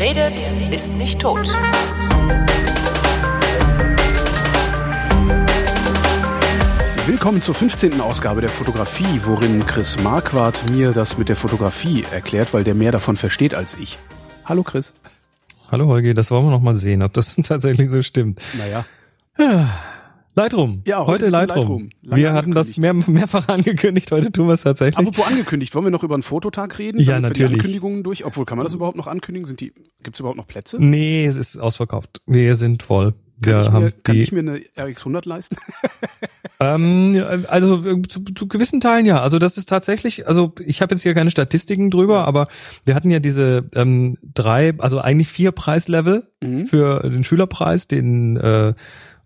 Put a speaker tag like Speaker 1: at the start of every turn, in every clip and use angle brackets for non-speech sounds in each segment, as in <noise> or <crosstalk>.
Speaker 1: Wer redet, ist nicht tot.
Speaker 2: Willkommen zur 15. Ausgabe der Fotografie, worin Chris Marquardt mir das mit der Fotografie erklärt, weil der mehr davon versteht als ich. Hallo Chris.
Speaker 3: Hallo Holgi, das wollen wir noch mal sehen, ob das <laughs> tatsächlich so stimmt.
Speaker 2: Naja.
Speaker 3: Lightroom.
Speaker 2: Ja,
Speaker 3: heute,
Speaker 2: heute
Speaker 3: Lightroom.
Speaker 2: Lightroom.
Speaker 3: Wir hatten das mehr, mehrfach <laughs> angekündigt, heute tun wir es tatsächlich.
Speaker 2: Apropos angekündigt, wollen wir noch über einen Fototag reden?
Speaker 3: Ja,
Speaker 2: Damit wir
Speaker 3: natürlich.
Speaker 2: Die Ankündigungen durch. Obwohl, kann man das überhaupt noch ankündigen? Sind die, gibt's überhaupt noch Plätze?
Speaker 3: nee, es ist ausverkauft. Wir sind voll.
Speaker 2: Kann,
Speaker 3: Wir
Speaker 2: ich,
Speaker 3: haben
Speaker 2: mir, kann ich mir eine RX100 leisten? <laughs>
Speaker 3: ähm, also äh, zu, zu gewissen Teilen ja. Also das ist tatsächlich, also ich habe jetzt hier keine Statistiken drüber, aber wir hatten ja diese ähm, drei, also eigentlich vier Preislevel
Speaker 2: Mhm.
Speaker 3: für den Schülerpreis, den äh,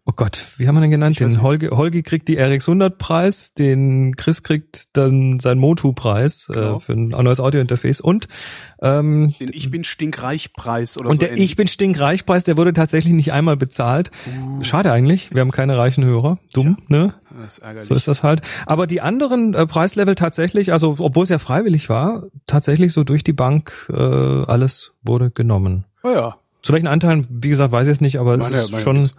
Speaker 3: Oh Gott, wie haben wir den genannt?
Speaker 2: Ich
Speaker 3: Den. Holgi, Holgi kriegt die RX 100 Preis, den Chris kriegt dann sein Motu Preis
Speaker 2: Genau.
Speaker 3: äh, für ein neues Audiointerface und ähm,
Speaker 2: Den Ich bin stinkreich Preis oder
Speaker 3: und
Speaker 2: so.
Speaker 3: der
Speaker 2: ähnlich.
Speaker 3: Ich bin stinkreich Preis, der wurde tatsächlich nicht einmal bezahlt. Schade eigentlich, wir haben keine reichen Hörer. Dumm, ne?
Speaker 2: Das ist ärgerlich.
Speaker 3: So ist das halt. Aber die anderen äh, Preislevel tatsächlich, also obwohl es ja freiwillig war, tatsächlich so durch die Bank äh, alles wurde genommen.
Speaker 2: oh ja.
Speaker 3: Zu welchen Anteilen, wie gesagt, weiß ich jetzt nicht, aber es
Speaker 2: Meine-
Speaker 3: ist
Speaker 2: meine
Speaker 3: schon.
Speaker 2: nix.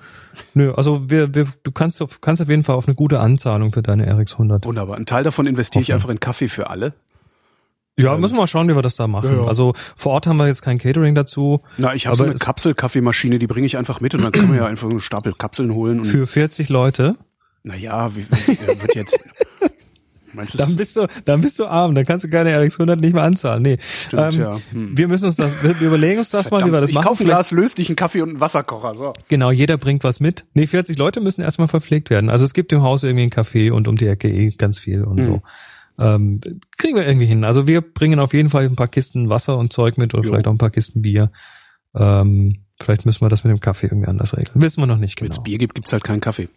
Speaker 3: Nö, also wir, wir, du kannst auf, kannst auf jeden Fall auf eine gute Anzahlung für deine RX 100.
Speaker 2: Wunderbar. Ein Teil davon investiere ich einfach in Kaffee für alle.
Speaker 3: Ja, müssen wir mal schauen, wie wir das da machen.
Speaker 2: Ja, ja.
Speaker 3: Also vor Ort haben wir jetzt kein Catering dazu.
Speaker 2: Na, ich habe so eine
Speaker 3: es-
Speaker 2: Kapselkaffeemaschine, die bringe ich einfach mit und dann kann man ja <clears throat> einfach so einen Stapel Kapseln holen.
Speaker 3: Für 40 Leute.
Speaker 2: naja, wie, wie, wird jetzt. <laughs> Meinst
Speaker 3: Dann bist du, dann bist du arm, dann kannst du keine RX 100 nicht mehr anzahlen. Nee.
Speaker 2: stimmt,
Speaker 3: ähm,
Speaker 2: ja. Hm.
Speaker 3: Wir müssen uns das, wir überlegen uns das mal, wie wir
Speaker 2: Verdammt,
Speaker 3: das
Speaker 2: ich
Speaker 3: machen.
Speaker 2: kaufe ein Glas löslichen Kaffee und einen Wasserkocher. So.
Speaker 3: Genau, jeder bringt was mit. Nee, 40 Leute müssen erstmal verpflegt werden. Also es gibt im Haus irgendwie einen Café und um die Ecke eh ganz viel und
Speaker 2: Mhm.
Speaker 3: so. Ähm, kriegen wir irgendwie hin. Also wir bringen auf jeden Fall ein paar Kisten Wasser und Zeug mit oder
Speaker 2: Jo.
Speaker 3: vielleicht auch ein paar Kisten Bier. Ähm, vielleicht müssen wir das mit dem Kaffee irgendwie anders regeln. Wissen wir noch nicht
Speaker 2: Wenn es
Speaker 3: genau.
Speaker 2: Bier gibt, gibt's halt keinen Kaffee.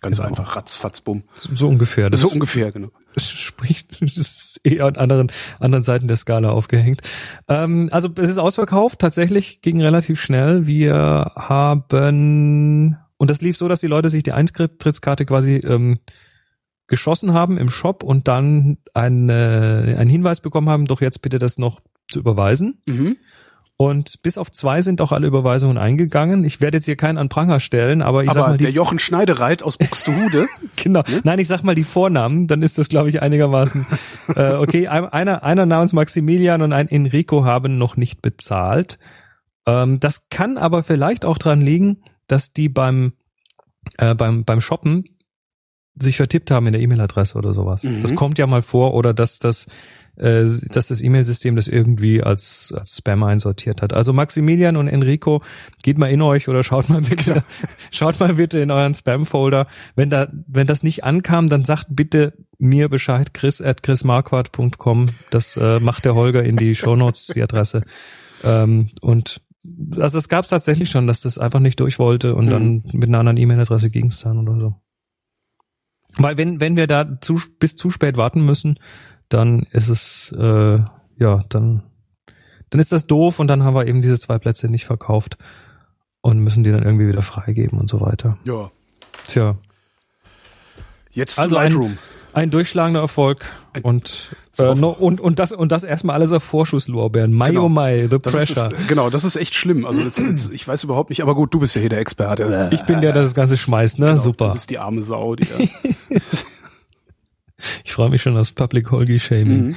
Speaker 2: Ganz
Speaker 3: Genau.
Speaker 2: einfach, ratzfatz, bumm.
Speaker 3: So ungefähr. Das
Speaker 2: so ungefähr, genau. <laughs>
Speaker 3: das spricht, das ist eher an anderen, anderen Seiten der Skala aufgehängt. Ähm, also es ist ausverkauft, tatsächlich ging relativ schnell. Wir haben, und das lief so, dass die Leute sich die Eintrittskarte quasi ähm, geschossen haben im Shop und dann eine, einen Hinweis bekommen haben, doch jetzt bitte das noch zu überweisen.
Speaker 2: Mhm.
Speaker 3: Und bis auf zwei sind auch alle Überweisungen eingegangen. Ich werde jetzt hier keinen an Pranger stellen, aber ich sag
Speaker 2: Aber
Speaker 3: mal, die
Speaker 2: der Jochen Schneidereit aus Buxtehude, <laughs>
Speaker 3: Genau. Nein, ich sag mal die Vornamen, dann ist das, glaube ich, einigermaßen <laughs> äh, okay. Ein- Einer, einer namens Maximilian und ein Enrico haben noch nicht bezahlt. Ähm, das kann aber vielleicht auch dran liegen, dass die beim äh, beim beim Shoppen sich vertippt haben in der E-Mail-Adresse oder sowas.
Speaker 2: Mhm.
Speaker 3: Das kommt ja mal vor oder dass das äh, dass das E-Mail-System das irgendwie als als Spam einsortiert hat. Also Maximilian und Enrico, geht mal in euch oder schaut mal bitte, <laughs> schaut mal bitte in euren Spam-Folder. Wenn da, wenn das nicht ankam, dann sagt bitte mir Bescheid, chris at chrismarquardt.com. Das äh, macht der Holger in die Shownotes, die Adresse. Ähm, und also es gab es tatsächlich schon, dass das einfach nicht durch wollte und
Speaker 2: Mhm.
Speaker 3: dann mit einer anderen E-Mail-Adresse ging es dann oder so. Weil wenn, wenn wir da zu, bis zu spät warten müssen, dann ist es, äh, ja, dann, dann ist das doof und dann haben wir eben diese zwei Plätze nicht verkauft und müssen die dann irgendwie wieder freigeben und so weiter.
Speaker 2: ja.
Speaker 3: Tja,
Speaker 2: Jetzt
Speaker 3: Also
Speaker 2: zu
Speaker 3: ein-
Speaker 2: Lightroom.
Speaker 3: ein durchschlagender Erfolg und,
Speaker 2: Ist
Speaker 3: äh, no, und, und das, und das erstmal alles auf Vorschusslorbeeren. Mai
Speaker 2: Genau.
Speaker 3: oh mai, the
Speaker 2: Das ist,
Speaker 3: pressure.
Speaker 2: das, genau, das ist echt schlimm. Also das, das, ich weiß überhaupt nicht, aber gut, du bist ja hier der Experte.
Speaker 3: ich bin der, der das Ganze schmeißt, ne?
Speaker 2: Genau, Du
Speaker 3: Super.
Speaker 2: bist die arme Sau. Die da, <laughs>
Speaker 3: Ich freue mich schon aufs Public Holgi Shaming.
Speaker 2: Mhm.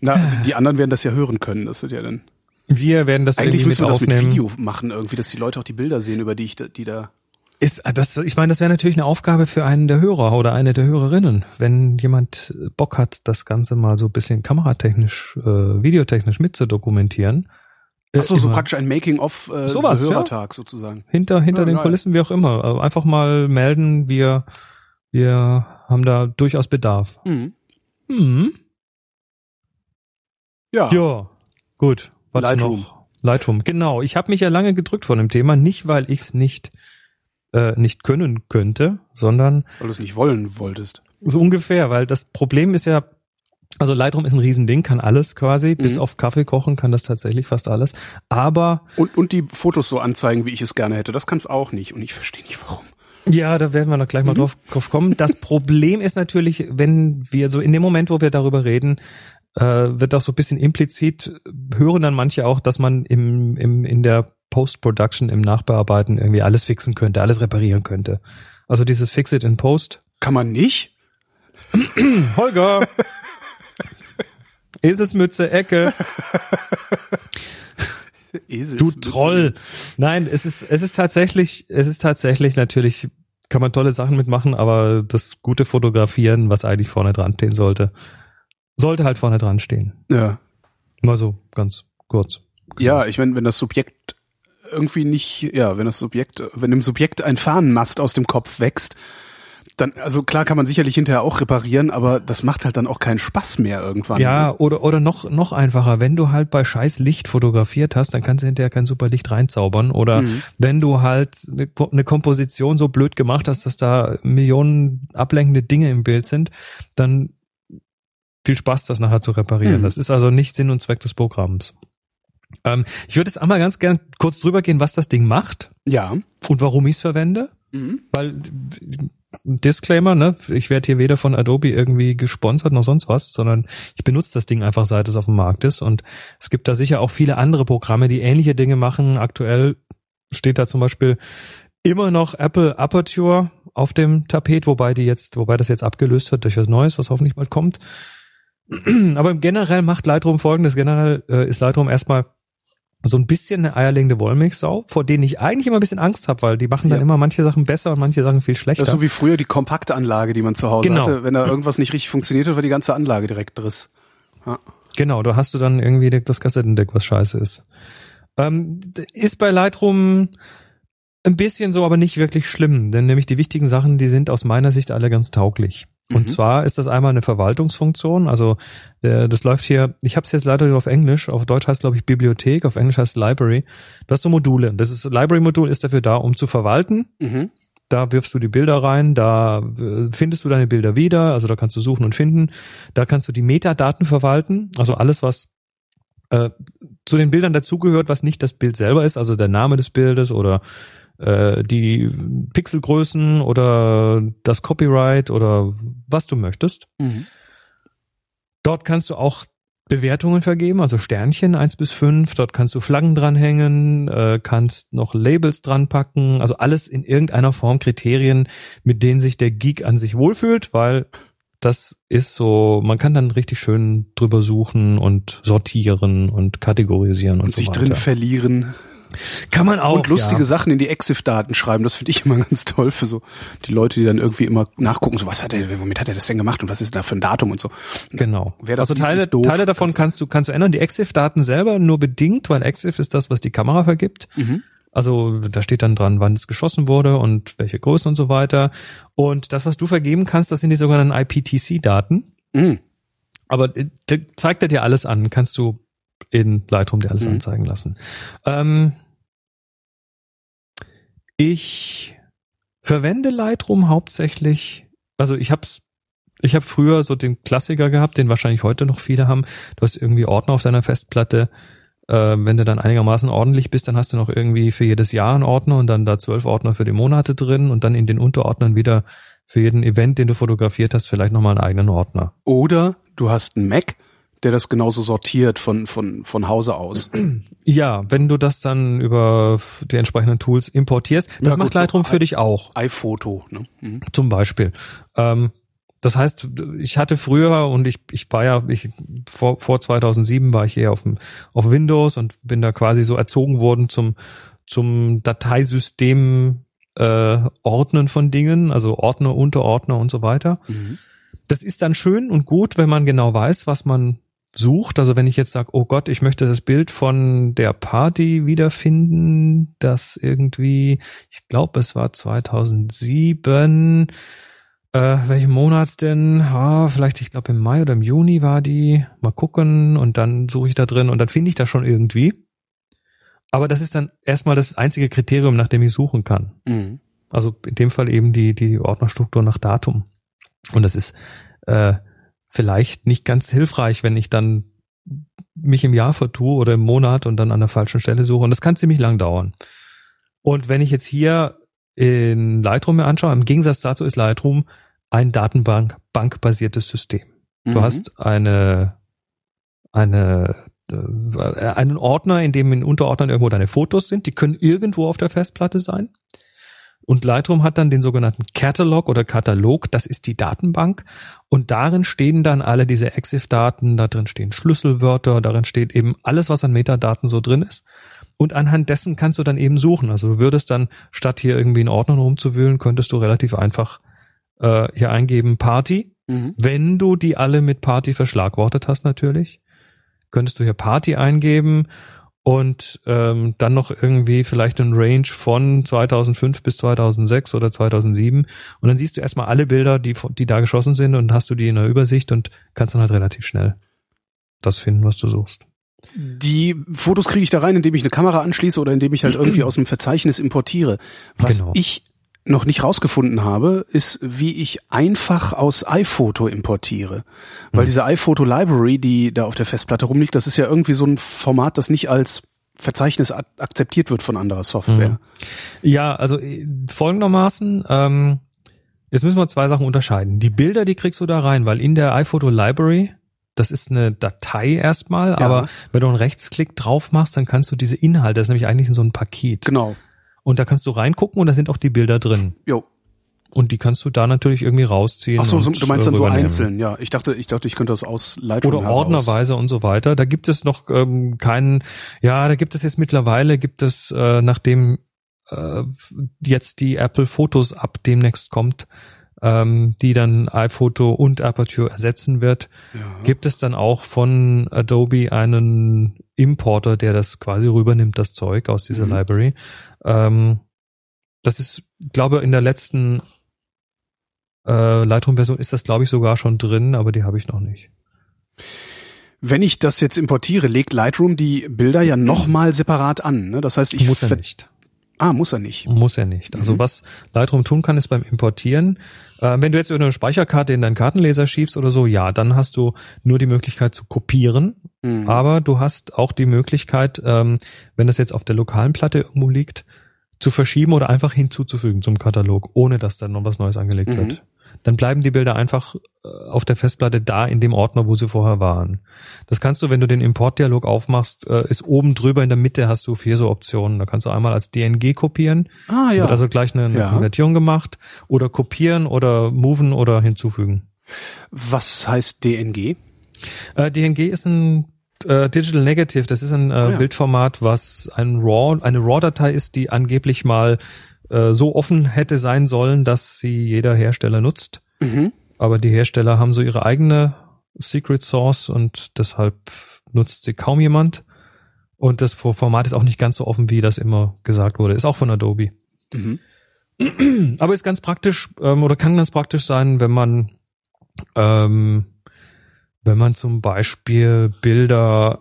Speaker 2: Na, die anderen werden das ja hören können. Das wird ja dann.
Speaker 3: Wir werden das
Speaker 2: Eigentlich müssen wir das mit. Video machen, irgendwie, dass die Leute auch die Bilder sehen, über die ich da, die da.
Speaker 3: Ist, ah, das, ich meine, das wäre natürlich eine Aufgabe für einen der Hörer oder eine der Hörerinnen, wenn jemand Bock hat, das Ganze mal so ein bisschen kameratechnisch, äh, videotechnisch mitzudokumentieren. Äh,
Speaker 2: Ach so, so praktisch ein Making-of äh, so
Speaker 3: ja.
Speaker 2: Hörertag sozusagen.
Speaker 3: Hinter, hinter
Speaker 2: Ja,
Speaker 3: den
Speaker 2: geil.
Speaker 3: Kulissen, wie auch immer. Äh, Einfach mal melden, wir, wir haben da durchaus Bedarf.
Speaker 2: Mhm.
Speaker 3: Hm.
Speaker 2: Ja.
Speaker 3: Ja, gut. Was
Speaker 2: Lightroom.
Speaker 3: Noch? Lightroom, genau. Ich habe mich ja lange gedrückt von dem Thema, nicht weil ich es nicht äh, nicht können könnte, sondern
Speaker 2: Weil du es nicht wollen wolltest.
Speaker 3: so ungefähr, weil das Problem ist ja, also Lightroom ist ein Riesending, kann alles quasi, bis
Speaker 2: Mhm.
Speaker 3: auf Kaffee kochen kann das tatsächlich fast alles. Aber
Speaker 2: Und, und die Fotos so anzeigen, wie ich es gerne hätte. Das kann es auch nicht. Und ich verstehe nicht, warum.
Speaker 3: Ja, da werden wir noch gleich mal
Speaker 2: Mhm.
Speaker 3: drauf, drauf kommen. Das Problem ist natürlich, wenn wir so in dem Moment, wo wir darüber reden, äh, wird auch so ein bisschen implizit, hören dann manche auch, dass man im, im, in der Post-Production, im Nachbearbeiten irgendwie alles fixen könnte, alles reparieren könnte. Also dieses Fix it in Post.
Speaker 2: Kann man nicht?
Speaker 3: Holger! <laughs> Eselsmütze, Ecke. <laughs> <laughs> Du Troll. Nein, es ist, es ist tatsächlich, es ist tatsächlich natürlich, kann man tolle Sachen mitmachen, aber das gute Fotografieren, was eigentlich vorne dran stehen sollte, sollte halt vorne dran stehen.
Speaker 2: Ja.
Speaker 3: Mal so ganz kurz. gesagt.
Speaker 2: Ja, ich meine, wenn das Subjekt irgendwie nicht, ja, wenn das Subjekt, wenn dem Subjekt ein Fahnenmast aus dem Kopf wächst, dann, also klar kann man sicherlich hinterher auch reparieren, aber das macht halt dann auch keinen Spaß mehr irgendwann.
Speaker 3: Ja, oder, oder noch, noch einfacher, wenn du halt bei scheiß Licht fotografiert hast, dann kannst du hinterher kein super Licht reinzaubern. Oder
Speaker 2: Mhm.
Speaker 3: wenn du halt eine, eine Komposition so blöd gemacht hast, dass da Millionen ablenkende Dinge im Bild sind, dann viel Spaß, das nachher zu reparieren.
Speaker 2: Mhm.
Speaker 3: Das ist also nicht Sinn und Zweck des Programms. Ähm, ich würde jetzt einmal ganz gern kurz drüber gehen, was das Ding macht
Speaker 2: Ja.
Speaker 3: und warum ich es verwende.
Speaker 2: Mhm.
Speaker 3: Weil Disclaimer, ne? Ich werde hier weder von Adobe irgendwie gesponsert noch sonst was, sondern ich benutze das Ding einfach, seit es auf dem Markt ist. Und es gibt da sicher auch viele andere Programme, die ähnliche Dinge machen. Aktuell steht da zum Beispiel immer noch Apple Aperture auf dem Tapet, wobei die jetzt, wobei das jetzt abgelöst wird durch was Neues, was hoffentlich bald kommt. <clears throat> Aber generell macht Lightroom folgendes. Generell äh, ist Lightroom erstmal so ein bisschen eine eierlegende Wollmilchsau, vor denen ich eigentlich immer ein bisschen Angst habe, weil die machen dann
Speaker 2: Ja.
Speaker 3: immer manche Sachen besser und manche Sachen viel schlechter.
Speaker 2: Das ist so wie früher die Kompaktanlage, die man zu Hause
Speaker 3: Genau.
Speaker 2: hatte. Wenn da irgendwas nicht richtig funktioniert hat, war die ganze Anlage direkt driss. Ja.
Speaker 3: Genau, da hast du dann irgendwie das Kassettendeck, was scheiße ist. Ähm, ist bei Lightroom ein bisschen so, aber nicht wirklich schlimm, denn nämlich die wichtigen Sachen, die sind aus meiner Sicht alle ganz tauglich. Und
Speaker 2: Mhm.
Speaker 3: zwar ist das einmal eine Verwaltungsfunktion, also äh, das läuft hier, ich habe es jetzt leider nur auf Englisch, auf Deutsch heißt glaube ich Bibliothek, auf Englisch heißt Library. Du hast so Module. Das ist Library-Modul ist dafür da, um zu verwalten.
Speaker 2: Mhm.
Speaker 3: Da wirfst du die Bilder rein, da äh, findest du deine Bilder wieder, also da kannst du suchen und finden. Da kannst du die Metadaten verwalten, also alles, was äh, zu den Bildern dazugehört, was nicht das Bild selber ist, also der Name des Bildes oder äh, die Pixelgrößen oder das Copyright oder was du möchtest.
Speaker 2: Mhm.
Speaker 3: Dort kannst du auch Bewertungen vergeben, also Sternchen eins bis fünf. Dort kannst du Flaggen dranhängen, äh, kannst noch Labels dranpacken, also alles in irgendeiner Form Kriterien, mit denen sich der Geek an sich wohlfühlt, weil das ist so, man kann dann richtig schön drüber suchen und sortieren und kategorisieren und,
Speaker 2: Und
Speaker 3: so
Speaker 2: sich
Speaker 3: weiter.
Speaker 2: drin verlieren.
Speaker 3: Kann man auch
Speaker 2: und lustige
Speaker 3: ja.
Speaker 2: Sachen in die EXIF-Daten schreiben. Das finde ich immer <laughs> ganz toll für so die Leute, die dann irgendwie immer nachgucken, so was hat er, womit hat er das denn gemacht und was ist da für ein Datum und so.
Speaker 3: Genau.
Speaker 2: Wer das
Speaker 3: also Teile,
Speaker 2: doof.
Speaker 3: Teile davon
Speaker 2: Also-
Speaker 3: kannst du kannst du ändern. Die EXIF-Daten selber nur bedingt, weil EXIF ist das, was die Kamera vergibt.
Speaker 2: Mhm.
Speaker 3: Also da steht dann dran, wann es geschossen wurde und welche Größe und so weiter. Und das, was du vergeben kannst, das sind die sogenannten IPTC-Daten.
Speaker 2: Mhm.
Speaker 3: Aber äh, zeigt er dir alles an, kannst du in Lightroom dir alles
Speaker 2: Mhm.
Speaker 3: anzeigen lassen. Ähm, ich verwende Lightroom hauptsächlich, also ich hab's, ich habe früher so den Klassiker gehabt, den wahrscheinlich heute noch viele haben. Du hast irgendwie Ordner auf deiner Festplatte. Äh, wenn du dann einigermaßen ordentlich bist, dann hast du noch irgendwie für jedes Jahr einen Ordner und dann da zwölf Ordner für die Monate drin und dann in den Unterordnern wieder für jeden Event, den du fotografiert hast, vielleicht nochmal einen eigenen Ordner.
Speaker 2: Oder du hast einen Mac, der das genauso sortiert von, von, von Hause aus. <clears throat>
Speaker 3: Ja, wenn du das dann über die entsprechenden Tools importierst, das
Speaker 2: Ja,
Speaker 3: macht
Speaker 2: gut, so
Speaker 3: Lightroom für
Speaker 2: i-
Speaker 3: dich auch,
Speaker 2: iPhoto, ne? Mhm.
Speaker 3: zum Beispiel. Ähm, das heißt, ich hatte früher und ich, ich war ja, ich, vor, vor 2007 war ich eher auf, dem, auf Windows und bin da quasi so erzogen worden zum, zum Dateisystem äh, Ordnen von Dingen, also Ordner, Unterordner und so weiter.
Speaker 2: Mhm.
Speaker 3: Das ist dann schön und gut, wenn man genau weiß, was man sucht. Also wenn ich jetzt sage, oh Gott, ich möchte das Bild von der Party wiederfinden, das irgendwie, ich glaube, es war 2007. Äh, welchen Monat denn? Ah, vielleicht, ich glaube, im Mai oder im Juni war die. Mal gucken und dann suche ich da drin und dann finde ich das schon irgendwie. Aber das ist dann erstmal das einzige Kriterium, nach dem ich suchen kann.
Speaker 2: Mhm.
Speaker 3: Also in dem Fall eben die, die Ordnerstruktur nach Datum. Und das ist äh, vielleicht nicht ganz hilfreich, wenn ich dann mich im Jahr vertue oder im Monat und dann an der falschen Stelle suche. Und das kann ziemlich lang dauern. Und wenn ich jetzt hier in Lightroom mir anschaue, im Gegensatz dazu ist Lightroom ein Datenbank, bankbasiertes System. Du
Speaker 2: Mhm.
Speaker 3: hast eine eine äh, einen Ordner, in dem in Unterordnern irgendwo deine Fotos sind. Die können irgendwo auf der Festplatte sein. Und Lightroom hat dann den sogenannten Catalog oder Katalog, das ist die Datenbank. Und darin stehen dann alle diese EXIF-Daten, da drin stehen Schlüsselwörter, darin steht eben alles, was an Metadaten so drin ist. Und anhand dessen kannst du dann eben suchen. Also du würdest dann, statt hier irgendwie in Ordnern rumzuwühlen, könntest du relativ einfach äh, hier eingeben Party.
Speaker 2: Mhm.
Speaker 3: Wenn du die alle mit Party verschlagwortet hast natürlich, könntest du hier Party eingeben und ähm, dann noch irgendwie vielleicht ein Range von 2005 bis 2006 oder 2007 und dann siehst du erstmal alle Bilder, die die da geschossen sind und hast du die in der Übersicht und kannst dann halt relativ schnell das finden, was du suchst.
Speaker 2: Die Fotos kriege ich da rein, indem ich eine Kamera anschließe oder indem ich halt irgendwie aus dem Verzeichnis importiere. Was
Speaker 3: Genau.
Speaker 2: ich noch nicht rausgefunden habe, ist, wie ich einfach aus iPhoto importiere. Weil
Speaker 3: Hm.
Speaker 2: diese iPhoto Library, die da auf der Festplatte rumliegt, das ist ja irgendwie so ein Format, das nicht als Verzeichnis ak- akzeptiert wird von anderer Software.
Speaker 3: Mhm. Ja, also äh, folgendermaßen, ähm, jetzt müssen wir zwei Sachen unterscheiden. Die Bilder, die kriegst du da rein, weil in der iPhoto Library, das ist eine Datei erstmal, aber wenn du einen Rechtsklick drauf machst, dann kannst du diese Inhalte, das ist nämlich eigentlich so ein Paket.
Speaker 2: Genau.
Speaker 3: Und da kannst du reingucken und da sind auch die Bilder drin.
Speaker 2: Jo.
Speaker 3: Und die kannst du da natürlich irgendwie rausziehen.
Speaker 2: Ach so, so, du meinst
Speaker 3: äh,
Speaker 2: dann so einzeln, ja. Ich dachte, ich dachte, ich könnte das aus Lightroom
Speaker 3: Oder ordnerweise und so weiter. Da gibt es noch ähm, keinen, ja, da gibt es jetzt mittlerweile, gibt es, äh, nachdem äh, jetzt die Apple Fotos ab demnächst kommt, ähm, die dann iPhoto und Aperture ersetzen wird,
Speaker 2: Ja.
Speaker 3: gibt es dann auch von Adobe einen Importer, der das quasi rübernimmt, das Zeug aus dieser
Speaker 2: Mhm.
Speaker 3: Library. Ähm, das ist, glaube in der letzten äh, Lightroom-Version ist das, glaube ich, sogar schon drin, aber die habe ich noch nicht.
Speaker 2: Wenn ich das jetzt importiere, legt Lightroom die Bilder ja nochmal separat an. Ne? Das heißt, ich
Speaker 3: Muss er nicht.
Speaker 2: Ah, muss er nicht.
Speaker 3: Muss er nicht. Also
Speaker 2: Mhm.
Speaker 3: was Lightroom tun kann, ist beim Importieren. Äh, wenn du jetzt eine Speicherkarte in deinen Kartenleser schiebst oder so, ja, dann hast du nur die Möglichkeit zu kopieren.
Speaker 2: Mhm.
Speaker 3: Aber du hast auch die Möglichkeit, ähm, wenn das jetzt auf der lokalen Platte irgendwo liegt, zu verschieben oder einfach hinzuzufügen zum Katalog, ohne dass dann noch was Neues angelegt
Speaker 2: Mhm.
Speaker 3: wird. Dann bleiben die Bilder einfach äh, auf der Festplatte da in dem Ordner, wo sie vorher waren. Das kannst du, wenn du den Importdialog aufmachst, äh, ist oben drüber in der Mitte hast du vier so Optionen. Da kannst du einmal als DNG kopieren,
Speaker 2: ah, ja.
Speaker 3: wird also gleich eine, eine
Speaker 2: Ja.
Speaker 3: Konvertierung gemacht, oder kopieren oder moven oder hinzufügen.
Speaker 2: Was heißt DNG?
Speaker 3: Äh, DNG ist ein äh, Digital Negative, das ist ein äh,
Speaker 2: Ah, ja.
Speaker 3: Bildformat, was ein RAW, eine RAW-Datei ist, die angeblich mal äh, so offen hätte sein sollen, dass sie jeder Hersteller nutzt.
Speaker 2: Mhm.
Speaker 3: Aber die Hersteller haben so ihre eigene Secret Source und deshalb nutzt sie kaum jemand. Und das Format ist auch nicht ganz so offen, wie das immer gesagt wurde. Ist auch von Adobe.
Speaker 2: Mhm. <clears throat>
Speaker 3: Aber ist ganz praktisch ähm, oder kann ganz praktisch sein, wenn man ähm, wenn man zum Beispiel Bilder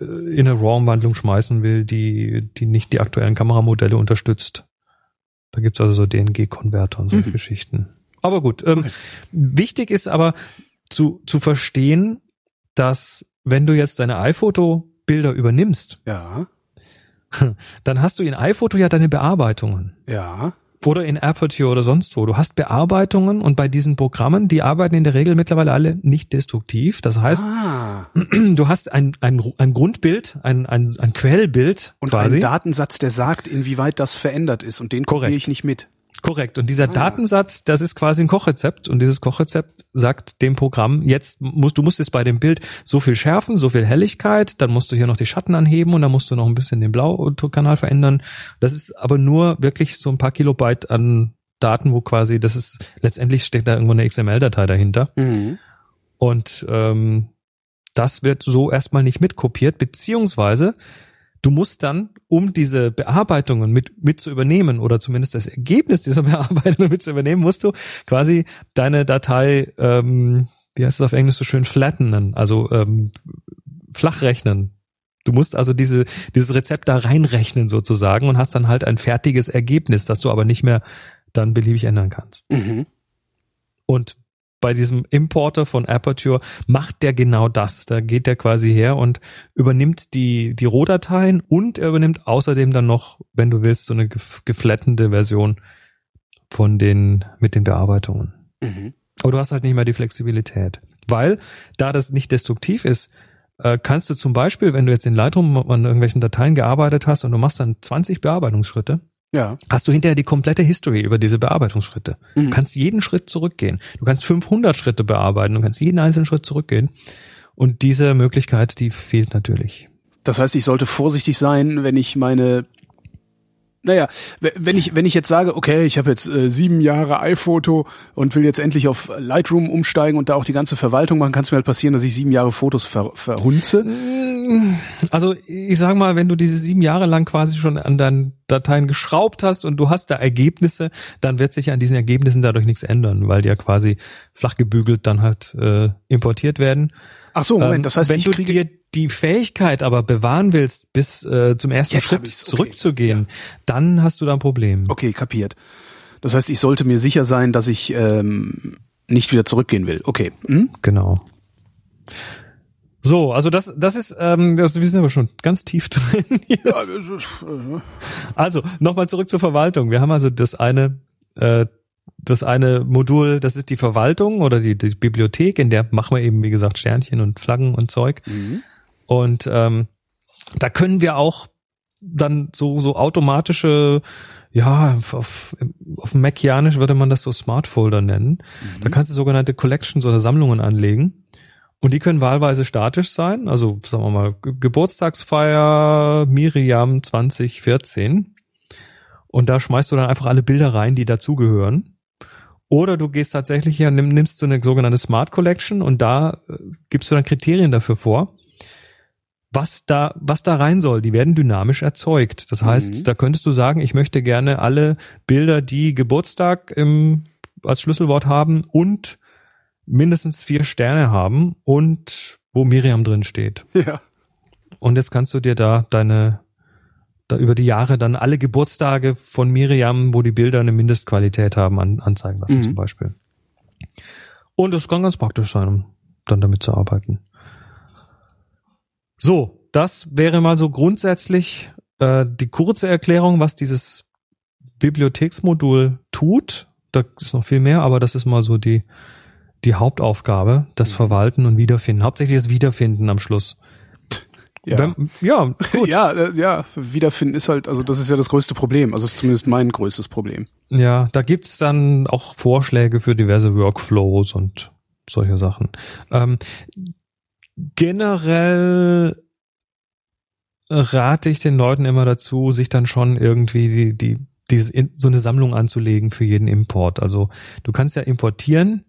Speaker 3: äh, in eine RAW-Umwandlung schmeißen will, die die nicht die aktuellen Kameramodelle unterstützt. Da gibt's also so DNG-Konverter und solche
Speaker 2: Mhm.
Speaker 3: Geschichten. Aber gut, ähm,
Speaker 2: Okay.
Speaker 3: wichtig ist aber zu zu verstehen, dass wenn du jetzt deine iPhoto-Bilder übernimmst,
Speaker 2: Ja, <laughs>
Speaker 3: dann hast du in iPhoto ja deine Bearbeitungen.
Speaker 2: ja.
Speaker 3: Oder in Aperture oder sonst wo. Du hast Bearbeitungen und bei diesen Programmen, die arbeiten in der Regel mittlerweile alle nicht destruktiv. Das heißt,
Speaker 2: ah. <clears throat>
Speaker 3: du hast ein, ein, ein Grundbild, ein, ein, ein Quellbild
Speaker 2: Und
Speaker 3: quasi.
Speaker 2: einen Datensatz, der sagt, inwieweit das verändert ist. Und den kopiere ich nicht mit.
Speaker 3: Korrekt. Und dieser
Speaker 2: Ah.
Speaker 3: Datensatz, das ist quasi ein Kochrezept. Und dieses Kochrezept sagt dem Programm, jetzt musst du musst jetzt bei dem Bild so viel schärfen, so viel Helligkeit, dann musst du hier noch die Schatten anheben und dann musst du noch ein bisschen den Blaukanal verändern. Das ist aber nur wirklich so ein paar Kilobyte an Daten, wo quasi, das ist, letztendlich steckt da irgendwo eine XML-Datei dahinter.
Speaker 2: Mhm.
Speaker 3: Und ähm, das wird so erstmal nicht mitkopiert, beziehungsweise du musst dann, um diese Bearbeitungen mit, mit zu übernehmen oder zumindest das Ergebnis dieser <laughs> Bearbeitungen mit zu übernehmen, musst du quasi deine Datei, ähm, wie heißt es auf Englisch so schön, flattenen, also ähm, flachrechnen. Du musst also diese, dieses Rezept da reinrechnen sozusagen und hast dann halt ein fertiges Ergebnis, das du aber nicht mehr dann beliebig ändern kannst.
Speaker 2: Mhm.
Speaker 3: Und bei diesem Importer von Aperture macht der genau das. Da geht der quasi her und übernimmt die, die Rohdateien und er übernimmt außerdem dann noch, wenn du willst, so eine gef- geflattende Version von den, mit den Bearbeitungen.
Speaker 2: Mhm.
Speaker 3: Aber du hast halt nicht mehr die Flexibilität. Weil, da das nicht destruktiv ist, äh, kannst du zum Beispiel, wenn du jetzt in Lightroom an irgendwelchen Dateien gearbeitet hast und du machst dann 20 Bearbeitungsschritte,
Speaker 2: Ja.
Speaker 3: hast du hinterher die komplette History über diese Bearbeitungsschritte.
Speaker 2: Mhm.
Speaker 3: Du kannst jeden Schritt zurückgehen. Du kannst 500 Schritte bearbeiten. Du kannst jeden einzelnen Schritt zurückgehen. Und diese Möglichkeit, die fehlt natürlich.
Speaker 2: Das heißt, ich sollte vorsichtig sein, wenn ich meine naja, wenn ich, wenn ich jetzt sage, okay, ich habe jetzt äh, sieben Jahre iPhoto und will jetzt endlich auf Lightroom umsteigen und da auch die ganze Verwaltung machen, kann es mir halt passieren, dass ich sieben Jahre Fotos ver verhunze.
Speaker 3: Also ich sag mal, wenn du diese sieben Jahre lang quasi schon an deinen Dateien geschraubt hast und du hast da Ergebnisse, dann wird sich an diesen Ergebnissen dadurch nichts ändern, weil die ja quasi flach gebügelt dann halt äh, importiert werden.
Speaker 2: Ach so, Moment,
Speaker 3: Ähm,
Speaker 2: das heißt,
Speaker 3: wenn du dir die Fähigkeit aber bewahren willst, bis äh, zum ersten
Speaker 2: Jetzt
Speaker 3: Schritt
Speaker 2: okay.
Speaker 3: zurückzugehen, dann hast du da ein Problem.
Speaker 2: okay, kapiert. Das heißt, ich sollte mir sicher sein, dass ich ähm, nicht wieder zurückgehen will. Okay. Hm?
Speaker 3: Genau. So, also das, das ist, ähm, das, wir sind aber schon ganz tief <laughs> drin. Jetzt.
Speaker 2: Ja, ist, äh,
Speaker 3: Also nochmal zurück zur Verwaltung. Wir haben also das eine, äh, das eine Modul, das ist die Verwaltung oder die, die Bibliothek, in der machen wir eben wie gesagt Sternchen und Flaggen und Zeug.
Speaker 2: mhm.
Speaker 3: Und ähm, da können wir auch dann so so automatische, ja, auf, auf Macianisch würde man das so Smart Folder nennen. Da kannst du sogenannte Collections oder Sammlungen anlegen. Und die können wahlweise statisch sein, also sagen wir mal Ge- Geburtstagsfeier Miriam 2014. Und da schmeißt du dann einfach alle Bilder rein, die dazugehören. Oder du gehst tatsächlich her, nimm, nimmst du eine sogenannte Smart Collection und da äh, gibst du dann Kriterien dafür vor, was da, was da rein soll. Die werden dynamisch erzeugt. Das heißt,
Speaker 2: Mhm.
Speaker 3: da könntest du sagen, ich möchte gerne alle Bilder, die Geburtstag im, als Schlüsselwort haben und mindestens vier Sterne haben und wo Miriam drin steht.
Speaker 2: Ja.
Speaker 3: Und jetzt kannst du dir da deine, da über die Jahre dann alle Geburtstage von Miriam, wo die Bilder eine Mindestqualität haben, an, anzeigen lassen
Speaker 2: Mhm.
Speaker 3: zum Beispiel. Und es kann ganz praktisch sein, um dann damit zu arbeiten. So, das wäre mal so grundsätzlich äh, die kurze Erklärung, was dieses Bibliotheksmodul tut. Da ist noch viel mehr, aber das ist mal so die, die Hauptaufgabe, das
Speaker 2: Mhm.
Speaker 3: Verwalten und Wiederfinden. Hauptsächlich das Wiederfinden am Schluss.
Speaker 2: Ja.
Speaker 3: Wenn, ja, gut. <laughs>
Speaker 2: Ja, äh, ja, wiederfinden ist halt, also das ist ja das größte Problem. Also ist zumindest mein größtes Problem.
Speaker 3: Ja, da gibt's dann auch Vorschläge für diverse Workflows und solche Sachen. Ähm, generell rate ich den Leuten immer dazu, sich dann schon irgendwie die, die, in- so eine Sammlung anzulegen für jeden Import. Also du kannst ja importieren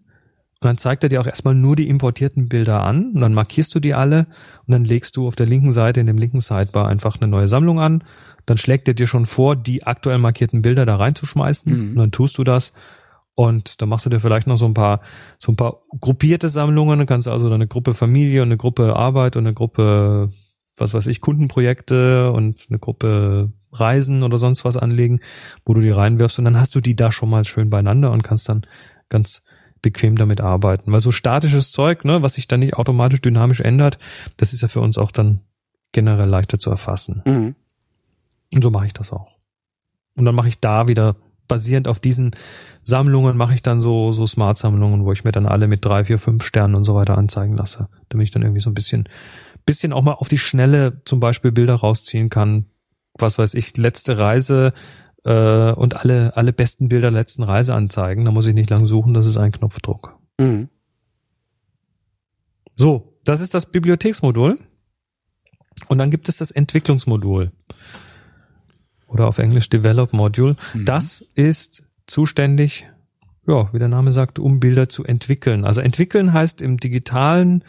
Speaker 3: und dann zeigt er dir auch erstmal nur die importierten Bilder an und dann markierst du die alle und dann legst du auf der linken Seite in dem linken Sidebar einfach eine neue Sammlung an. Dann schlägt er dir schon vor, die aktuell markierten Bilder da reinzuschmeißen
Speaker 2: Mhm.
Speaker 3: und dann tust du das und dann machst du dir vielleicht noch so ein paar so ein paar gruppierte Sammlungen. Dann kannst du also eine Gruppe Familie und eine Gruppe Arbeit und eine Gruppe was weiß ich Kundenprojekte und eine Gruppe Reisen oder sonst was anlegen, wo du die reinwirfst und dann hast du die da schon mal schön beieinander und kannst dann ganz bequem damit arbeiten. Weil so statisches Zeug, ne, was sich dann nicht automatisch dynamisch ändert, das ist ja für uns auch dann generell leichter zu erfassen.
Speaker 2: Mhm.
Speaker 3: Und so mache ich das auch. Und dann mache ich da wieder basierend auf diesen Sammlungen mache ich dann so so Smart-Sammlungen, wo ich mir dann alle mit drei, vier, fünf Sternen und so weiter anzeigen lasse, damit ich dann irgendwie so ein bisschen bisschen auch mal auf die Schnelle zum Beispiel Bilder rausziehen kann. Was weiß ich, letzte Reise äh, und alle alle besten Bilder der letzten Reise anzeigen. Da muss ich nicht lang suchen, das ist ein Knopfdruck.
Speaker 2: Mhm.
Speaker 3: So, das ist das Bibliotheksmodul. Und dann gibt es das Entwicklungsmodul. Oder auf Englisch Develop Module.
Speaker 2: Mhm.
Speaker 3: Das ist zuständig, ja, wie der Name sagt, um Bilder zu entwickeln. Also entwickeln heißt im digitalen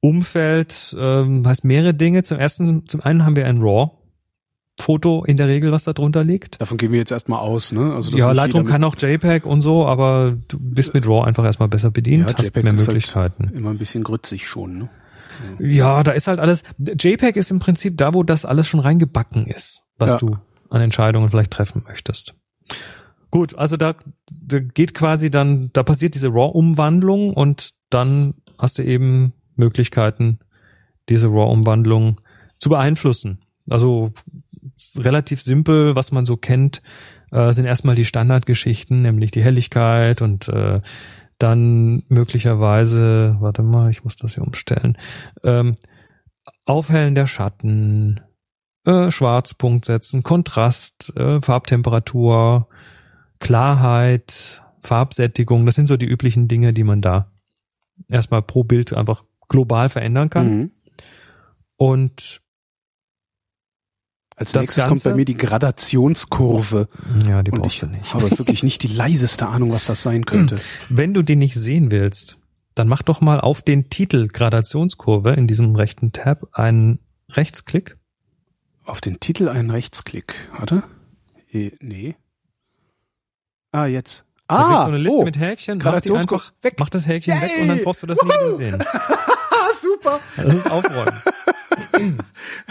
Speaker 3: Umfeld, ähm, heißt mehrere Dinge. Zum ersten, zum einen haben wir ein RAW. Foto in der Regel, was da drunter liegt.
Speaker 2: Davon gehen wir jetzt erstmal aus, ne? Also das
Speaker 3: Ja, Lightroom kann auch JPEG und so, aber du bist mit RAW einfach erstmal besser bedient,
Speaker 2: Ja,
Speaker 3: hast
Speaker 2: JPEG
Speaker 3: mehr
Speaker 2: ist halt-
Speaker 3: Möglichkeiten.
Speaker 2: mit immer ein bisschen grützig schon, ne?
Speaker 3: Ja, da ist halt alles. JPEG ist im Prinzip da, wo das alles schon reingebacken ist, was
Speaker 2: Ja.
Speaker 3: du an Entscheidungen vielleicht treffen möchtest. Gut, also da, da geht quasi dann, da passiert diese RAW-Umwandlung und dann hast du eben Möglichkeiten, diese RAW-Umwandlung zu beeinflussen. Also relativ simpel, was man so kennt, äh, sind erstmal die Standardgeschichten, nämlich die Helligkeit und äh, dann möglicherweise, warte mal, ich muss das hier umstellen, ähm, Aufhellen der Schatten, äh, Schwarzpunkt setzen, Kontrast, äh, Farbtemperatur, Klarheit, Farbsättigung. Das sind so die üblichen Dinge, die man da erstmal pro Bild einfach global verändern kann.
Speaker 2: Mhm.
Speaker 3: Und
Speaker 2: Als
Speaker 3: Das
Speaker 2: nächstes kommt
Speaker 3: Ganze-
Speaker 2: bei mir die Gradationskurve.
Speaker 3: ja, die
Speaker 2: Und
Speaker 3: brauchst
Speaker 2: ich
Speaker 3: du nicht.
Speaker 2: habe wirklich nicht die leiseste Ahnung, was das sein könnte. <clears throat>
Speaker 3: Wenn du die nicht sehen willst, dann mach doch mal auf den Titel Gradationskurve in diesem rechten Tab einen Rechtsklick.
Speaker 2: Auf den Titel einen Rechtsklick. Warte. Eh, Nee. Ah, jetzt.
Speaker 3: Da
Speaker 2: Ah,
Speaker 3: du eine Liste
Speaker 2: oh.
Speaker 3: mit Häkchen.
Speaker 2: Gradationskurve weg.
Speaker 3: mach das Häkchen weg und dann
Speaker 2: Yay.
Speaker 3: brauchst du das nie wieder sehen. <laughs>
Speaker 2: Ah, super.
Speaker 3: Das ist Aufräumen. <laughs>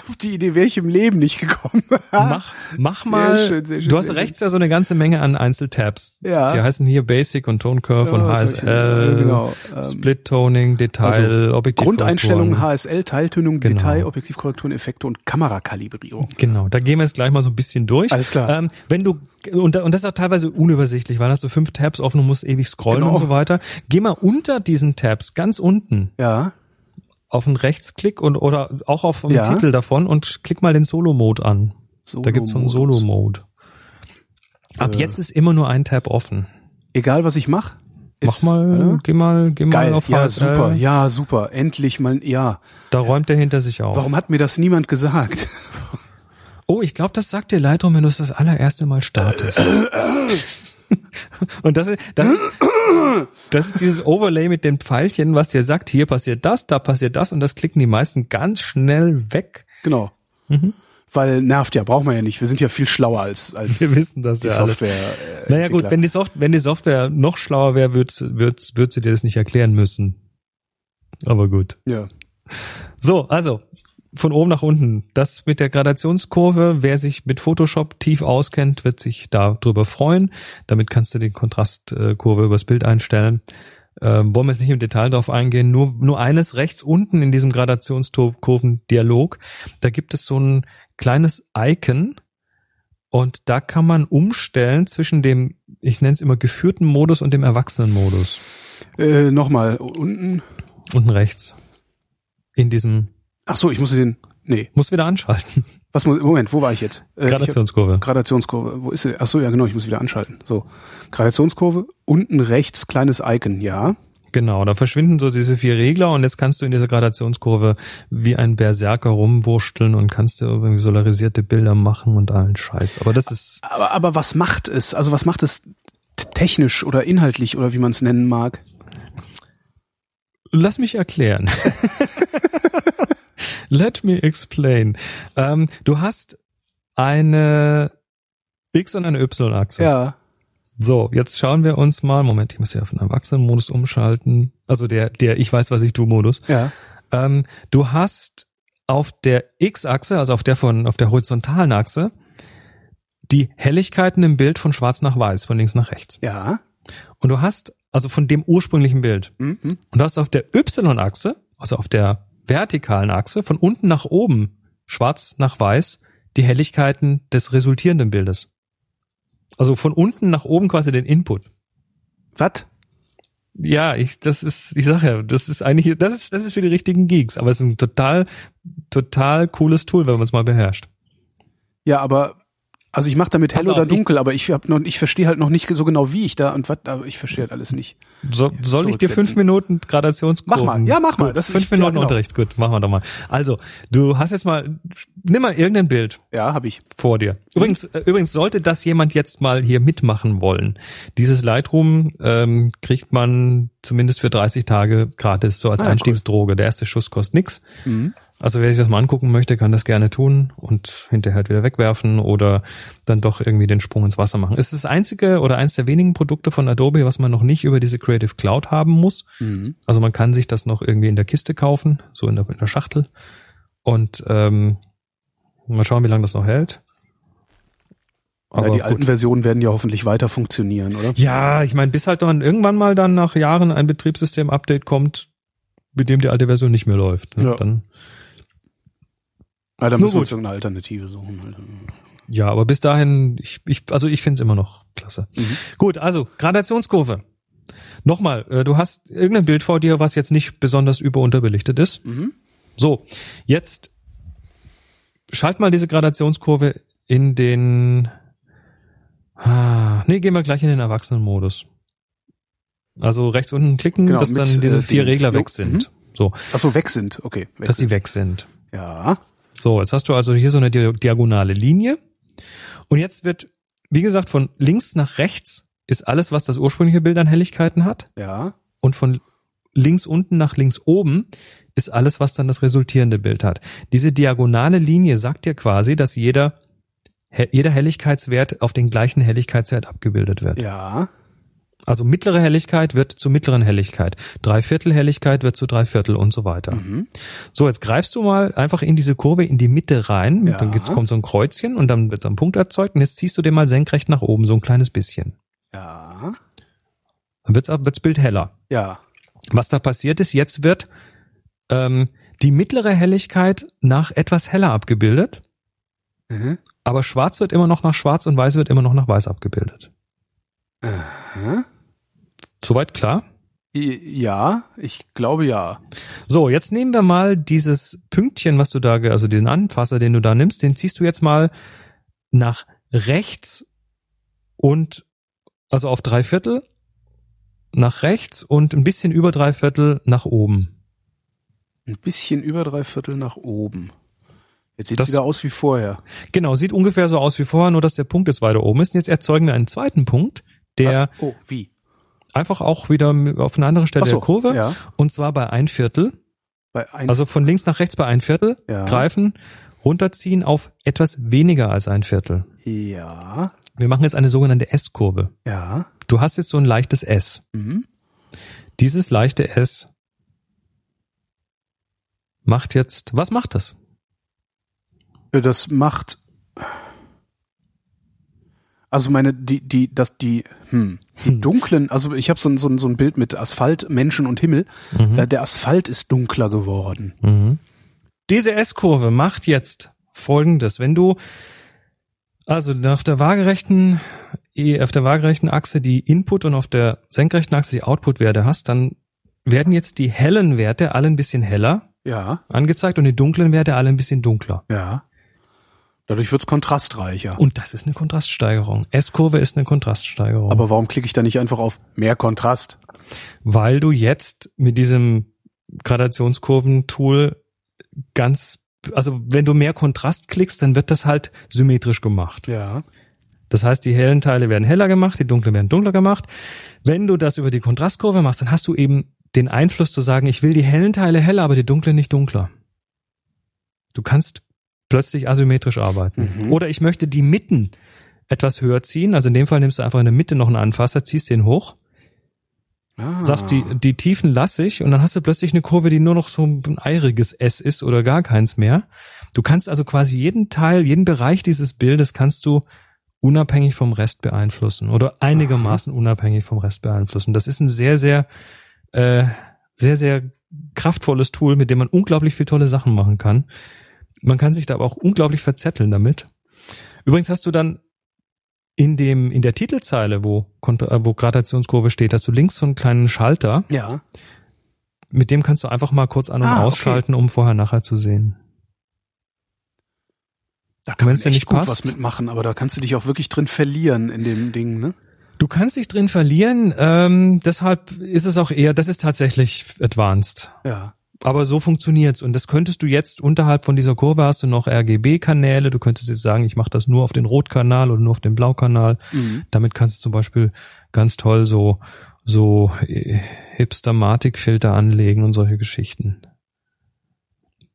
Speaker 2: Auf die Idee wäre ich im Leben nicht gekommen.
Speaker 3: Mach, mach
Speaker 2: Sehr
Speaker 3: mal.
Speaker 2: schön, sehr schön,
Speaker 3: du hast rechts ja so eine ganze Menge an Einzeltabs.
Speaker 2: Ja.
Speaker 3: Die heißen hier Basic und Tone Curve und
Speaker 2: Ja, ich-
Speaker 3: HSL,
Speaker 2: genau, ähm,
Speaker 3: Split Toning, Detail, Objektivkorrekturen.
Speaker 2: Grundeinstellungen, HSL, Teiltönung,
Speaker 3: Genau.
Speaker 2: Detail, Objektivkorrekturen, Effekte und Kamerakalibrierung.
Speaker 3: Genau, da gehen wir jetzt gleich mal so ein bisschen durch.
Speaker 2: Alles klar.
Speaker 3: Ähm, wenn du und, und das ist auch teilweise unübersichtlich, weil hast du fünf Tabs offen und musst ewig scrollen
Speaker 2: Genau.
Speaker 3: und so weiter. Geh mal unter diesen Tabs, ganz unten,
Speaker 2: Ja.
Speaker 3: Auf einen Rechtsklick und oder auch auf den
Speaker 2: Ja.
Speaker 3: Titel davon und klick mal den Solo-Mode an. da gibt's so einen. Solo-Mode. Ab
Speaker 2: Äh.
Speaker 3: jetzt ist immer nur ein Tab offen.
Speaker 2: Egal, was ich mache.
Speaker 3: Mach mal, geh mal, geh
Speaker 2: Geil,
Speaker 3: mal auf
Speaker 2: ja,
Speaker 3: HSL.
Speaker 2: super, ja, super. Endlich mal, ja.
Speaker 3: Da räumt er hinter sich auf.
Speaker 2: Warum hat mir das niemand gesagt?
Speaker 3: Oh, ich glaube, das sagt dir Lightroom, wenn du es das allererste Mal startest. <laughs> Und das ist, das ist, das ist dieses Overlay mit den Pfeilchen, was dir sagt, hier passiert das, da passiert das und das klicken die meisten ganz schnell weg.
Speaker 2: Genau.
Speaker 3: Mhm.
Speaker 2: Weil nervt ja, braucht man ja nicht. Wir sind ja viel schlauer als, als
Speaker 3: Wir wissen das
Speaker 2: die
Speaker 3: ja alles.
Speaker 2: Software. Äh,
Speaker 3: Naja gut, wenn die, Soft wenn die Software noch schlauer wäre, würde würd, würd sie dir das nicht erklären müssen. Aber gut.
Speaker 2: Ja.
Speaker 3: So, also von oben nach unten. Das mit der Gradationskurve, wer sich mit Photoshop tief auskennt, wird sich darüber freuen. Damit kannst du die Kontrastkurve übers Bild einstellen. Ähm, wollen wir jetzt nicht im Detail drauf eingehen. Nur, nur eines rechts unten in diesem Gradationskurven-Dialog. Da gibt es so ein kleines Icon und da kann man umstellen zwischen dem, ich nenne es immer geführten Modus und dem Erwachsenenmodus.
Speaker 2: Äh, Nochmal, unten.
Speaker 3: Unten rechts. In diesem,
Speaker 2: Ach so, ich muss den. Nee.
Speaker 3: muss wieder anschalten.
Speaker 2: Was muss, Moment, wo war ich jetzt? Äh, ich hab-
Speaker 3: Gradationskurve.
Speaker 2: Gradationskurve. Wo ist sie? Ach so, ja genau, ich muss wieder anschalten. So. Gradationskurve, unten rechts, kleines Icon, ja.
Speaker 3: Genau, da verschwinden so diese vier Regler und jetzt kannst du in dieser Gradationskurve wie ein Berserker rumwursteln und kannst du irgendwie solarisierte Bilder machen und allen Scheiß. Aber das ist,
Speaker 2: Aber, aber was macht es? Also was macht es technisch oder inhaltlich oder wie man es nennen mag?
Speaker 3: lass mich erklären. <laughs> Let me explain. Ähm, du hast eine X- und eine Y-Achse.
Speaker 2: Ja.
Speaker 3: So, jetzt schauen wir uns mal, Moment, ich muss ja auf den Erwachsenenmodus umschalten. Also der, der Ich weiß, was ich tu Modus.
Speaker 2: Ja.
Speaker 3: Ähm, du hast auf der X-Achse, also auf der von auf der horizontalen Achse, die Helligkeiten im Bild von schwarz nach weiß, von links nach rechts.
Speaker 2: Ja.
Speaker 3: Und du hast, also von dem ursprünglichen Bild.
Speaker 2: Mhm.
Speaker 3: Und du hast auf der Y-Achse, also auf der vertikalen Achse, von unten nach oben, schwarz nach weiß, die Helligkeiten des resultierenden Bildes. Also von unten nach oben quasi den Input.
Speaker 2: Was?
Speaker 3: Ja, ich, das ist, ich sag ja, das ist eigentlich, das ist, das ist für die richtigen Geeks, aber es ist ein total, total cooles Tool, wenn man es mal beherrscht.
Speaker 2: Ja, aber also ich mache damit hell
Speaker 3: Pass auf,
Speaker 2: oder
Speaker 3: ich-
Speaker 2: dunkel, aber ich hab noch, ich verstehe halt noch nicht so genau, wie ich da und was, aber ich verstehe halt alles nicht.
Speaker 3: So, soll ich dir fünf Minuten Gradationskurven?
Speaker 2: Mach mal. Ja, mach mal. Das ist-
Speaker 3: fünf
Speaker 2: ja,
Speaker 3: Minuten
Speaker 2: genau.
Speaker 3: Unterricht, gut, machen wir doch mal. Also, du hast jetzt mal, nimm mal irgendein Bild
Speaker 2: Ja, habe ich.
Speaker 3: vor dir. Übrigens, äh, übrigens sollte das jemand jetzt mal hier mitmachen wollen. Dieses Lightroom ähm, kriegt man zumindest für 30 Tage gratis, so als
Speaker 2: Ah, cool.
Speaker 3: Einstiegsdroge. Der erste Schuss kostet nix.
Speaker 2: Mhm.
Speaker 3: Also wer sich das mal angucken möchte, kann das gerne tun und hinterher halt wieder wegwerfen oder dann doch irgendwie den Sprung ins Wasser machen. Es ist das einzige oder eins der wenigen Produkte von Adobe, was man noch nicht über diese Creative Cloud haben muss.
Speaker 2: Mhm.
Speaker 3: Also man kann sich das noch irgendwie in der Kiste kaufen, so in der, in der Schachtel. Und ähm, mal schauen, wie lange das noch hält.
Speaker 2: ja, die alten Versionen werden ja hoffentlich weiter funktionieren, oder?
Speaker 3: Ja, ich meine, bis halt dann irgendwann mal dann nach Jahren ein Betriebssystem-Update kommt, mit dem die alte Version nicht mehr läuft. Ne?
Speaker 2: Ja.
Speaker 3: Dann,
Speaker 2: Ja, dann
Speaker 3: Nur
Speaker 2: müssen wir uns irgendeine Alternative suchen. Alter.
Speaker 3: ja, aber bis dahin, ich, ich, also ich finde es immer noch klasse.
Speaker 2: Mhm.
Speaker 3: Gut, also Gradationskurve. Nochmal, äh, du hast irgendein Bild vor dir, was jetzt nicht besonders überunterbelichtet ist.
Speaker 2: Mhm.
Speaker 3: So, jetzt schalt mal diese Gradationskurve in den. Ah, nee, gehen wir gleich in den Erwachsenenmodus. Also rechts unten klicken,
Speaker 2: Genau,
Speaker 3: dass
Speaker 2: mit,
Speaker 3: dann diese
Speaker 2: äh,
Speaker 3: vier. Regler weg sind. So,
Speaker 2: Ach so, weg sind. Okay. Weg
Speaker 3: dass sie
Speaker 2: sind.
Speaker 3: weg sind.
Speaker 2: Ja.
Speaker 3: So, jetzt hast du also hier so eine di- diagonale Linie. Und jetzt wird, wie gesagt, von links nach rechts ist alles, was das ursprüngliche Bild an Helligkeiten hat.
Speaker 2: Ja.
Speaker 3: Und von links unten nach links oben ist alles, was dann das resultierende Bild hat. Diese diagonale Linie sagt dir quasi, dass jeder, jeder Helligkeitswert auf den gleichen Helligkeitswert abgebildet wird.
Speaker 2: Ja.
Speaker 3: Also mittlere Helligkeit wird zu mittleren Helligkeit. Dreiviertel Helligkeit wird zu Dreiviertel und so weiter.
Speaker 2: Mhm.
Speaker 3: So, jetzt greifst du mal einfach in diese Kurve in die Mitte rein.
Speaker 2: Ja.
Speaker 3: Dann kommt so ein Kreuzchen und dann wird ein Punkt erzeugt und jetzt ziehst du den mal senkrecht nach oben, so ein kleines bisschen.
Speaker 2: Ja.
Speaker 3: Dann wird's, wird's Bild heller.
Speaker 2: Ja.
Speaker 3: Was da passiert ist, jetzt wird ähm, die mittlere Helligkeit nach etwas heller abgebildet,
Speaker 2: Mhm.
Speaker 3: aber schwarz wird immer noch nach schwarz und weiß wird immer noch nach weiß abgebildet.
Speaker 2: Aha.
Speaker 3: Soweit klar?
Speaker 2: Ja, ich glaube ja.
Speaker 3: So, jetzt nehmen wir mal dieses Pünktchen, was du da, also den Anfasser, den du da nimmst, den ziehst du jetzt mal nach rechts und also auf drei Viertel nach rechts und ein bisschen über drei Viertel nach oben.
Speaker 2: Ein bisschen über drei Viertel nach oben. Jetzt sieht es wieder aus wie vorher.
Speaker 3: Genau, sieht ungefähr so aus wie vorher, nur dass der Punkt jetzt weiter oben ist. Und jetzt erzeugen wir einen zweiten Punkt, der
Speaker 2: Ah, oh, wie?
Speaker 3: Einfach auch wieder auf eine andere Stelle
Speaker 2: so,
Speaker 3: der Kurve
Speaker 2: Ja.
Speaker 3: und zwar bei ein Viertel.
Speaker 2: Bei ein,
Speaker 3: Also von links nach rechts bei ein Viertel
Speaker 2: Ja.
Speaker 3: greifen, runterziehen auf etwas weniger als ein Viertel.
Speaker 2: ja.
Speaker 3: Wir machen jetzt eine sogenannte S-Kurve.
Speaker 2: Ja.
Speaker 3: Du hast jetzt so ein leichtes S.
Speaker 2: Mhm.
Speaker 3: Dieses leichte S macht jetzt, was macht das?
Speaker 2: Das macht. Also meine, die, die, das, die, hm, die
Speaker 3: Hm.
Speaker 2: dunklen, also ich habe so ein, so, ein, so ein Bild mit Asphalt, Menschen und Himmel.
Speaker 3: Mhm.
Speaker 2: Äh, der Asphalt ist dunkler geworden.
Speaker 3: Mhm. Diese S-Kurve macht jetzt folgendes. Wenn du also auf der waagerechten, eh, auf der waagerechten Achse die Input und auf der senkrechten Achse die Output-Werte hast, dann werden jetzt die hellen Werte alle ein bisschen heller
Speaker 2: Ja,
Speaker 3: angezeigt und die dunklen Werte alle ein bisschen dunkler.
Speaker 2: ja. Dadurch wird's kontrastreicher.
Speaker 3: Und das ist eine Kontraststeigerung. S-Kurve ist eine Kontraststeigerung.
Speaker 2: Aber warum klicke ich da nicht einfach auf mehr Kontrast?
Speaker 3: weil du jetzt mit diesem Gradationskurventool ganz, also wenn du mehr Kontrast klickst, dann wird das halt symmetrisch gemacht.
Speaker 2: Ja.
Speaker 3: Das heißt, die hellen Teile werden heller gemacht, die dunklen werden dunkler gemacht. Wenn du das über die Kontrastkurve machst, dann hast du eben den Einfluss zu sagen, ich will die hellen Teile heller, aber die dunklen nicht dunkler. Du kannst plötzlich asymmetrisch arbeiten.
Speaker 2: Mhm.
Speaker 3: Oder ich möchte die Mitten etwas höher ziehen. Also in dem Fall nimmst du einfach in der Mitte noch einen Anfasser, ziehst den hoch,
Speaker 2: Ah.
Speaker 3: sagst die, die Tiefen lasse ich und dann hast du plötzlich eine Kurve, die nur noch so ein eiriges S ist oder gar keins mehr. Du kannst also quasi jeden Teil, jeden Bereich dieses Bildes kannst du unabhängig vom Rest beeinflussen oder einigermaßen unabhängig vom Rest beeinflussen. Das ist ein sehr, sehr, äh, sehr, sehr kraftvolles Tool, mit dem man unglaublich viel tolle Sachen machen kann. Man kann sich da aber auch unglaublich verzetteln damit. Übrigens hast du dann in dem, in der Titelzeile, wo, äh, wo Gradationskurve steht, hast du links so einen kleinen Schalter,
Speaker 2: Ja.
Speaker 3: mit dem kannst du einfach mal kurz an- und
Speaker 2: Ah, okay.
Speaker 3: ausschalten, um vorher nachher zu sehen.
Speaker 2: Da kann man echt
Speaker 3: nicht
Speaker 2: gut
Speaker 3: passt.
Speaker 2: was mitmachen, aber da kannst du dich auch wirklich drin verlieren in dem Ding, ne?
Speaker 3: Du kannst dich drin verlieren, ähm, deshalb ist es auch eher, das ist tatsächlich advanced.
Speaker 2: Ja.
Speaker 3: Aber so funktioniert's und das könntest du jetzt unterhalb von dieser Kurve hast du noch RGB-Kanäle. Du könntest jetzt sagen, ich mache das nur auf den Rotkanal oder nur auf den Blaukanal.
Speaker 2: Mhm.
Speaker 3: Damit kannst du zum Beispiel ganz toll so so äh, Hipster-Matic-Filter anlegen und solche Geschichten.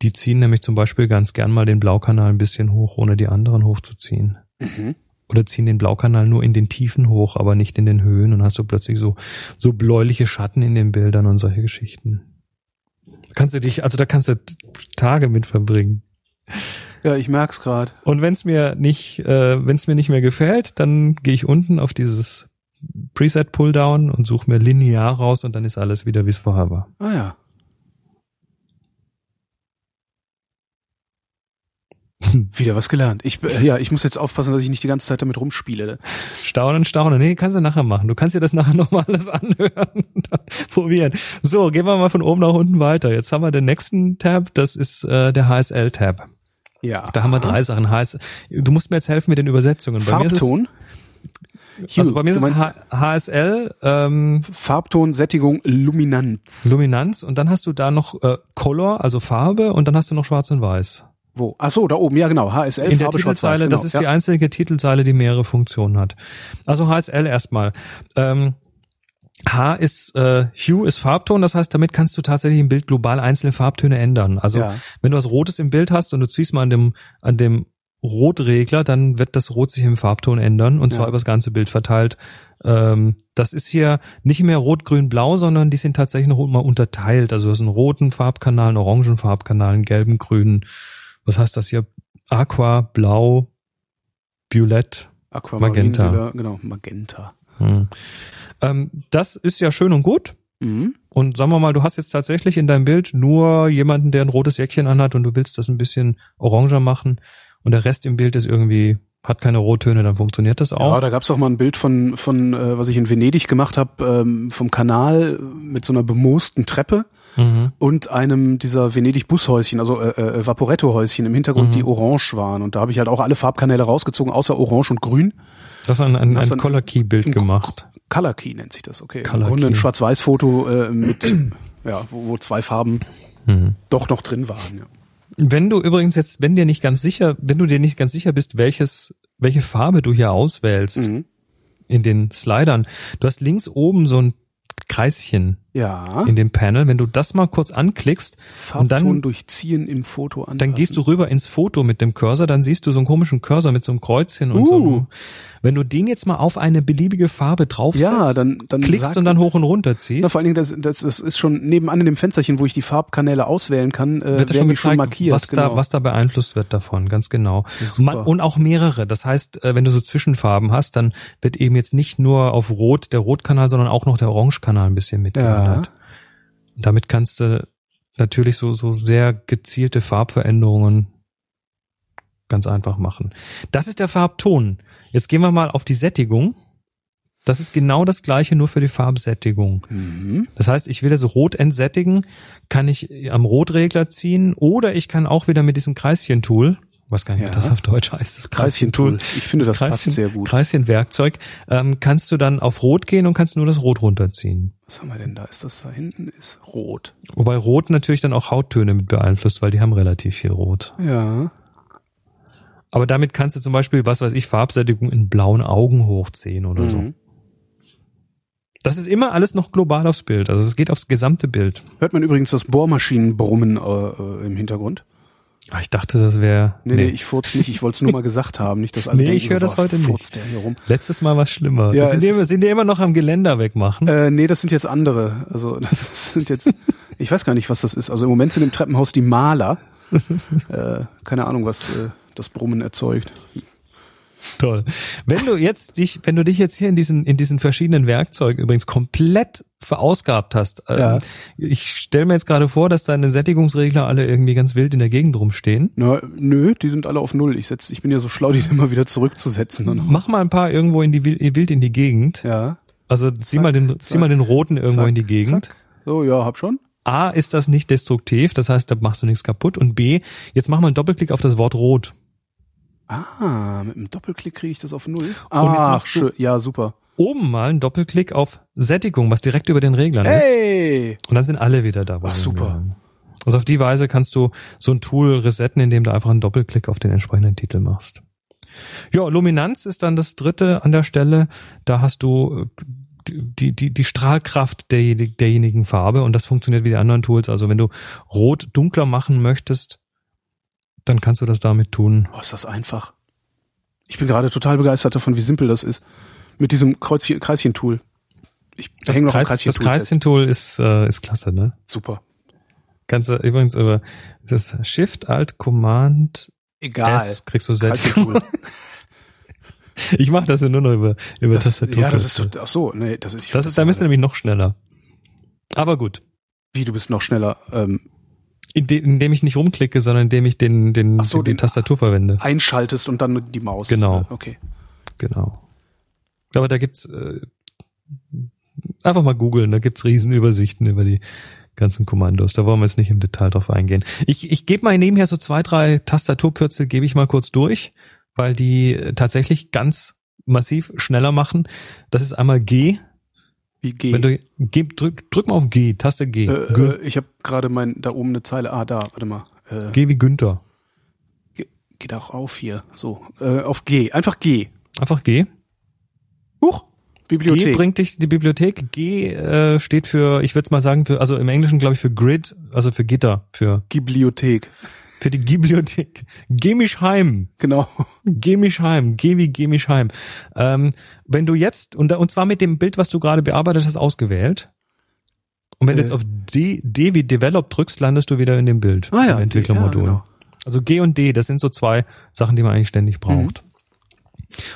Speaker 3: Die ziehen nämlich zum Beispiel ganz gern mal den Blaukanal ein bisschen hoch, ohne die anderen hochzuziehen.
Speaker 2: Mhm.
Speaker 3: Oder ziehen den Blaukanal nur in den Tiefen hoch, aber nicht in den Höhen und hast du plötzlich so, so bläuliche Schatten in den Bildern und solche Geschichten. Kannst du dich, also da kannst du Tage mit verbringen.
Speaker 2: Ja, ich merk's grad.
Speaker 3: Und wenn es mir nicht, äh, wenn es mir nicht mehr gefällt, dann gehe ich unten auf dieses Preset Pulldown und suche mir linear raus und dann ist alles wieder wie es vorher war.
Speaker 2: Ah ja. <laughs> Wieder was gelernt. Ich, äh, ja, ich muss jetzt aufpassen, dass ich nicht die ganze Zeit damit rumspiele.
Speaker 3: Staunen, staunen. Nee, kannst du nachher machen. Du kannst dir das nachher <laughs> nochmal alles anhören. <laughs> Probieren. So, gehen wir mal von oben nach unten weiter. Jetzt haben wir den nächsten Tab. Das ist äh, der HSL-Tab.
Speaker 2: Ja.
Speaker 3: Da haben wir drei Sachen. HS, du musst mir jetzt helfen mit den Übersetzungen. Bei mir ist es-
Speaker 2: Farbton.
Speaker 3: Also bei mir ist es H HSL, ähm,
Speaker 2: Farbton, Sättigung, Luminanz.
Speaker 3: Luminanz und dann hast du da noch äh, Color, also Farbe und dann hast du noch Schwarz und Weiß.
Speaker 2: Wo? Ach so, da oben. Ja, genau. HSL,
Speaker 3: In der. Titelzeile,
Speaker 2: Genau.
Speaker 3: das ist
Speaker 2: ja.
Speaker 3: die einzige Titelzeile, die mehrere Funktionen hat. Also HSL erstmal. Ähm, H ist äh, Hue ist Farbton, das heißt, damit kannst du tatsächlich im Bild global einzelne Farbtöne ändern. Also
Speaker 2: Ja.
Speaker 3: wenn du was Rotes im Bild hast und du ziehst mal an dem an dem Rotregler, dann wird das Rot sich im Farbton ändern und zwar
Speaker 2: Ja.
Speaker 3: über das ganze Bild verteilt. Ähm, das ist hier nicht mehr Rot, Grün, Blau, sondern die sind tatsächlich noch mal unterteilt. Also du hast einen roten Farbkanal, einen orangen Farbkanal, einen gelben, grünen. Was heißt das hier? Aqua, Blau, Violett.
Speaker 2: Aquamarin,
Speaker 3: Magenta.
Speaker 2: Lila, genau, Magenta.
Speaker 3: Hm. Ähm, das ist ja schön und gut.
Speaker 2: Mhm.
Speaker 3: Und sagen wir mal, du hast jetzt tatsächlich in deinem Bild nur jemanden, der ein rotes Jäckchen anhat und du willst das ein bisschen oranger machen und der Rest im Bild ist irgendwie, hat keine Rottöne, dann funktioniert das
Speaker 2: Ja,
Speaker 3: auch.
Speaker 2: da gab's auch mal ein Bild von, von äh, was ich in Venedig gemacht habe, ähm, vom Kanal mit so einer bemoosten Treppe
Speaker 3: Mhm.
Speaker 2: und einem dieser Venedig-Bushäuschen, also äh, äh, Vaporetto-Häuschen im Hintergrund,
Speaker 3: Mhm.
Speaker 2: die orange waren. Und da habe ich halt auch alle Farbkanäle rausgezogen, außer orange und grün.
Speaker 3: Das ist ein, ein,
Speaker 2: Das
Speaker 3: ein Color Key Bild
Speaker 2: im-
Speaker 3: gemacht.
Speaker 2: Color Key nennt sich das, okay.
Speaker 3: Color
Speaker 2: Im Grunde ein
Speaker 3: Key.
Speaker 2: Schwarz-Weiß-Foto äh, mit, <clears throat> ja, wo, wo zwei Farben
Speaker 3: Mhm.
Speaker 2: doch noch drin waren. Ja.
Speaker 3: Wenn du übrigens jetzt, wenn dir nicht ganz sicher, wenn du dir nicht ganz sicher bist, welches, welche Farbe du hier auswählst
Speaker 2: Mhm.
Speaker 3: in den Slidern, du hast links oben so ein Kreischen
Speaker 2: Ja.
Speaker 3: in dem Panel. Wenn du das mal kurz anklickst, und dann-
Speaker 2: Farbton durchziehen im Foto an.
Speaker 3: dann gehst du rüber ins Foto mit dem Cursor, dann siehst du so einen komischen Cursor mit so einem Kreuzchen und
Speaker 2: Uh.
Speaker 3: so. Wenn du den jetzt mal auf eine beliebige Farbe draufsetzt,
Speaker 2: Ja, dann, dann
Speaker 3: klickst
Speaker 2: sagt-
Speaker 3: und dann hoch und runter ziehst,
Speaker 2: Na, vor allen Dingen, das, das, das ist schon nebenan in dem Fensterchen, wo ich die Farbkanäle auswählen kann, äh,
Speaker 3: wird schon gezeigt,
Speaker 2: schon markiert.
Speaker 3: was
Speaker 2: genau.
Speaker 3: da was da beeinflusst wird davon, ganz genau. Man, und auch mehrere. Das heißt, äh, wenn du so Zwischenfarben hast, dann wird eben jetzt nicht nur auf Rot der Rotkanal, sondern auch noch der Orangekanal ein bisschen mitgeändert. Und damit kannst du natürlich so so sehr gezielte Farbveränderungen ganz einfach machen. Das ist der Farbton. Jetzt gehen wir mal auf die Sättigung. Das ist genau das gleiche, nur für die Farbsättigung.
Speaker 2: Mhm.
Speaker 3: Das heißt, ich will das Rot entsättigen, kann ich am Rotregler ziehen oder ich kann auch wieder mit diesem Kreischen-Tool, was gar nicht,
Speaker 2: Ja.
Speaker 3: das auf Deutsch heißt, das
Speaker 2: Kreischen-Tool. Ich finde, das passt
Speaker 3: Kreischen-
Speaker 2: sehr gut.
Speaker 3: Kreischen-Werkzeug, ähm, kannst du dann auf Rot gehen und kannst nur das Rot runterziehen.
Speaker 2: Was haben wir denn da? Ist das da hinten? Ist rot.
Speaker 3: Wobei Rot natürlich dann auch Hauttöne mit beeinflusst, weil die haben relativ viel Rot.
Speaker 2: Ja.
Speaker 3: Aber damit kannst du zum Beispiel, was weiß ich, Farbsättigung in blauen Augen hochziehen oder so.
Speaker 2: Mhm.
Speaker 3: Das ist immer alles noch global aufs Bild. Also es geht aufs gesamte Bild.
Speaker 2: Hört man übrigens das Bohrmaschinenbrummen äh, äh, im Hintergrund?
Speaker 3: Ah, Ich dachte, das wäre.
Speaker 2: Nee, nee, ich furz nicht. Ich wollte es nur mal gesagt haben. Nicht, dass alle <laughs>
Speaker 3: Nee,
Speaker 2: denken,
Speaker 3: ich hör
Speaker 2: so,
Speaker 3: das heute nicht.
Speaker 2: furzt der hier rum.
Speaker 3: Letztes Mal war schlimmer.
Speaker 2: Ja,
Speaker 3: sind, die sind die immer noch am Geländer wegmachen?
Speaker 2: Äh, nee, das sind jetzt andere. Also <laughs> das sind jetzt, ich weiß gar nicht, was das ist. Also im Moment sind im Treppenhaus die Maler. <laughs> äh, keine Ahnung, was äh, das Brummen erzeugt.
Speaker 3: Toll. Wenn du jetzt dich, wenn du dich jetzt hier in diesen, in diesen verschiedenen Werkzeugen übrigens komplett verausgabt hast, ähm,
Speaker 2: Ja.
Speaker 3: ich stelle mir jetzt gerade vor, dass deine Sättigungsregler alle irgendwie ganz wild in der Gegend rumstehen.
Speaker 2: Na, nö, die sind alle auf Null. Ich setz, ich bin ja so schlau, die <laughs> immer wieder zurückzusetzen. Und,
Speaker 3: Mach mal ein paar irgendwo in die Wil- wild in die Gegend.
Speaker 2: ja.
Speaker 3: Also zieh mal den, zieh mal den roten irgendwo
Speaker 2: Zack,
Speaker 3: in die Gegend.
Speaker 2: Zack. So, ja, hab schon.
Speaker 3: A, ist das nicht destruktiv, das heißt, da machst du nichts kaputt. Und B, jetzt mach mal einen Doppelklick auf das Wort rot.
Speaker 2: Ah, mit einem Doppelklick kriege ich das auf Null. Ah, schön. Ja, super.
Speaker 3: Oben mal einen Doppelklick auf Sättigung, was direkt über den Reglern ist.
Speaker 2: Hey!
Speaker 3: Und dann sind alle wieder da. wo
Speaker 2: Ach, super.
Speaker 3: Also auf die Weise kannst du so ein Tool resetten, indem du einfach einen Doppelklick auf den entsprechenden Titel machst. Ja, Luminanz ist dann das dritte an der Stelle. Da hast du äh, die, die, die Strahlkraft derjenigen, derjenigen Farbe und das funktioniert wie die anderen Tools. Also wenn du rot dunkler machen möchtest, dann kannst du das damit tun.
Speaker 2: Oh, ist das einfach. Ich bin gerade total begeistert davon, wie simpel das ist. Mit diesem Kreuzchen, Kreischen-Tool. Ich
Speaker 3: Das,
Speaker 2: häng noch
Speaker 3: Kreis, das
Speaker 2: Kreischen-Tool fest.
Speaker 3: Kreischen-Tool ist, äh, ist klasse, ne?
Speaker 2: Super.
Speaker 3: Kannst du übrigens über das Shift, Alt, Command,
Speaker 2: Egal.
Speaker 3: S kriegst du.
Speaker 2: Kreischen-Tool. <laughs>
Speaker 3: Ich mache das ja nur noch über, über
Speaker 2: Das,
Speaker 3: Tastatur.
Speaker 2: ja, das ist so, ach so, nee, das ist,
Speaker 3: das ist, da bist du nämlich noch schneller. Aber gut.
Speaker 2: Wie, du bist noch schneller, ähm,
Speaker 3: Inde- Indem ich nicht rumklicke, sondern indem ich den, den,
Speaker 2: so,
Speaker 3: die, die
Speaker 2: den-
Speaker 3: Tastatur verwende.
Speaker 2: Einschaltest und dann die Maus.
Speaker 3: Genau.
Speaker 2: Okay.
Speaker 3: Genau. Glaube, da gibt's äh, einfach mal googeln, da gibt's Riesenübersichten über die ganzen Kommandos. Da wollen wir jetzt nicht im Detail drauf eingehen. Ich, ich gebe mal nebenher so zwei, drei Tastaturkürzel, gebe ich mal kurz durch, weil die äh, tatsächlich ganz massiv schneller machen. Das ist einmal G.
Speaker 2: Wie G.
Speaker 3: Wenn du G, drück, drück mal auf G, Taste G.
Speaker 2: äh,
Speaker 3: G,
Speaker 2: äh, ich habe gerade mein da oben eine Zeile. Ah, da, warte mal. Äh,
Speaker 3: G wie Günther.
Speaker 2: Ge- geht auch auf hier. So, äh, auf G. Einfach G.
Speaker 3: Einfach G.
Speaker 2: Huch.
Speaker 3: G
Speaker 2: Bibliothek.
Speaker 3: bringt dich in die Bibliothek. G äh, steht für, ich würde mal sagen, für, also im Englischen glaube ich für Grid, also für Gitter, für
Speaker 2: Bibliothek.
Speaker 3: Für die Bibliothek. Geh mich heim.
Speaker 2: Genau.
Speaker 3: Geh mich heim. Geh wie geh mich heim. Ähm, wenn du jetzt, und, und zwar mit dem Bild, was du gerade bearbeitet hast, ausgewählt. Und wenn du
Speaker 2: Äh.
Speaker 3: jetzt auf D, D wie Develop drückst, landest du wieder in dem Bild.
Speaker 2: Ah ja,
Speaker 3: Entwicklermodul.
Speaker 2: ja, genau.
Speaker 3: Also G und D, das sind so zwei Sachen, die man eigentlich ständig braucht.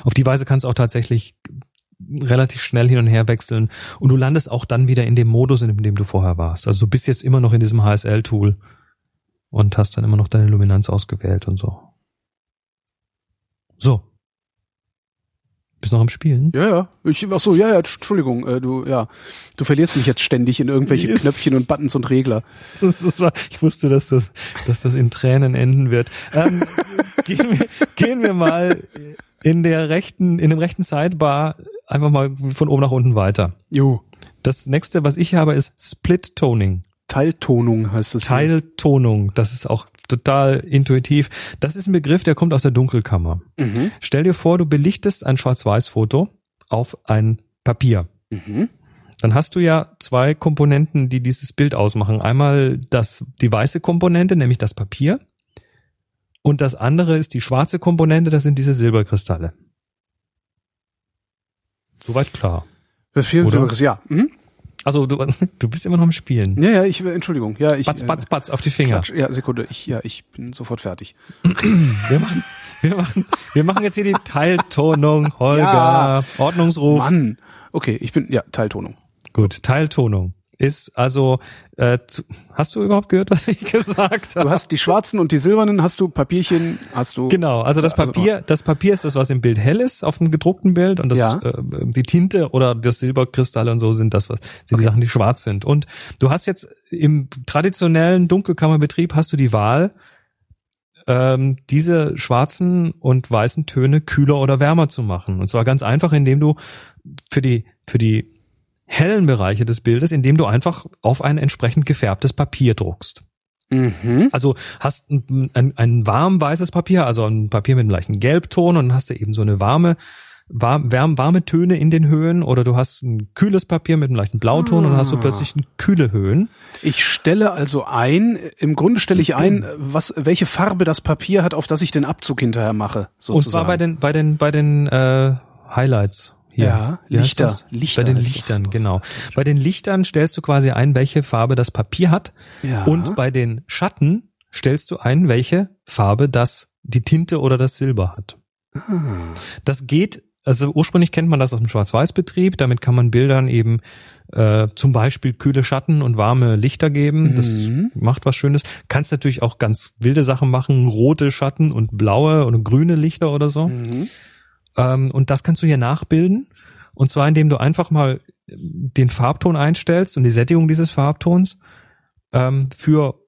Speaker 3: Auf die Weise kannst du auch tatsächlich relativ schnell hin und her wechseln und du landest auch dann wieder in dem Modus, in dem du vorher warst. Also du bist jetzt immer noch in diesem HSL-Tool und hast dann immer noch deine Luminanz ausgewählt und so. So. Bist noch am Spielen?
Speaker 2: Ja, ja. Ich, ach so, ja, ja, Entschuldigung, äh, du, ja. Du verlierst mich jetzt ständig in irgendwelche
Speaker 3: Yes.
Speaker 2: Knöpfchen und Buttons und Regler.
Speaker 3: Das, das war, ich wusste, dass das, dass das in Tränen enden wird. Ähm, <laughs> gehen, wir, gehen wir mal in der rechten, in dem rechten Sidebar einfach mal von oben nach unten weiter.
Speaker 2: Jo.
Speaker 3: Das nächste, was ich habe, ist Split Toning.
Speaker 2: Teiltonung heißt es. hier.
Speaker 3: Teiltonung. Das ist auch total intuitiv. Das ist ein Begriff, der kommt aus der Dunkelkammer.
Speaker 2: Mhm.
Speaker 3: Stell dir vor, du belichtest ein Schwarz-Weiß-Foto auf ein Papier.
Speaker 2: Mhm.
Speaker 3: Dann hast du ja zwei Komponenten, die dieses Bild ausmachen. Einmal das, die weiße Komponente, nämlich das Papier. Und das andere ist die schwarze Komponente, das sind diese Silberkristalle. Soweit klar. Oder?
Speaker 2: Silberes, ja. Mhm.
Speaker 3: Also du, <laughs> du bist immer noch im Spielen.
Speaker 2: Ja, ja, ich, Entschuldigung. Ja, ich.
Speaker 3: Batz,
Speaker 2: äh,
Speaker 3: batz, batz auf die Finger.
Speaker 2: Quatsch. Ja, Sekunde. Ich, ja, ich bin sofort fertig.
Speaker 3: Wir machen, wir machen, wir machen jetzt hier die Teiltonung, Holger.
Speaker 2: Ja.
Speaker 3: Ordnungsruf.
Speaker 2: Mann. Okay, ich bin, ja, Teiltonung.
Speaker 3: Gut, Teiltonung ist also, äh, zu, hast du überhaupt gehört, was ich <laughs> gesagt habe?
Speaker 2: Du hast die schwarzen und die silbernen, hast du Papierchen, hast du.
Speaker 3: Genau, also das
Speaker 2: Also-
Speaker 3: Papier, das Papier ist das, was im Bild hell ist, auf dem gedruckten Bild und das,
Speaker 2: Ja.
Speaker 3: äh, die Tinte oder das Silberkristalle und so sind das, was sind die Sachen, die schwarz sind. Und du hast jetzt im traditionellen Dunkelkammerbetrieb hast du die Wahl, ähm, diese schwarzen und weißen Töne kühler oder wärmer zu machen. Und zwar ganz einfach, indem du für die für die hellen Bereiche des Bildes, indem du einfach auf ein entsprechend gefärbtes Papier druckst.
Speaker 2: Mhm.
Speaker 3: Also hast ein, ein, ein warm weißes Papier, also ein Papier mit einem leichten Gelbton und dann hast du eben so eine warme, warm, warm, warme Töne in den Höhen oder du hast ein kühles Papier mit einem leichten Blauton und dann hast du
Speaker 2: Ah.
Speaker 3: plötzlich kühle Höhen.
Speaker 2: Ich stelle also ein, im Grunde stelle ich ein, was, welche Farbe das Papier hat, auf das ich den Abzug hinterher mache, sozusagen.
Speaker 3: Und zwar bei den, bei den, bei den äh, Highlights. Hier.
Speaker 2: Ja, Lichter. Lichter
Speaker 3: Bei den
Speaker 2: das.
Speaker 3: Lichtern, genau. Bei den Lichtern stellst du quasi ein, welche Farbe das Papier hat.
Speaker 2: Ja.
Speaker 3: Und bei den Schatten stellst du ein, welche Farbe das die Tinte oder das Silber hat.
Speaker 2: Ah.
Speaker 3: Das geht, also ursprünglich kennt man das aus dem Schwarz-Weiß-Betrieb. Damit kann man Bildern eben äh, zum Beispiel kühle Schatten und warme Lichter geben. Das
Speaker 2: Mhm.
Speaker 3: macht was Schönes. Kannst natürlich auch ganz wilde Sachen machen, rote Schatten und blaue oder grüne Lichter oder so.
Speaker 2: Mhm.
Speaker 3: Ähm, und das kannst du hier nachbilden. Und zwar, indem du einfach mal den Farbton einstellst und die Sättigung dieses Farbtons ähm, für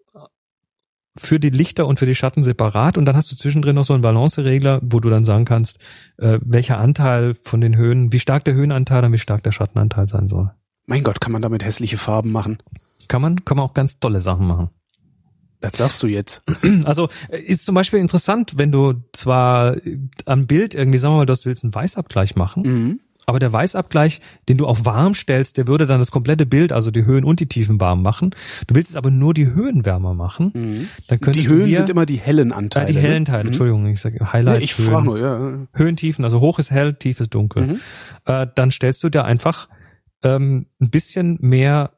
Speaker 3: für die Lichter und für die Schatten separat und dann hast du zwischendrin noch so einen Balanceregler, wo du dann sagen kannst, äh, welcher Anteil von den Höhen, wie stark der Höhenanteil und wie stark der Schattenanteil sein soll.
Speaker 2: Mein Gott, kann man damit hässliche Farben machen?
Speaker 3: Kann man, kann man auch ganz tolle Sachen machen.
Speaker 2: Das sagst du jetzt. <clears throat>
Speaker 3: Also äh, ist zum Beispiel interessant, wenn du zwar äh, am Bild irgendwie, sagen wir mal, du willst einen Weißabgleich machen,
Speaker 2: Mhm.
Speaker 3: aber der Weißabgleich, den du auf warm stellst, der würde dann das komplette Bild, also die Höhen und die Tiefen warm machen. Du willst jetzt aber nur die Höhen wärmer machen,
Speaker 2: Mhm.
Speaker 3: dann könntest
Speaker 2: Die Höhen
Speaker 3: hier,
Speaker 2: sind immer die hellen Anteile.
Speaker 3: die hellen
Speaker 2: ne?
Speaker 3: Teile,
Speaker 2: Mhm.
Speaker 3: Entschuldigung, ich sage
Speaker 2: Ja,
Speaker 3: Highlights.
Speaker 2: ich frage nur, ja.
Speaker 3: Höhen, Tiefen, also hoch ist hell, tief ist dunkel.
Speaker 2: Mhm.
Speaker 3: Äh, dann stellst du dir einfach ähm, ein bisschen mehr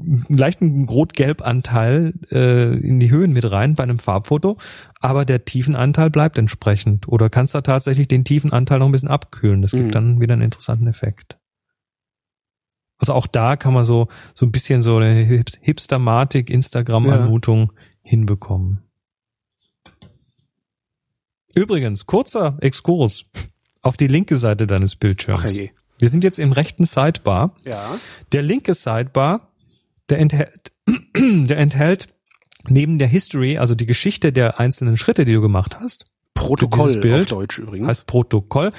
Speaker 3: einen leichten Rot-Gelb-Anteil äh, in die Höhen mit rein bei einem Farbfoto, aber der Tiefenanteil bleibt entsprechend. Oder kannst da tatsächlich den Tiefenanteil noch ein bisschen abkühlen. Das gibt
Speaker 2: Mhm.
Speaker 3: dann wieder einen interessanten Effekt. Also auch da kann man so, so ein bisschen so eine Hips- Hipstermatik, Instagram-Anmutung hinbekommen. Übrigens, kurzer Exkurs auf die linke Seite deines Bildschirms.
Speaker 2: je.
Speaker 3: Wir sind jetzt im rechten Sidebar.
Speaker 2: Ja.
Speaker 3: Der linke Sidebar, der enthält, <clears throat> der enthält neben der History, also die Geschichte der einzelnen Schritte, die du gemacht hast,
Speaker 2: Protokoll
Speaker 3: Bild
Speaker 2: auf Deutsch übrigens.
Speaker 3: heißt Protokoll,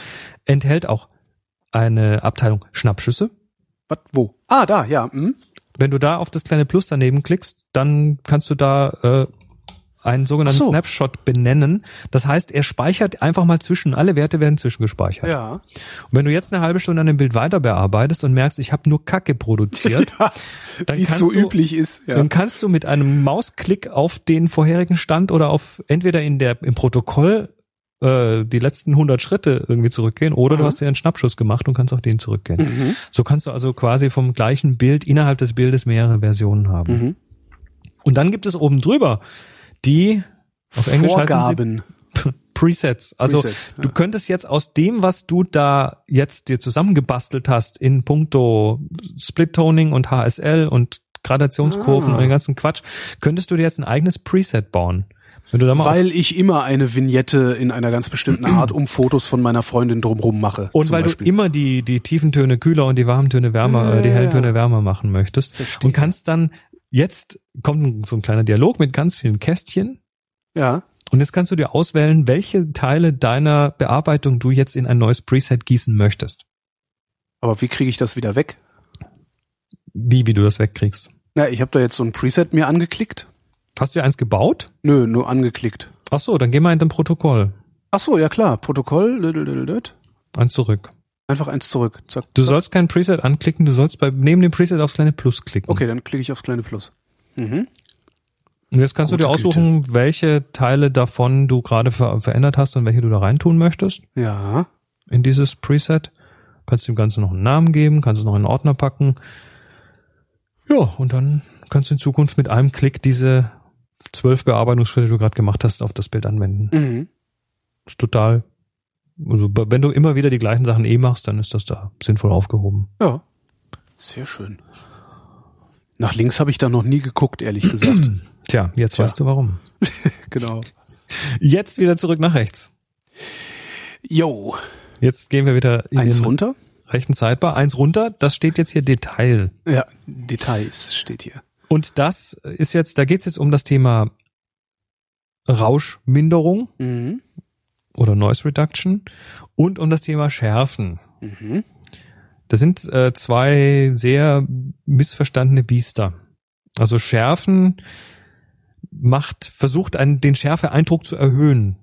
Speaker 3: enthält auch eine Abteilung Schnappschüsse.
Speaker 2: Was? Wo? Ah, da, ja. Hm?
Speaker 3: Wenn du da auf das kleine Plus daneben klickst, dann kannst du da äh, einen sogenannten
Speaker 2: so.
Speaker 3: Snapshot benennen. Das heißt, er speichert einfach mal zwischen, alle Werte werden zwischengespeichert.
Speaker 2: Ja.
Speaker 3: Und wenn du jetzt eine halbe Stunde an dem Bild weiter bearbeitest und merkst, ich habe nur Kacke produziert, <laughs> Dann
Speaker 2: Wie es so
Speaker 3: du-
Speaker 2: üblich ist. Ja.
Speaker 3: dann kannst du mit einem Mausklick auf den vorherigen Stand oder auf entweder in der im Protokoll äh, die letzten 100 Schritte irgendwie zurückgehen oder du
Speaker 2: Mhm.
Speaker 3: hast dir einen Schnappschuss gemacht und kannst auf den zurückgehen.
Speaker 2: Mhm.
Speaker 3: So kannst du also quasi vom gleichen Bild innerhalb des Bildes mehrere Versionen haben.
Speaker 2: Mhm.
Speaker 3: Und dann gibt es oben drüber die auf Englisch heißen
Speaker 2: Vorgaben.
Speaker 3: sie Presets. Also
Speaker 2: Presets, ja.
Speaker 3: du könntest jetzt aus dem, was du da jetzt dir zusammengebastelt hast in puncto Split-Toning und HSL und Gradationskurven
Speaker 2: Ah.
Speaker 3: und den ganzen Quatsch, könntest du dir jetzt ein eigenes Preset bauen. Wenn du da mal auf,
Speaker 2: Weil ich immer eine Vignette in einer ganz bestimmten Art um Fotos von meiner Freundin drumrum mache.
Speaker 3: und weil
Speaker 2: Beispiel.
Speaker 3: du immer die, die tiefen Töne kühler und die warmen Töne wärmer,
Speaker 2: Ja,
Speaker 3: äh, die
Speaker 2: ja,
Speaker 3: hellen
Speaker 2: ja.
Speaker 3: Töne wärmer machen möchtest
Speaker 2: Verstehe.
Speaker 3: und kannst dann jetzt kommt so ein kleiner Dialog mit ganz vielen Kästchen
Speaker 2: Ja.
Speaker 3: Und jetzt kannst du dir auswählen, welche Teile deiner Bearbeitung du jetzt in ein neues Preset gießen möchtest.
Speaker 2: Aber wie kriege ich das wieder weg?
Speaker 3: Wie, wie du das wegkriegst.
Speaker 2: Na, ich habe da jetzt so ein Preset mir angeklickt.
Speaker 3: Hast du dir eins gebaut?
Speaker 2: Nö, nur angeklickt.
Speaker 3: Ach so, dann geh mal in dein Protokoll.
Speaker 2: Ach so, ja klar. Protokoll.
Speaker 3: Eins zurück.
Speaker 2: Einfach eins zurück. Zack.
Speaker 3: Du
Speaker 2: zack.
Speaker 3: sollst kein Preset anklicken, du sollst bei, neben dem Preset aufs kleine Plus klicken.
Speaker 2: Okay, dann klicke ich aufs kleine Plus. Mhm.
Speaker 3: Und jetzt kannst du dir
Speaker 2: Gute
Speaker 3: aussuchen, welche Teile davon du gerade ver verändert hast und welche du da reintun möchtest
Speaker 2: Ja.
Speaker 3: in dieses Preset. Kannst dem Ganzen noch einen Namen geben, kannst es noch in einen Ordner packen. Ja, und dann kannst du in Zukunft mit einem Klick diese zwölf Bearbeitungsschritte, die du gerade gemacht hast, auf das Bild anwenden.
Speaker 2: Mhm.
Speaker 3: Ist total, also wenn du immer wieder die gleichen Sachen eh machst, dann ist das da sinnvoll aufgehoben.
Speaker 2: Ja. Sehr schön. Nach links habe ich da noch nie geguckt, ehrlich gesagt. <clears throat>
Speaker 3: Tja, jetzt
Speaker 2: Tja.
Speaker 3: weißt du warum. <laughs>
Speaker 2: genau.
Speaker 3: Jetzt wieder zurück nach rechts.
Speaker 2: Yo.
Speaker 3: Jetzt gehen wir wieder in
Speaker 2: Eins runter.
Speaker 3: rechten Sidebar. Eins runter, das steht jetzt hier Detail.
Speaker 2: Ja, Details steht hier.
Speaker 3: Und das ist jetzt, da geht's jetzt um das Thema Rauschminderung
Speaker 2: Mhm.
Speaker 3: Oder Noise Reduction und um das Thema Schärfen.
Speaker 2: Mhm.
Speaker 3: Das sind äh, zwei sehr missverstandene Biester. Also Schärfen macht, versucht einen, den Schärfeeindruck zu erhöhen,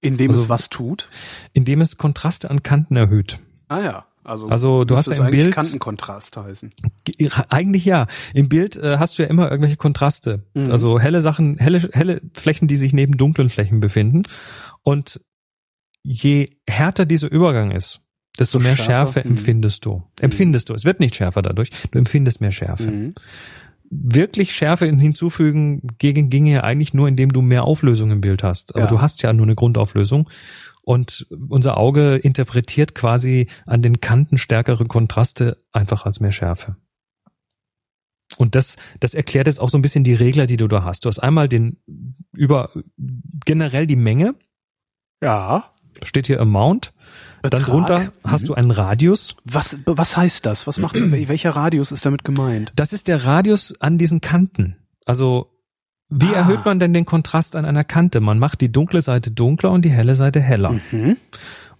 Speaker 2: Indem
Speaker 3: Also-
Speaker 2: es was tut.
Speaker 3: indem es Kontraste an Kanten erhöht.
Speaker 2: Ah ja. Also,
Speaker 3: Also, du hast ein
Speaker 2: eigentlich
Speaker 3: Bild-
Speaker 2: Kantenkontrast heißen.
Speaker 3: Ge- Eigentlich ja. Im Bild äh, hast du ja immer irgendwelche Kontraste.
Speaker 2: Mhm.
Speaker 3: Also helle Sachen, helle, helle Flächen, die sich neben dunklen Flächen befinden. Und je härter dieser Übergang ist, desto mehr
Speaker 2: schärfer?
Speaker 3: Schärfe
Speaker 2: Mhm.
Speaker 3: empfindest du. Empfindest du. Es wird nicht schärfer dadurch. Du empfindest mehr Schärfe.
Speaker 2: Mhm.
Speaker 3: Wirklich Schärfe hinzufügen gegen ginge ja eigentlich nur, indem du mehr Auflösung im Bild hast. Aber
Speaker 2: Ja.
Speaker 3: du hast ja nur eine Grundauflösung. Und unser Auge interpretiert quasi an den Kanten stärkere Kontraste einfach als mehr Schärfe. Und das, das erklärt jetzt auch so ein bisschen die Regler, die du da hast. Du hast einmal den über generell die Menge,
Speaker 2: Ja.
Speaker 3: Steht hier Amount. Dann
Speaker 2: Betrag.
Speaker 3: drunter hast
Speaker 2: Mhm.
Speaker 3: du einen Radius.
Speaker 2: Was, was heißt das? Was macht, <clears throat> welcher Radius ist damit gemeint?
Speaker 3: Das ist der Radius an diesen Kanten. Also wie
Speaker 2: Ah.
Speaker 3: erhöht man denn den Kontrast an einer Kante? Man macht die dunkle Seite dunkler und die helle Seite heller.
Speaker 2: Mhm.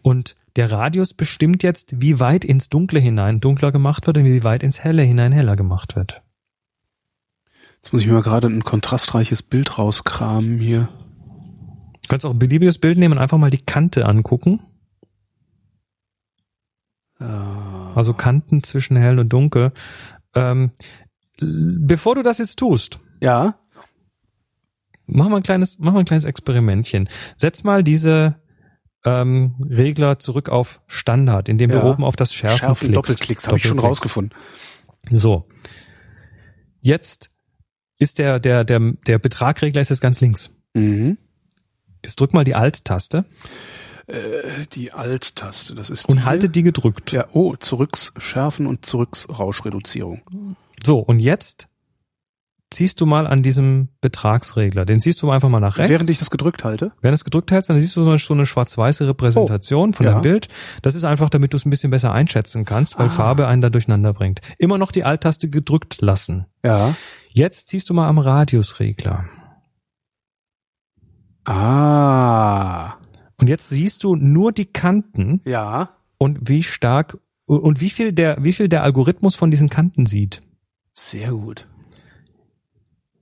Speaker 3: Und der Radius bestimmt jetzt, wie weit ins Dunkle hinein dunkler gemacht wird und wie weit ins Helle hinein heller gemacht wird.
Speaker 2: Jetzt muss ich mir mal gerade ein kontrastreiches Bild rauskramen hier.
Speaker 3: Du kannst auch ein beliebiges Bild nehmen und einfach mal die Kante angucken.
Speaker 2: Äh,
Speaker 3: Also Kanten zwischen hell und dunkel. Ähm, bevor du das jetzt tust,
Speaker 2: ja.
Speaker 3: mach mal ein kleines, mach mal ein kleines Experimentchen. Setz mal diese ähm, Regler zurück auf Standard, indem
Speaker 2: Ja.
Speaker 3: du oben auf das Schärfen,
Speaker 2: Schärfen
Speaker 3: klickst.
Speaker 2: Doppelklicks habe ich schon rausgefunden.
Speaker 3: So. Jetzt ist der, der, der, der Betragregler ist jetzt ganz links.
Speaker 2: Mhm.
Speaker 3: Jetzt drück mal die Alt-Taste.
Speaker 2: Äh, die Alt-Taste, das ist
Speaker 3: Und
Speaker 2: die
Speaker 3: haltet die gedrückt.
Speaker 2: Ja, oh, zurücks Schärfen und zurücks Rauschreduzierung.
Speaker 3: So, und jetzt ziehst du mal an diesem Betragsregler. Den ziehst du einfach mal nach rechts.
Speaker 2: Während ich das gedrückt halte?
Speaker 3: Wenn du es gedrückt hältst, dann siehst du so eine, so eine schwarz-weiße Repräsentation von
Speaker 2: ja.
Speaker 3: deinem Bild. Das ist einfach, damit du es ein bisschen besser einschätzen kannst, weil
Speaker 2: Ah.
Speaker 3: Farbe einen da durcheinander bringt. Immer noch die Alt-Taste gedrückt lassen.
Speaker 2: Ja.
Speaker 3: Jetzt ziehst du mal am Radiusregler.
Speaker 2: Ah.
Speaker 3: Und jetzt siehst du nur die Kanten
Speaker 2: Ja.
Speaker 3: und wie stark und wie viel der, wie viel der Algorithmus von diesen Kanten sieht.
Speaker 2: Sehr gut.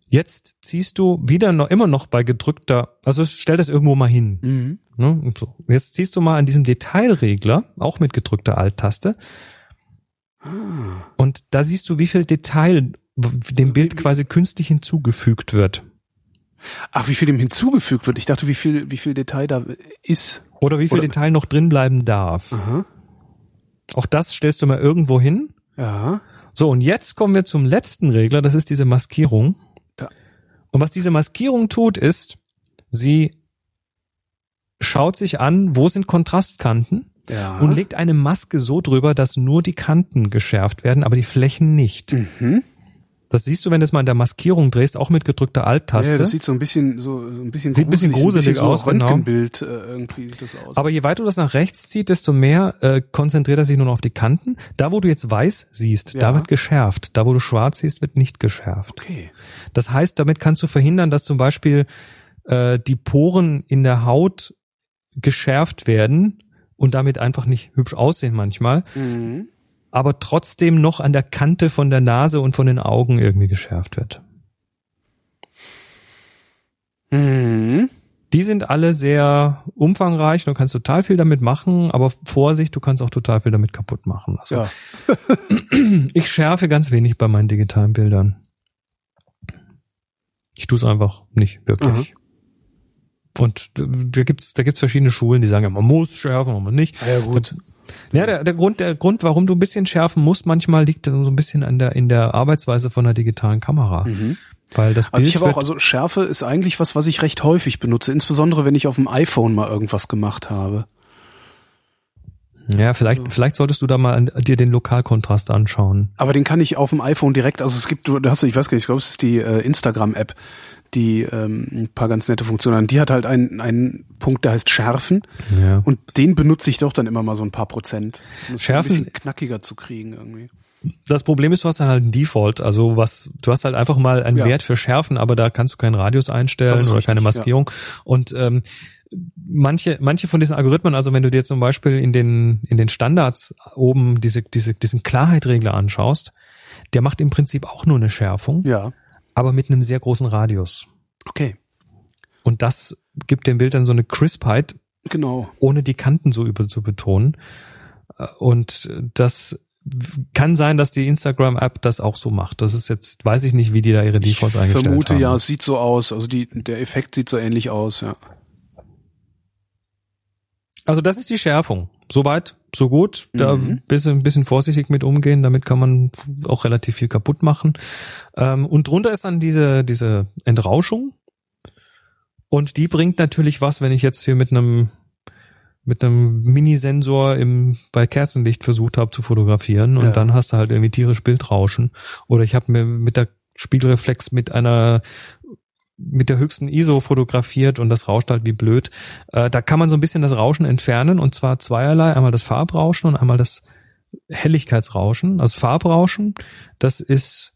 Speaker 3: Jetzt ziehst du wieder noch, immer noch bei gedrückter, also stell das irgendwo mal hin.
Speaker 2: Mhm.
Speaker 3: Ne? So. Jetzt ziehst du mal an diesem Detailregler, auch mit gedrückter Alt-Taste,
Speaker 2: Ah.
Speaker 3: und da siehst du, wie viel Detail dem Bild quasi künstlich hinzugefügt wird.
Speaker 2: Ach, wie viel dem hinzugefügt wird. Ich dachte, wie viel, wie viel Detail da ist.
Speaker 3: Oder wie viel
Speaker 2: Oder-
Speaker 3: Detail noch drin bleiben darf.
Speaker 2: Aha.
Speaker 3: Auch das stellst du mal irgendwo hin.
Speaker 2: Ja.
Speaker 3: So, und jetzt kommen wir zum letzten Regler, das ist diese Maskierung.
Speaker 2: Da.
Speaker 3: Und was diese Maskierung tut, ist, sie schaut sich an, wo sind Kontrastkanten
Speaker 2: Ja.
Speaker 3: und legt eine Maske so drüber, dass nur die Kanten geschärft werden, aber die Flächen nicht.
Speaker 2: mhm.
Speaker 3: Das siehst du, wenn du es mal in der Maskierung drehst, auch mit gedrückter Alt-Taste.
Speaker 2: Ja, das sieht so ein bisschen, so, so ein bisschen
Speaker 3: Sieht ein bisschen gruselig
Speaker 2: so
Speaker 3: aus, genau.
Speaker 2: Röntgenbild, äh, irgendwie sieht das aus.
Speaker 3: aber je weiter du das nach rechts zieht, desto mehr äh, konzentriert er sich nur noch auf die Kanten. Da, wo du jetzt weiß siehst,
Speaker 2: Ja.
Speaker 3: da wird geschärft. Da, wo du schwarz siehst, wird nicht geschärft.
Speaker 2: okay.
Speaker 3: Das heißt, damit kannst du verhindern, dass zum Beispiel äh, die Poren in der Haut geschärft werden und damit einfach nicht hübsch aussehen manchmal,
Speaker 2: Mhm.
Speaker 3: Aber trotzdem noch an der Kante von der Nase und von den Augen irgendwie geschärft wird.
Speaker 2: Mhm.
Speaker 3: Die sind alle sehr umfangreich, du kannst total viel damit machen, aber Vorsicht, du kannst auch total viel damit kaputt machen. Also
Speaker 2: Ja. <clears throat>
Speaker 3: ich schärfe ganz wenig bei meinen digitalen Bildern. Ich tue es einfach nicht wirklich. Und äh, da gibt's da gibt's verschiedene Schulen, die sagen, ja, man muss schärfen, man muss nicht.
Speaker 2: Ja, gut.
Speaker 3: Ja, der, der Grund, der Grund, warum du ein bisschen schärfen musst, manchmal liegt so ein bisschen an der in der Arbeitsweise von der digitalen Kamera,
Speaker 2: Mhm.
Speaker 3: weil das Bild
Speaker 2: Also ich habe auch, also Schärfe ist eigentlich was, was ich recht häufig benutze, insbesondere wenn ich auf dem iPhone mal irgendwas gemacht habe.
Speaker 3: Ja vielleicht
Speaker 2: so.
Speaker 3: vielleicht solltest du da mal an, dir den Lokalkontrast anschauen.
Speaker 2: Aber den kann ich auf dem iPhone direkt, also es gibt, du hast, ich weiß gar nicht, ich glaube, es ist die äh, Instagram-App, die ähm, ein paar ganz nette Funktionen hat. Die hat halt einen, einen Punkt, der heißt Schärfen
Speaker 3: Ja.
Speaker 2: und den benutze ich doch dann immer mal so ein paar Prozent. Um es
Speaker 3: Schärfen-
Speaker 2: ein bisschen knackiger zu kriegen irgendwie.
Speaker 3: Das Problem ist, du hast dann halt ein Default, also was, du hast halt einfach mal einen
Speaker 2: Ja.
Speaker 3: Wert für Schärfen, aber da kannst du keinen Radius einstellen oder
Speaker 2: richtig,
Speaker 3: keine
Speaker 2: ja.
Speaker 3: Maskierung. Und ähm, manche, manche von diesen Algorithmen, also wenn du dir zum Beispiel in den in den Standards oben diese, diese diesen Klarheitregler anschaust, der macht im Prinzip auch nur eine Schärfung,
Speaker 2: Ja,
Speaker 3: aber mit einem sehr großen Radius.
Speaker 2: okay,
Speaker 3: Und das gibt dem Bild dann so eine Crispheit,
Speaker 2: genau.
Speaker 3: ohne die Kanten so übel zu betonen. Und das kann sein, dass die Instagram-App das auch so macht. Das ist jetzt, weiß ich nicht, wie die da ihre
Speaker 2: Ich
Speaker 3: Defaults eingestellt
Speaker 2: vermute
Speaker 3: haben.
Speaker 2: ja, es sieht so aus. Also die, der Effekt sieht so ähnlich aus, ja.
Speaker 3: Also das ist die Schärfung. Soweit, so gut. Da
Speaker 2: Mhm.
Speaker 3: ein bisschen, ein bisschen vorsichtig mit umgehen. Damit kann man auch relativ viel kaputt machen. Ähm, und drunter ist dann diese, diese Entrauschung. Und die bringt natürlich was, wenn ich jetzt hier mit einem mit einem Minisensor im bei Kerzenlicht versucht habe zu fotografieren und
Speaker 2: Ja.
Speaker 3: dann hast du halt irgendwie tierisch Bildrauschen oder ich habe mir mit der Spiegelreflex mit einer mit der höchsten ISO fotografiert und das rauscht halt wie blöd. Äh, da kann man so ein bisschen das Rauschen entfernen und zwar zweierlei, einmal das Farbrauschen und einmal das Helligkeitsrauschen. Also Farbrauschen, das ist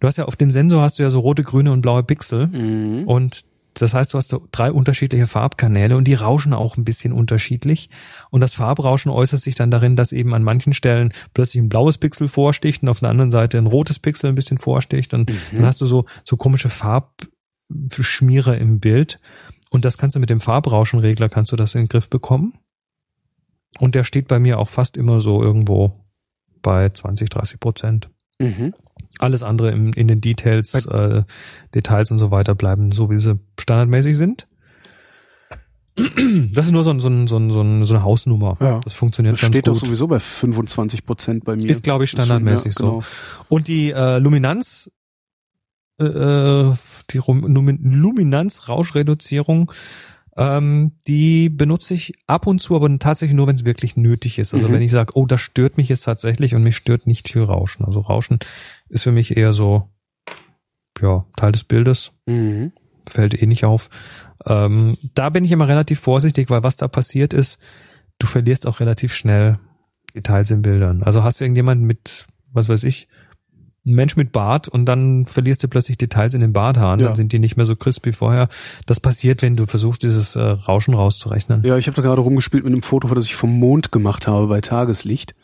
Speaker 3: du hast ja auf dem Sensor hast du ja so rote, grüne und blaue Pixel
Speaker 2: Mhm.
Speaker 3: und das heißt, du hast so drei unterschiedliche Farbkanäle und die rauschen auch ein bisschen unterschiedlich. Und das Farbrauschen äußert sich dann darin, dass eben an manchen Stellen plötzlich ein blaues Pixel vorsticht und auf der anderen Seite ein rotes Pixel ein bisschen vorsticht. Und
Speaker 2: Mhm.
Speaker 3: dann hast du so, so komische Farbschmiere im Bild. Und das kannst du mit dem Farbrauschenregler, kannst du das in den Griff bekommen. Und der steht bei mir auch fast immer so irgendwo bei 20, 30 Prozent.
Speaker 2: Mhm.
Speaker 3: Alles andere im, in den Details, äh, Details und so weiter bleiben so, wie sie standardmäßig sind. Das ist nur so, ein, so, ein, so, ein, so, ein, so eine Hausnummer.
Speaker 2: Ja.
Speaker 3: Das funktioniert
Speaker 2: Das
Speaker 3: ganz
Speaker 2: steht doch
Speaker 3: gut.
Speaker 2: sowieso bei 25 Prozent bei mir.
Speaker 3: Ist, glaube ich, standardmäßig
Speaker 2: Ja, genau.
Speaker 3: so. Und die äh, Luminanz, äh, die Rum- Lumin- Luminanz-Rauschreduzierung, Ähm, die benutze ich ab und zu, aber tatsächlich nur, wenn es wirklich nötig ist. Also
Speaker 2: Mhm.
Speaker 3: wenn ich sage, oh, das stört mich jetzt tatsächlich und mich stört nicht viel Rauschen. Also Rauschen ist für mich eher so, ja, Teil des Bildes,
Speaker 2: Mhm.
Speaker 3: fällt eh nicht auf. Ähm, da bin ich immer relativ vorsichtig, weil was da passiert ist, du verlierst auch relativ schnell Details in Bildern. Also hast du irgendjemanden mit, was weiß ich, ein Mensch mit Bart und dann verlierst du plötzlich Details in den Barthaaren,
Speaker 2: Ja.
Speaker 3: dann sind die nicht mehr so crisp wie vorher. Das passiert, wenn du versuchst, dieses äh, Rauschen rauszurechnen.
Speaker 2: Ja, ich habe da gerade rumgespielt mit einem Foto, das ich vom Mond gemacht habe bei Tageslicht.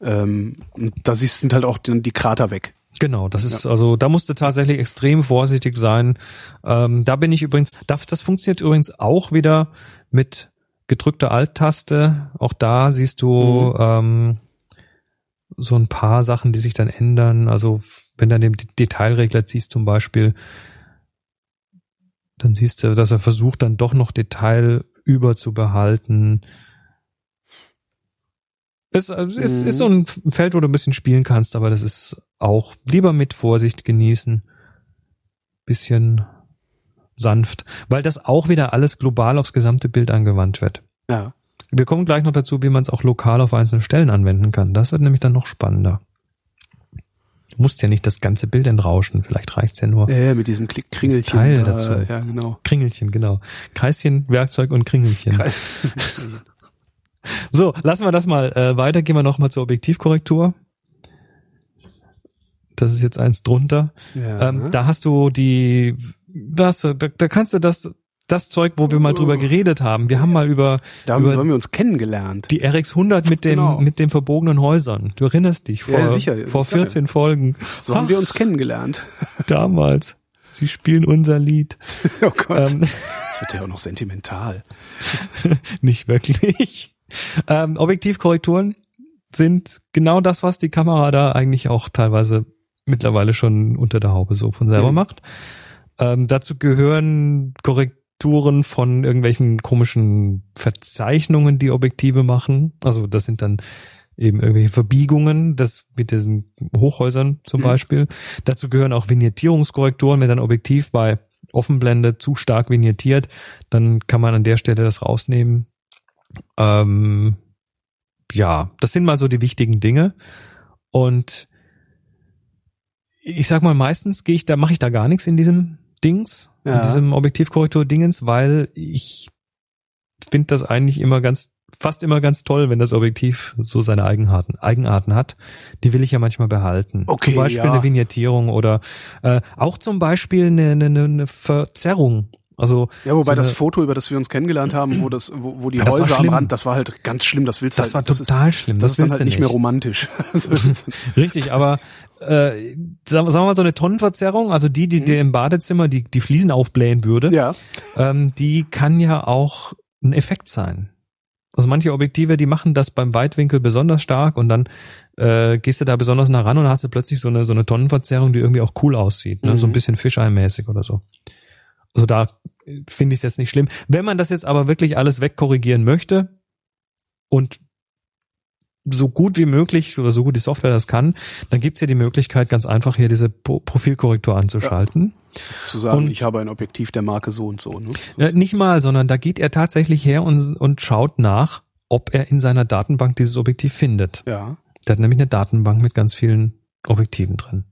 Speaker 2: Ähm, und da siehst sind halt auch die, die Krater weg.
Speaker 3: Genau, das ist also, da musst du tatsächlich extrem vorsichtig sein. Ähm, da bin ich übrigens, das, das funktioniert übrigens auch wieder mit gedrückter Alt-Taste. Auch da siehst du ähm, so ein paar Sachen, die sich dann ändern. Also wenn du den D- Detailregler ziehst zum Beispiel, dann siehst du, dass er versucht dann doch noch Detail über zu behalten. Es, es ist,
Speaker 2: Mhm.
Speaker 3: ist so ein Feld, wo du ein bisschen spielen kannst, aber das ist auch lieber mit Vorsicht genießen. Bisschen sanft, weil das auch wieder alles global aufs gesamte Bild angewandt wird.
Speaker 2: Ja.
Speaker 3: Wir kommen gleich noch dazu, wie man es auch lokal auf einzelnen Stellen anwenden kann. Das wird nämlich dann noch spannender. Du musst ja nicht das ganze Bild entrauschen, vielleicht reicht's ja nur.
Speaker 2: Äh, mit diesem Klick Kringelchen.
Speaker 3: Teil
Speaker 2: da,
Speaker 3: dazu.
Speaker 2: Ja, genau.
Speaker 3: Kringelchen, genau. Kreischen, Werkzeug und Kringelchen. <laughs> So, lassen wir das mal äh, weiter. Gehen wir noch mal zur Objektivkorrektur. Das ist jetzt eins drunter.
Speaker 2: ja.
Speaker 3: Ähm, da hast du die, das, da, da kannst du das, das Zeug, wo wir mal drüber geredet haben. Wir haben mal über,
Speaker 2: da haben,
Speaker 3: über
Speaker 2: haben wir uns kennengelernt.
Speaker 3: die RX 100 mit dem,
Speaker 2: Genau.
Speaker 3: mit den verbogenen Häusern. Du erinnerst dich vor,
Speaker 2: Ja, sicher.
Speaker 3: vor
Speaker 2: Ich sag ja.
Speaker 3: 14 Folgen.
Speaker 2: So haben wir
Speaker 3: Ach,
Speaker 2: uns kennengelernt. <laughs>
Speaker 3: damals. Sie spielen unser Lied. <laughs>
Speaker 2: Oh Gott.
Speaker 3: Ähm,
Speaker 2: Jetzt wird ja auch noch sentimental. <laughs>
Speaker 3: nicht wirklich. Ähm, Objektivkorrekturen sind genau das, was die Kamera da eigentlich auch teilweise mittlerweile schon unter der Haube so von selber
Speaker 2: Mhm.
Speaker 3: macht. Ähm, dazu gehören Korrekturen von irgendwelchen komischen Verzeichnungen, die Objektive machen. Also das sind dann eben irgendwelche Verbiegungen, das mit diesen Hochhäusern zum
Speaker 2: Mhm.
Speaker 3: Beispiel. Dazu gehören auch Vignettierungskorrekturen, wenn ein Objektiv bei Offenblende zu stark vignettiert, dann kann man an der Stelle das rausnehmen. Ähm, ja, das sind mal so die wichtigen Dinge. Und ich sag mal, meistens gehe ich da, mache ich da gar nichts in diesem Dings,
Speaker 2: Ja.
Speaker 3: in diesem Objektivkorrektur-Dingens, weil ich finde das eigentlich immer ganz, fast immer ganz toll, wenn das Objektiv so seine Eigenarten, Eigenarten hat. Die will ich ja manchmal behalten.
Speaker 2: Okay,
Speaker 3: zum Beispiel
Speaker 2: ja.
Speaker 3: eine Vignettierung oder äh, auch zum Beispiel eine, eine, eine Verzerrung. Also
Speaker 2: Ja, wobei
Speaker 3: so
Speaker 2: das
Speaker 3: eine-
Speaker 2: Foto, über das wir uns kennengelernt haben, wo das, wo, wo die
Speaker 3: Ja, das
Speaker 2: Häuser am. Rand, das war halt ganz schlimm. Das willst du
Speaker 3: das
Speaker 2: halt,
Speaker 3: war
Speaker 2: das
Speaker 3: total schlimm.
Speaker 2: ist, das ist dann halt
Speaker 3: du
Speaker 2: nicht mehr romantisch. <laughs> <laughs>
Speaker 3: Richtig, aber äh, sagen wir mal so eine Tonnenverzerrung, also die, die
Speaker 2: Mhm.
Speaker 3: dir im Badezimmer die, die Fliesen aufblähen würde,
Speaker 2: ja.
Speaker 3: ähm, die kann ja auch ein Effekt sein. Also manche Objektive, die machen das beim Weitwinkel besonders stark und dann äh, gehst du da besonders nah ran und hast du plötzlich so eine so eine Tonnenverzerrung, die irgendwie auch cool aussieht, ne? so ein
Speaker 2: Mhm.
Speaker 3: bisschen Fisheye-mäßig oder so. Also da finde ich es jetzt nicht schlimm. Wenn man das jetzt aber wirklich alles wegkorrigieren möchte und so gut wie möglich oder so gut die Software das kann, dann gibt's hier die Möglichkeit, ganz einfach hier diese Pro Profilkorrektur anzuschalten.
Speaker 2: Zu sagen,
Speaker 3: Und-
Speaker 2: ich habe ein Objektiv der Marke so und so. Ne?
Speaker 3: Ja, nicht mal, sondern da geht er tatsächlich her und, und schaut nach, ob er in seiner Datenbank dieses Objektiv findet.
Speaker 2: Ja.
Speaker 3: Der hat nämlich eine Datenbank mit ganz vielen Objektiven drin.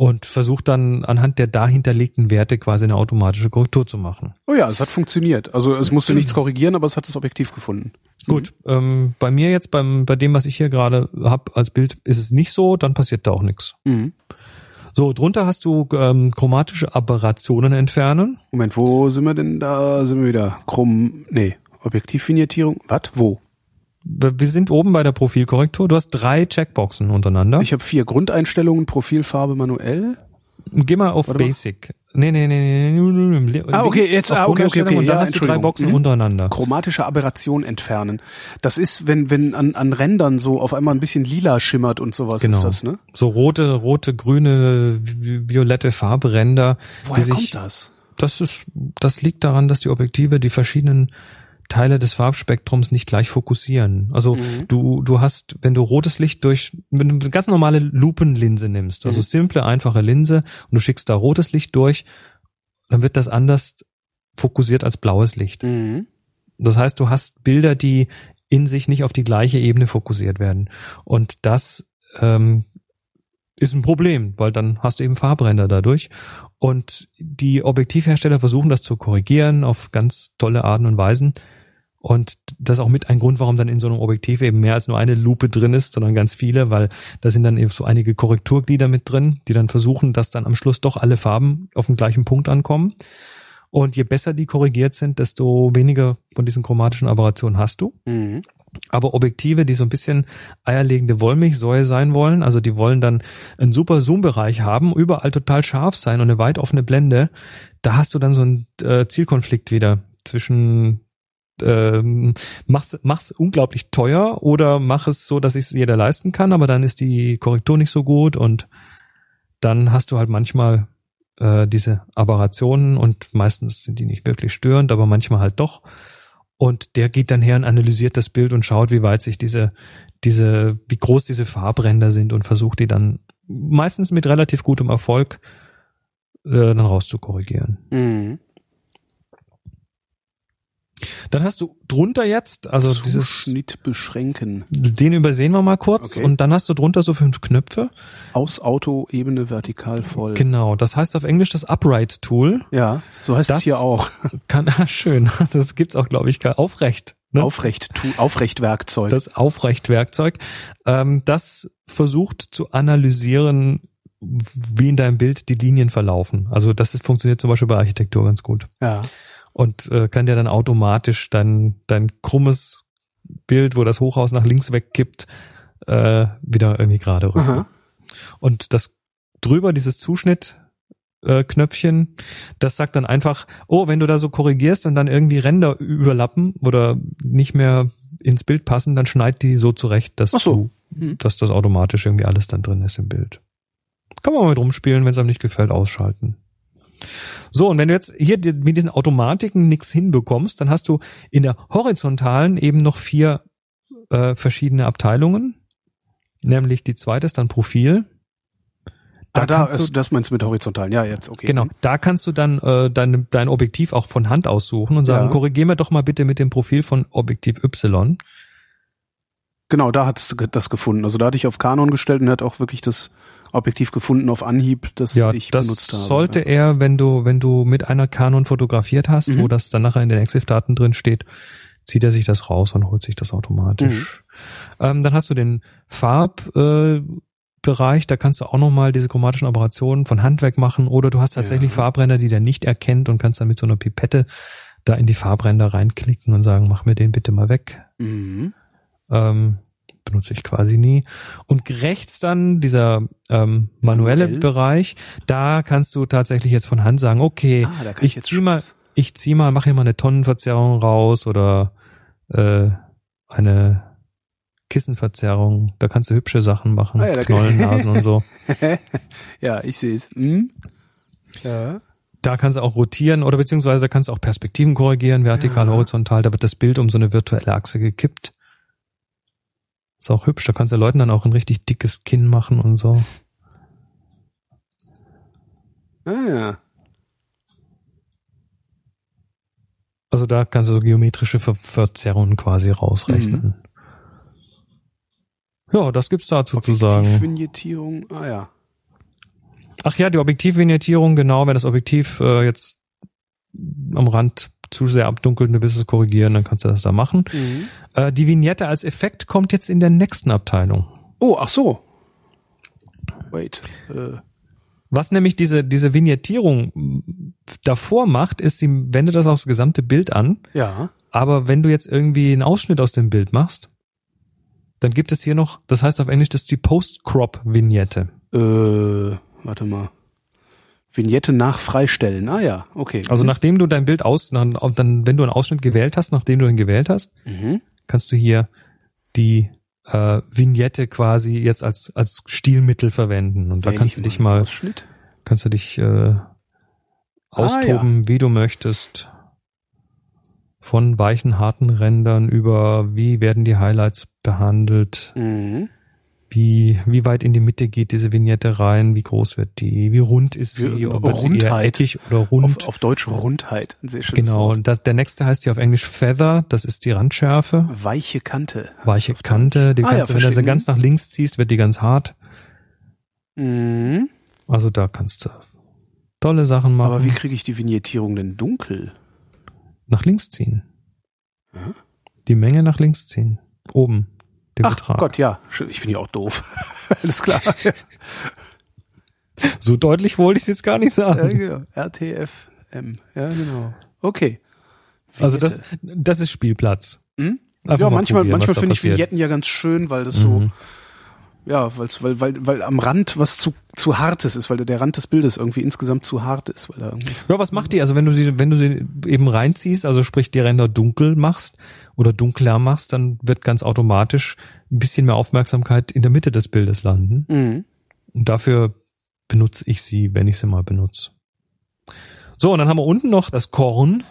Speaker 3: Und versucht dann anhand der dahinterlegten Werte quasi eine automatische Korrektur zu machen.
Speaker 2: Oh ja, es hat funktioniert. Also es musste nichts korrigieren, aber es hat das Objektiv gefunden.
Speaker 3: Gut, ähm, bei mir jetzt, beim, bei dem, was ich hier gerade hab als Bild, ist es nicht so, dann passiert da auch nichts.
Speaker 2: Mhm.
Speaker 3: So, drunter hast du ähm, chromatische Aberrationen entfernen.
Speaker 2: Moment, wo sind wir denn? Da sind wir wieder. Chrom, nee, Objektivvignettierung. Was? Wo?
Speaker 3: Wir sind oben bei der Profilkorrektur. Du hast drei Checkboxen untereinander.
Speaker 2: Ich habe vier Grundeinstellungen, Profilfarbe manuell.
Speaker 3: Geh mal auf
Speaker 2: Warte mal.
Speaker 3: Basic. Nee, nee, nee, nee, nee, nee, nee.
Speaker 2: Ah, okay, jetzt- ah, okay, okay, okay,
Speaker 3: Und dann
Speaker 2: ja,
Speaker 3: hast du drei. Boxen
Speaker 2: Mhm.
Speaker 3: untereinander.
Speaker 2: Chromatische Aberration entfernen. Das ist, wenn, wenn an, an Rändern so auf einmal ein bisschen lila schimmert und sowas
Speaker 3: Genau.
Speaker 2: ist das, ne?
Speaker 3: So rote, rote, grüne, vi- violette Farberänder.
Speaker 2: Woher
Speaker 3: die
Speaker 2: kommt
Speaker 3: sich,
Speaker 2: das?
Speaker 3: Das ist, das liegt daran, dass die Objektive die verschiedenen Teile des Farbspektrums nicht gleich fokussieren. Also
Speaker 2: Mhm.
Speaker 3: du, du hast, wenn du rotes Licht durch, wenn du eine ganz normale Lupenlinse nimmst, also
Speaker 2: Mhm.
Speaker 3: simple, einfache Linse, und du schickst da rotes Licht durch, dann wird das anders fokussiert als blaues Licht.
Speaker 2: Mhm.
Speaker 3: Das heißt, du hast Bilder, die in sich nicht auf die gleiche Ebene fokussiert werden. Und das ähm, ist ein Problem, weil dann hast du eben Farbränder dadurch. Und die Objektivhersteller versuchen das zu korrigieren auf ganz tolle Arten und Weisen. Und das ist auch mit ein Grund, warum dann in so einem Objektiv eben mehr als nur eine Lupe drin ist, sondern ganz viele, weil da sind dann eben so einige Korrekturglieder mit drin, die dann versuchen, dass dann am Schluss doch alle Farben auf den gleichen Punkt ankommen. Und je besser die korrigiert sind, desto weniger von diesen chromatischen Aberrationen hast du.
Speaker 2: Mhm.
Speaker 3: Aber Objektive, die so ein bisschen eierlegende Wollmilchsäue sein wollen, also die wollen dann einen super Zoom-Bereich haben, überall total scharf sein und eine weit offene Blende, da hast du dann so einen äh, Zielkonflikt wieder zwischen ähm, mach's, mach's unglaublich teuer oder mach es so, dass es jeder leisten kann, aber dann ist die Korrektur nicht so gut und dann hast du halt manchmal äh, diese Aberrationen und meistens sind die nicht wirklich störend, aber manchmal halt doch. Und der geht dann her und analysiert das Bild und schaut, wie weit sich diese, diese, wie groß diese Farbränder sind und versucht die dann meistens mit relativ gutem Erfolg äh, dann rauszukorrigieren.
Speaker 2: Mhm.
Speaker 3: Dann hast du drunter jetzt, also dieses,
Speaker 2: Zuschnitt beschränken.
Speaker 3: den übersehen wir mal kurz
Speaker 2: Okay.
Speaker 3: und dann hast du drunter so fünf Knöpfe.
Speaker 2: Aus Auto-Ebene vertikal voll.
Speaker 3: Genau, das heißt auf Englisch das Upright Tool.
Speaker 2: ja, so heißt
Speaker 3: Das-
Speaker 2: es hier auch.
Speaker 3: Kann, <laughs> ah, schön, das gibt's auch, glaube ich, aufrecht. Ne?
Speaker 2: Aufrecht, tu, Aufrechtwerkzeug.
Speaker 3: das Aufrechtwerkzeug, ähm, das versucht zu analysieren, wie in deinem Bild die Linien verlaufen. Also das ist, funktioniert zum Beispiel bei Architektur ganz gut.
Speaker 2: ja.
Speaker 3: Und äh, kann dir dann automatisch dein, dein krummes Bild, wo das Hochhaus nach links wegkippt, äh, wieder irgendwie gerade rücken.
Speaker 2: Aha.
Speaker 3: Und das drüber, dieses Zuschnitt, äh, Knöpfchen, das sagt dann einfach, oh, wenn du da so korrigierst und dann irgendwie Ränder überlappen oder nicht mehr ins Bild passen, dann schneid die so zurecht, dass
Speaker 2: so.
Speaker 3: du,
Speaker 2: Hm.
Speaker 3: dass das automatisch irgendwie alles dann drin ist im Bild. Kann man mal mit rumspielen, wenn es einem nicht gefällt, ausschalten. So, und wenn du jetzt hier mit diesen Automatiken nichts hinbekommst, dann hast du in der horizontalen eben noch vier äh, verschiedene Abteilungen. Nämlich die zweite ist dann Profil.
Speaker 2: Da, da
Speaker 3: kannst du-
Speaker 2: ist, das meinst du mit horizontalen. Ja, jetzt, okay.
Speaker 3: Genau, da kannst du dann äh, dein, dein Objektiv auch von Hand aussuchen und sagen,
Speaker 2: Ja.
Speaker 3: korrigier mir doch mal bitte mit dem Profil von Objektiv Y.
Speaker 2: Genau, da hat's das gefunden. Also da hatte ich auf Canon gestellt und er hat auch wirklich das Objektiv gefunden auf Anhieb, das
Speaker 3: Ja,
Speaker 2: ich
Speaker 3: das
Speaker 2: benutzt habe.
Speaker 3: sollte er, wenn du, wenn du mit einer Canon fotografiert hast,
Speaker 2: Mhm.
Speaker 3: wo das dann nachher in den EXIF-Daten drin steht, zieht er sich das raus und holt sich das automatisch.
Speaker 2: Mhm.
Speaker 3: Ähm, dann hast du den Farbbereich, äh, Bereich, da kannst du auch nochmal diese chromatischen Operationen von Hand weg machen oder du hast tatsächlich
Speaker 2: Ja.
Speaker 3: Farbränder, die der nicht erkennt und kannst dann mit so einer Pipette da in die Farbränder reinklicken und sagen, mach mir den bitte mal weg.
Speaker 2: Mhm.
Speaker 3: Ähm, benutze ich quasi nie. Und rechts dann dieser ähm, manuelle
Speaker 2: Manuell?
Speaker 3: Bereich, da kannst du tatsächlich jetzt von Hand sagen, okay,
Speaker 2: Ah,
Speaker 3: ich
Speaker 2: ich
Speaker 3: zieh mal, ich zieh mal, mache hier mal eine Tonnenverzerrung raus oder äh, eine Kissenverzerrung. Da kannst du hübsche Sachen machen,
Speaker 2: Ah ja,
Speaker 3: Knollennasen und so. <laughs>
Speaker 2: ja, ich sehe es. Hm? Ja.
Speaker 3: Da kannst du auch rotieren oder beziehungsweise kannst du auch Perspektiven korrigieren, vertikal,
Speaker 2: Ja.
Speaker 3: horizontal. Da wird das Bild um so eine virtuelle Achse gekippt. Ist auch hübsch. Da kannst du Leuten dann auch ein richtig dickes Kinn machen und so.
Speaker 2: Ah, ja.
Speaker 3: Also da kannst du so geometrische Ver Verzerrungen quasi rausrechnen. Ja, das gibt's dazu zu sagen.
Speaker 2: Objektivvignettierung. Ah ja.
Speaker 3: Ach ja, die Objektivvignettierung, genau, wenn das Objektiv äh, jetzt am Rand zu sehr abdunkelt und du willst es korrigieren, dann kannst du das da machen.
Speaker 2: Mhm.
Speaker 3: Äh, die Vignette als Effekt kommt jetzt in der nächsten Abteilung.
Speaker 2: Oh, ach so. Wait. Äh,
Speaker 3: Was nämlich diese, diese Vignettierung davor macht, ist, sie wendet das aufs gesamte Bild an.
Speaker 2: ja.
Speaker 3: Aber wenn du jetzt irgendwie einen Ausschnitt aus dem Bild machst, dann gibt es hier noch, das heißt auf Englisch, das ist die Post-Crop-Vignette.
Speaker 2: Äh, warte mal. Vignette nach Freistellen. Ah ja, okay.
Speaker 3: Also nachdem du dein Bild aus, dann, dann, wenn du einen Ausschnitt gewählt hast, nachdem du ihn gewählt hast,
Speaker 2: Mhm.
Speaker 3: kannst du hier die äh, Vignette quasi jetzt als als Stilmittel verwenden und da
Speaker 2: Wähl
Speaker 3: kannst
Speaker 2: ich
Speaker 3: du dich mal
Speaker 2: Ausschnitt.
Speaker 3: kannst du dich äh, austoben, wie du möchtest. Von weichen, harten Rändern über wie werden die Highlights behandelt.
Speaker 2: Mhm.
Speaker 3: Wie, wie weit in die Mitte geht diese Vignette rein, wie groß wird die, wie rund ist sie,
Speaker 2: Wie-
Speaker 3: ob wird sie eher
Speaker 2: Rundheit.
Speaker 3: eckig oder rund.
Speaker 2: Auf, auf Deutsch Rundheit. Ein sehr schönes
Speaker 3: genau,
Speaker 2: Wort.
Speaker 3: das, der nächste heißt ja auf Englisch Feather, das ist die Randschärfe,
Speaker 2: Weiche Kante.
Speaker 3: weiche Kante, die
Speaker 2: Ah, ja,
Speaker 3: kannst du, wenn du sie ganz nach links ziehst, wird die ganz hart.
Speaker 2: Mhm.
Speaker 3: Also da kannst du tolle Sachen machen.
Speaker 2: Aber wie kriege ich die Vignettierung denn dunkel?
Speaker 3: nach links ziehen.
Speaker 2: Ja.
Speaker 3: Die Menge nach links ziehen. Oben. Den
Speaker 2: Ach
Speaker 3: Betrag.
Speaker 2: Gott, ja. Ich bin ja auch doof. <laughs> Alles klar. <laughs>
Speaker 3: So deutlich wollte ich es jetzt gar nicht
Speaker 2: ja,
Speaker 3: sagen.
Speaker 2: genau. RTFM. Ja, genau. Okay.
Speaker 3: also das, das ist Spielplatz.
Speaker 2: Hm?
Speaker 3: Einfach
Speaker 2: ja,
Speaker 3: mal
Speaker 2: manchmal, manchmal finde ich. Vignetten ja ganz schön, weil das so,
Speaker 3: Mhm.
Speaker 2: ja, weil's, weil, weil, weil am Rand was zu, zu hartes ist, weil der Rand des Bildes irgendwie insgesamt zu hart ist, weil da
Speaker 3: Ja, was macht die? Also wenn du sie, wenn du sie eben reinziehst, also sprich die Ränder dunkel machst oder dunkler machst, dann wird ganz automatisch ein bisschen mehr Aufmerksamkeit in der Mitte des Bildes landen.
Speaker 2: mhm.
Speaker 3: Und dafür benutze ich sie, wenn ich sie mal benutze. So, und dann haben wir unten noch das Korn.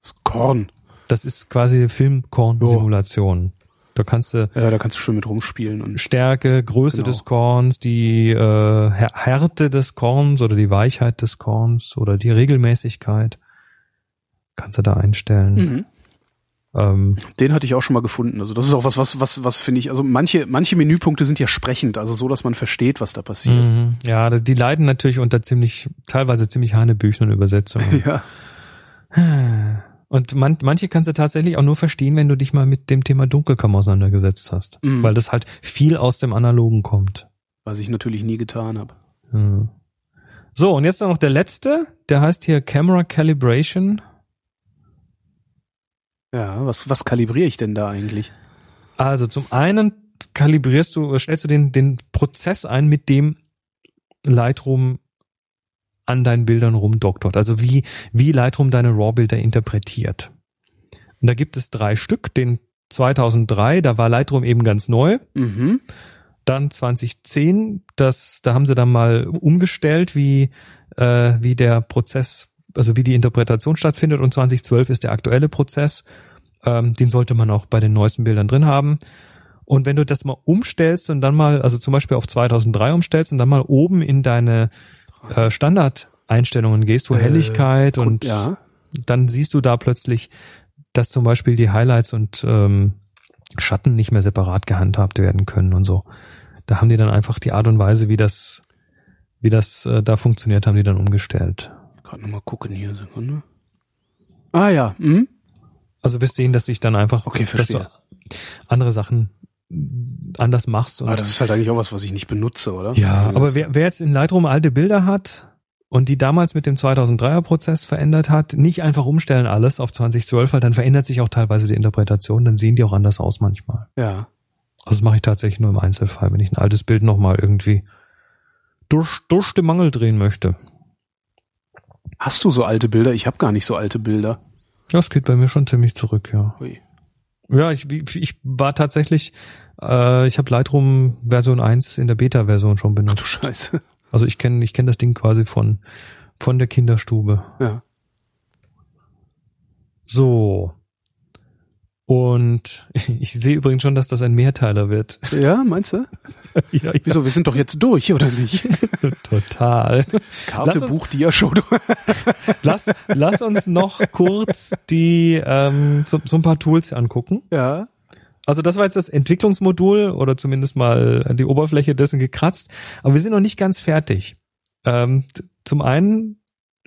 Speaker 2: das Korn.
Speaker 3: Das ist quasi eine Filmkorn-Simulation. Da kannst du
Speaker 2: Ja, da kannst du schön mit rumspielen und
Speaker 3: Stärke, Größe
Speaker 2: Genau.
Speaker 3: des Korns, die äh, Här- Härte des Korns oder die Weichheit des Korns oder die Regelmäßigkeit kannst du da einstellen.
Speaker 2: mhm.
Speaker 3: Ähm,
Speaker 2: Den hatte ich auch schon mal gefunden. Also das ist auch was, was, was, was finde ich. Also manche, manche Menüpunkte sind ja sprechend, also so, dass man versteht, was da passiert.
Speaker 3: mhm. Ja, die leiden natürlich unter ziemlich, teilweise ziemlich hanebüchenen Übersetzungen.
Speaker 2: Ja, <sighs>
Speaker 3: Und man, manche kannst du tatsächlich auch nur verstehen, wenn du dich mal mit dem Thema Dunkelkammer auseinandergesetzt hast.
Speaker 2: Mhm.
Speaker 3: Weil das halt viel aus dem Analogen kommt.
Speaker 2: was ich natürlich nie getan habe.
Speaker 3: Mhm. So, und jetzt noch der letzte, der heißt hier Camera Calibration.
Speaker 2: Ja, was, was kalibriere ich denn da eigentlich?
Speaker 3: Also zum einen kalibrierst du, stellst du den, den Prozess ein, mit dem Lightroom an deinen Bildern rumdoktort. Also wie, wie Lightroom deine RAW-Bilder interpretiert. Und da gibt es drei Stück. Den 2003, da war Lightroom eben ganz neu.
Speaker 2: Mhm.
Speaker 3: Dann 2010, das, da haben sie dann mal umgestellt, wie, äh, wie der Prozess, also wie die Interpretation stattfindet. Und 2012 ist der aktuelle Prozess. Ähm, den sollte man auch bei den neuesten Bildern drin haben. Und wenn du das mal umstellst und dann mal, also zum Beispiel auf 2003 umstellst und dann mal oben in deine äh, Standardeinstellungen gehst, wo
Speaker 2: Äh,
Speaker 3: Helligkeit und
Speaker 2: ja.
Speaker 3: dann siehst du da plötzlich, dass zum Beispiel die Highlights und ähm, Schatten nicht mehr separat gehandhabt werden können und so. Da haben die dann einfach die Art und Weise, wie das, wie das äh, da funktioniert, haben die dann umgestellt.
Speaker 2: Gerade nochmal gucken hier, Sekunde. Ah ja, hm?
Speaker 3: Also wirst sehen, dass sich dann einfach,
Speaker 2: Okay, verstehe.
Speaker 3: andere Sachen anders machst. Und
Speaker 2: Aber das ist halt eigentlich auch was, was ich nicht benutze, oder?
Speaker 3: ja,
Speaker 2: Das-
Speaker 3: aber wer, wer jetzt in Lightroom alte Bilder hat und die damals mit dem 2003er Prozess verändert hat, nicht einfach umstellen alles auf 2012, weil dann verändert sich auch teilweise die Interpretation, dann sehen die auch anders aus manchmal.
Speaker 2: Ja.
Speaker 3: Also das mache ich tatsächlich nur im Einzelfall, wenn ich ein altes Bild nochmal irgendwie durch, durch den Mangel drehen möchte.
Speaker 2: Hast du so alte Bilder? Ich habe gar nicht so alte Bilder.
Speaker 3: Ja, es geht bei mir schon ziemlich zurück, ja.
Speaker 2: Ui.
Speaker 3: Ja, ich, ich war tatsächlich, äh, ich habe Lightroom Version 1 in der Beta-Version schon
Speaker 2: Ach du
Speaker 3: benutzt.
Speaker 2: Scheiße.
Speaker 3: Also ich kenne ich kenn das Ding quasi von, von der Kinderstube.
Speaker 2: Ja.
Speaker 3: So. Und <laughs> ich sehe übrigens schon, dass das ein Mehrteiler wird.
Speaker 2: Ja, meinst du? <laughs>
Speaker 3: ja,
Speaker 2: Wieso? Wir sind doch jetzt durch, oder nicht? <laughs>
Speaker 3: total.
Speaker 2: Karte,
Speaker 3: Lass uns-
Speaker 2: Buch, Dia-Show.
Speaker 3: Lass, lass uns noch kurz die ähm, so, so ein paar Tools angucken.
Speaker 2: Ja.
Speaker 3: Also das war jetzt das Entwicklungsmodul oder zumindest mal die Oberfläche dessen gekratzt. Aber wir sind noch nicht ganz fertig. Ähm, zum einen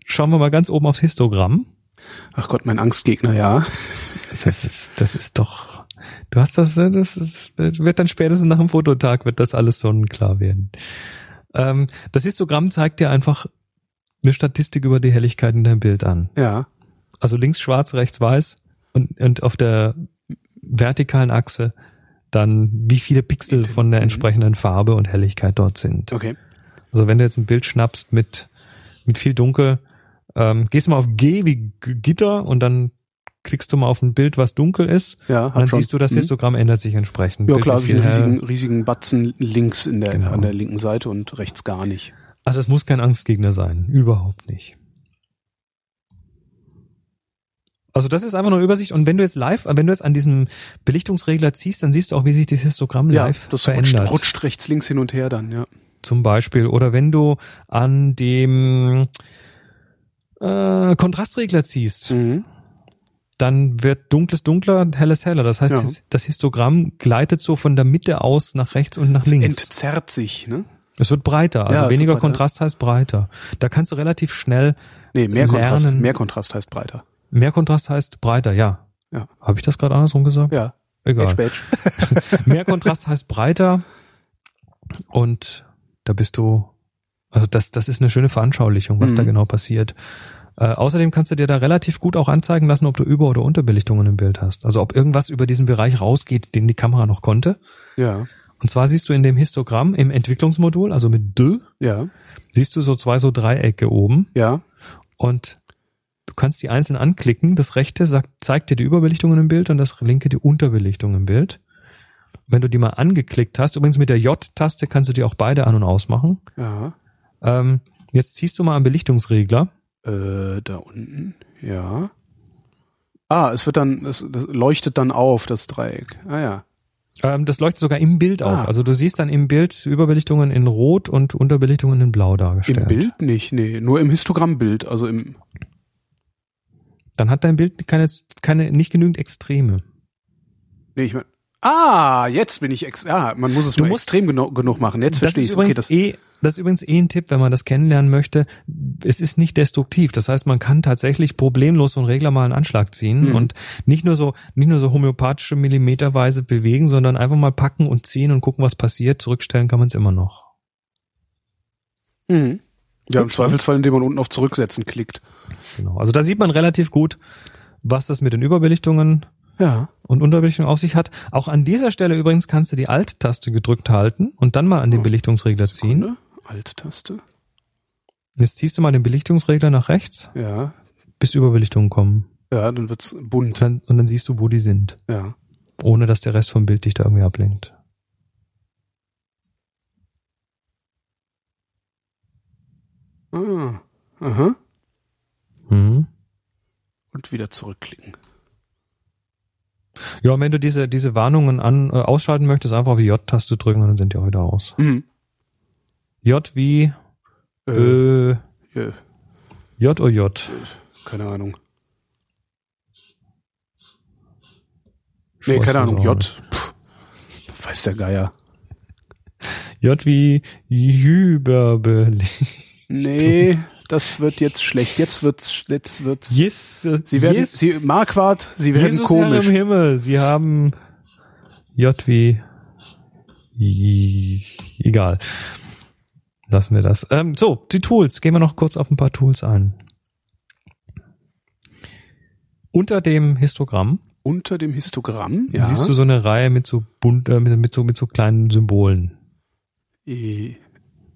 Speaker 3: schauen wir mal ganz oben aufs Histogramm.
Speaker 2: Ach Gott, mein Angstgegner, ja.
Speaker 3: Das ist, das ist doch. Du hast das, äh, das ist, wird dann spätestens nach dem Fototag wird das alles sonnenklar werden. Ähm, das Histogramm zeigt dir einfach eine Statistik über die Helligkeit in deinem Bild an.
Speaker 2: Ja.
Speaker 3: Also links schwarz, rechts weiß und, und auf der vertikalen Achse dann wie viele Pixel von der
Speaker 2: Mhm.
Speaker 3: entsprechenden Farbe und Helligkeit dort sind.
Speaker 2: Okay.
Speaker 3: Also wenn du jetzt ein Bild schnappst mit, mit viel Dunkel, ähm, gehst du mal auf G wie Gitter und dann klickst du mal auf ein Bild, was dunkel ist.
Speaker 2: Ja,
Speaker 3: Und dann
Speaker 2: schon.
Speaker 3: siehst du, das
Speaker 2: Hm.
Speaker 3: Histogramm ändert sich entsprechend.
Speaker 2: Ja
Speaker 3: Bild
Speaker 2: klar, wie einen riesigen, riesigen Batzen links in der,
Speaker 3: Genau.
Speaker 2: an der linken Seite und rechts gar nicht.
Speaker 3: Also es muss kein Angstgegner sein. Überhaupt nicht. Also das ist einfach nur eine Übersicht. Und wenn du jetzt live, wenn du jetzt an diesem Belichtungsregler ziehst, dann siehst du auch, wie sich das Histogramm live
Speaker 2: das
Speaker 3: verändert.
Speaker 2: rutscht, rutscht rechts, links hin und her dann, ja.
Speaker 3: Zum Beispiel. Oder wenn du an dem äh, Kontrastregler ziehst,
Speaker 2: Mhm.
Speaker 3: Dann wird dunkles dunkler, helles heller. Das heißt,
Speaker 2: Ja.
Speaker 3: das Histogramm gleitet so von der Mitte aus nach rechts und nach
Speaker 2: Es
Speaker 3: links.
Speaker 2: entzerrt sich, ne?
Speaker 3: Es wird breiter, also
Speaker 2: Ja,
Speaker 3: weniger
Speaker 2: super, ne?
Speaker 3: Kontrast heißt breiter. Da kannst du relativ schnell
Speaker 2: Nee, mehr Kontrast,
Speaker 3: Lernen.
Speaker 2: mehr Kontrast heißt breiter.
Speaker 3: mehr Kontrast heißt breiter, ja.
Speaker 2: Ja.
Speaker 3: Habe ich das gerade andersrum gesagt?
Speaker 2: Ja.
Speaker 3: Egal.
Speaker 2: Edge <laughs> Badge.
Speaker 3: Mehr Kontrast heißt breiter und da bist du, also das, das ist eine schöne Veranschaulichung, was
Speaker 2: Mhm.
Speaker 3: da genau passiert. Äh, außerdem kannst du dir da relativ gut auch anzeigen lassen, ob du Über- oder Unterbelichtungen im Bild hast. Also ob irgendwas über diesen Bereich rausgeht, den die Kamera noch konnte.
Speaker 2: Ja.
Speaker 3: Und zwar siehst du in dem Histogramm im Entwicklungsmodul, also mit D,
Speaker 2: Ja.
Speaker 3: siehst du so zwei so Dreiecke oben
Speaker 2: Ja.
Speaker 3: und du kannst die einzeln anklicken. Das rechte sagt, zeigt dir die Überbelichtung im Bild und das linke die Unterbelichtung im Bild. Wenn du die mal angeklickt hast, übrigens mit der J-Taste kannst du die auch beide an- und ausmachen.
Speaker 2: Ja.
Speaker 3: Ähm, jetzt ziehst du mal am Belichtungsregler.
Speaker 2: Äh, da unten. Ja. Ah, es wird dann, es, das leuchtet dann auf, das Dreieck. Ah ja.
Speaker 3: Ähm, das leuchtet sogar im Bild
Speaker 2: Ah.
Speaker 3: auf. Also du siehst dann im Bild Überbelichtungen in Rot und Unterbelichtungen in Blau dargestellt.
Speaker 2: Im Bild nicht, nee, nur im Histogrammbild, also im
Speaker 3: Dann hat dein Bild keine, keine nicht genügend Extreme.
Speaker 2: Nee, ich mein, Ah, jetzt bin ich ex ah, man muss es
Speaker 3: Du
Speaker 2: nur
Speaker 3: musst-
Speaker 2: extrem genu genug machen. Jetzt verstehe ich Okay, das
Speaker 3: eh, das ist übrigens eh ein Tipp, wenn man das kennenlernen möchte. Es ist nicht destruktiv. Das heißt, man kann tatsächlich problemlos so einen Regler mal einen Anschlag ziehen
Speaker 2: Mhm.
Speaker 3: und nicht nur so, nicht nur so homöopathische Millimeterweise bewegen, sondern einfach mal packen und ziehen und gucken, was passiert. Zurückstellen kann man es immer noch.
Speaker 2: Mhm. Ja, im Zweifelsfall, indem man unten auf Zurücksetzen klickt.
Speaker 3: Genau. Also da sieht man relativ gut, was das mit den Überbelichtungen
Speaker 2: Ja.
Speaker 3: und Unterbelichtung auf sich hat. Auch an dieser Stelle übrigens kannst du die Alt-Taste gedrückt halten und dann mal an den
Speaker 2: Oh,
Speaker 3: Belichtungsregler ziehen.
Speaker 2: Alt-Taste.
Speaker 3: Jetzt ziehst du mal den Belichtungsregler nach rechts,
Speaker 2: Ja.
Speaker 3: bis Überbelichtungen kommen.
Speaker 2: Ja, dann wird's
Speaker 3: Und
Speaker 2: bunt.
Speaker 3: dann, und dann siehst du, wo die sind,
Speaker 2: Ja.
Speaker 3: ohne dass der Rest vom Bild dich da irgendwie ablenkt.
Speaker 2: Ah. Aha.
Speaker 3: Mhm.
Speaker 2: Und wieder zurückklicken.
Speaker 3: Ja, und wenn du diese, diese Warnungen an, äh, ausschalten möchtest, einfach auf die J-Taste drücken und dann sind die auch wieder aus.
Speaker 2: Mhm.
Speaker 3: J wie
Speaker 2: Äh,
Speaker 3: äh, J oder J.
Speaker 2: keine Ahnung.
Speaker 3: Ich
Speaker 2: Nee, keine Ahnung. J. Pff, weiß der Geier.
Speaker 3: J wie Hyperbelichtung.
Speaker 2: Nee, das wird jetzt schlecht. Jetzt wird's, jetzt wird's.
Speaker 3: Yes,
Speaker 2: Sie werden,
Speaker 3: yes,
Speaker 2: Sie, Marquardt, Sie werden
Speaker 3: Jesus Herr
Speaker 2: komisch.
Speaker 3: im Himmel, Sie haben J wie egal. Lassen wir das. Ähm, so, die Tools. Gehen wir noch kurz auf ein paar Tools ein. Unter dem Histogramm
Speaker 2: Unter dem Histogramm, ja.
Speaker 3: siehst du so eine Reihe mit so bunt, äh, mit, mit so mit so kleinen Symbolen.
Speaker 2: Eh.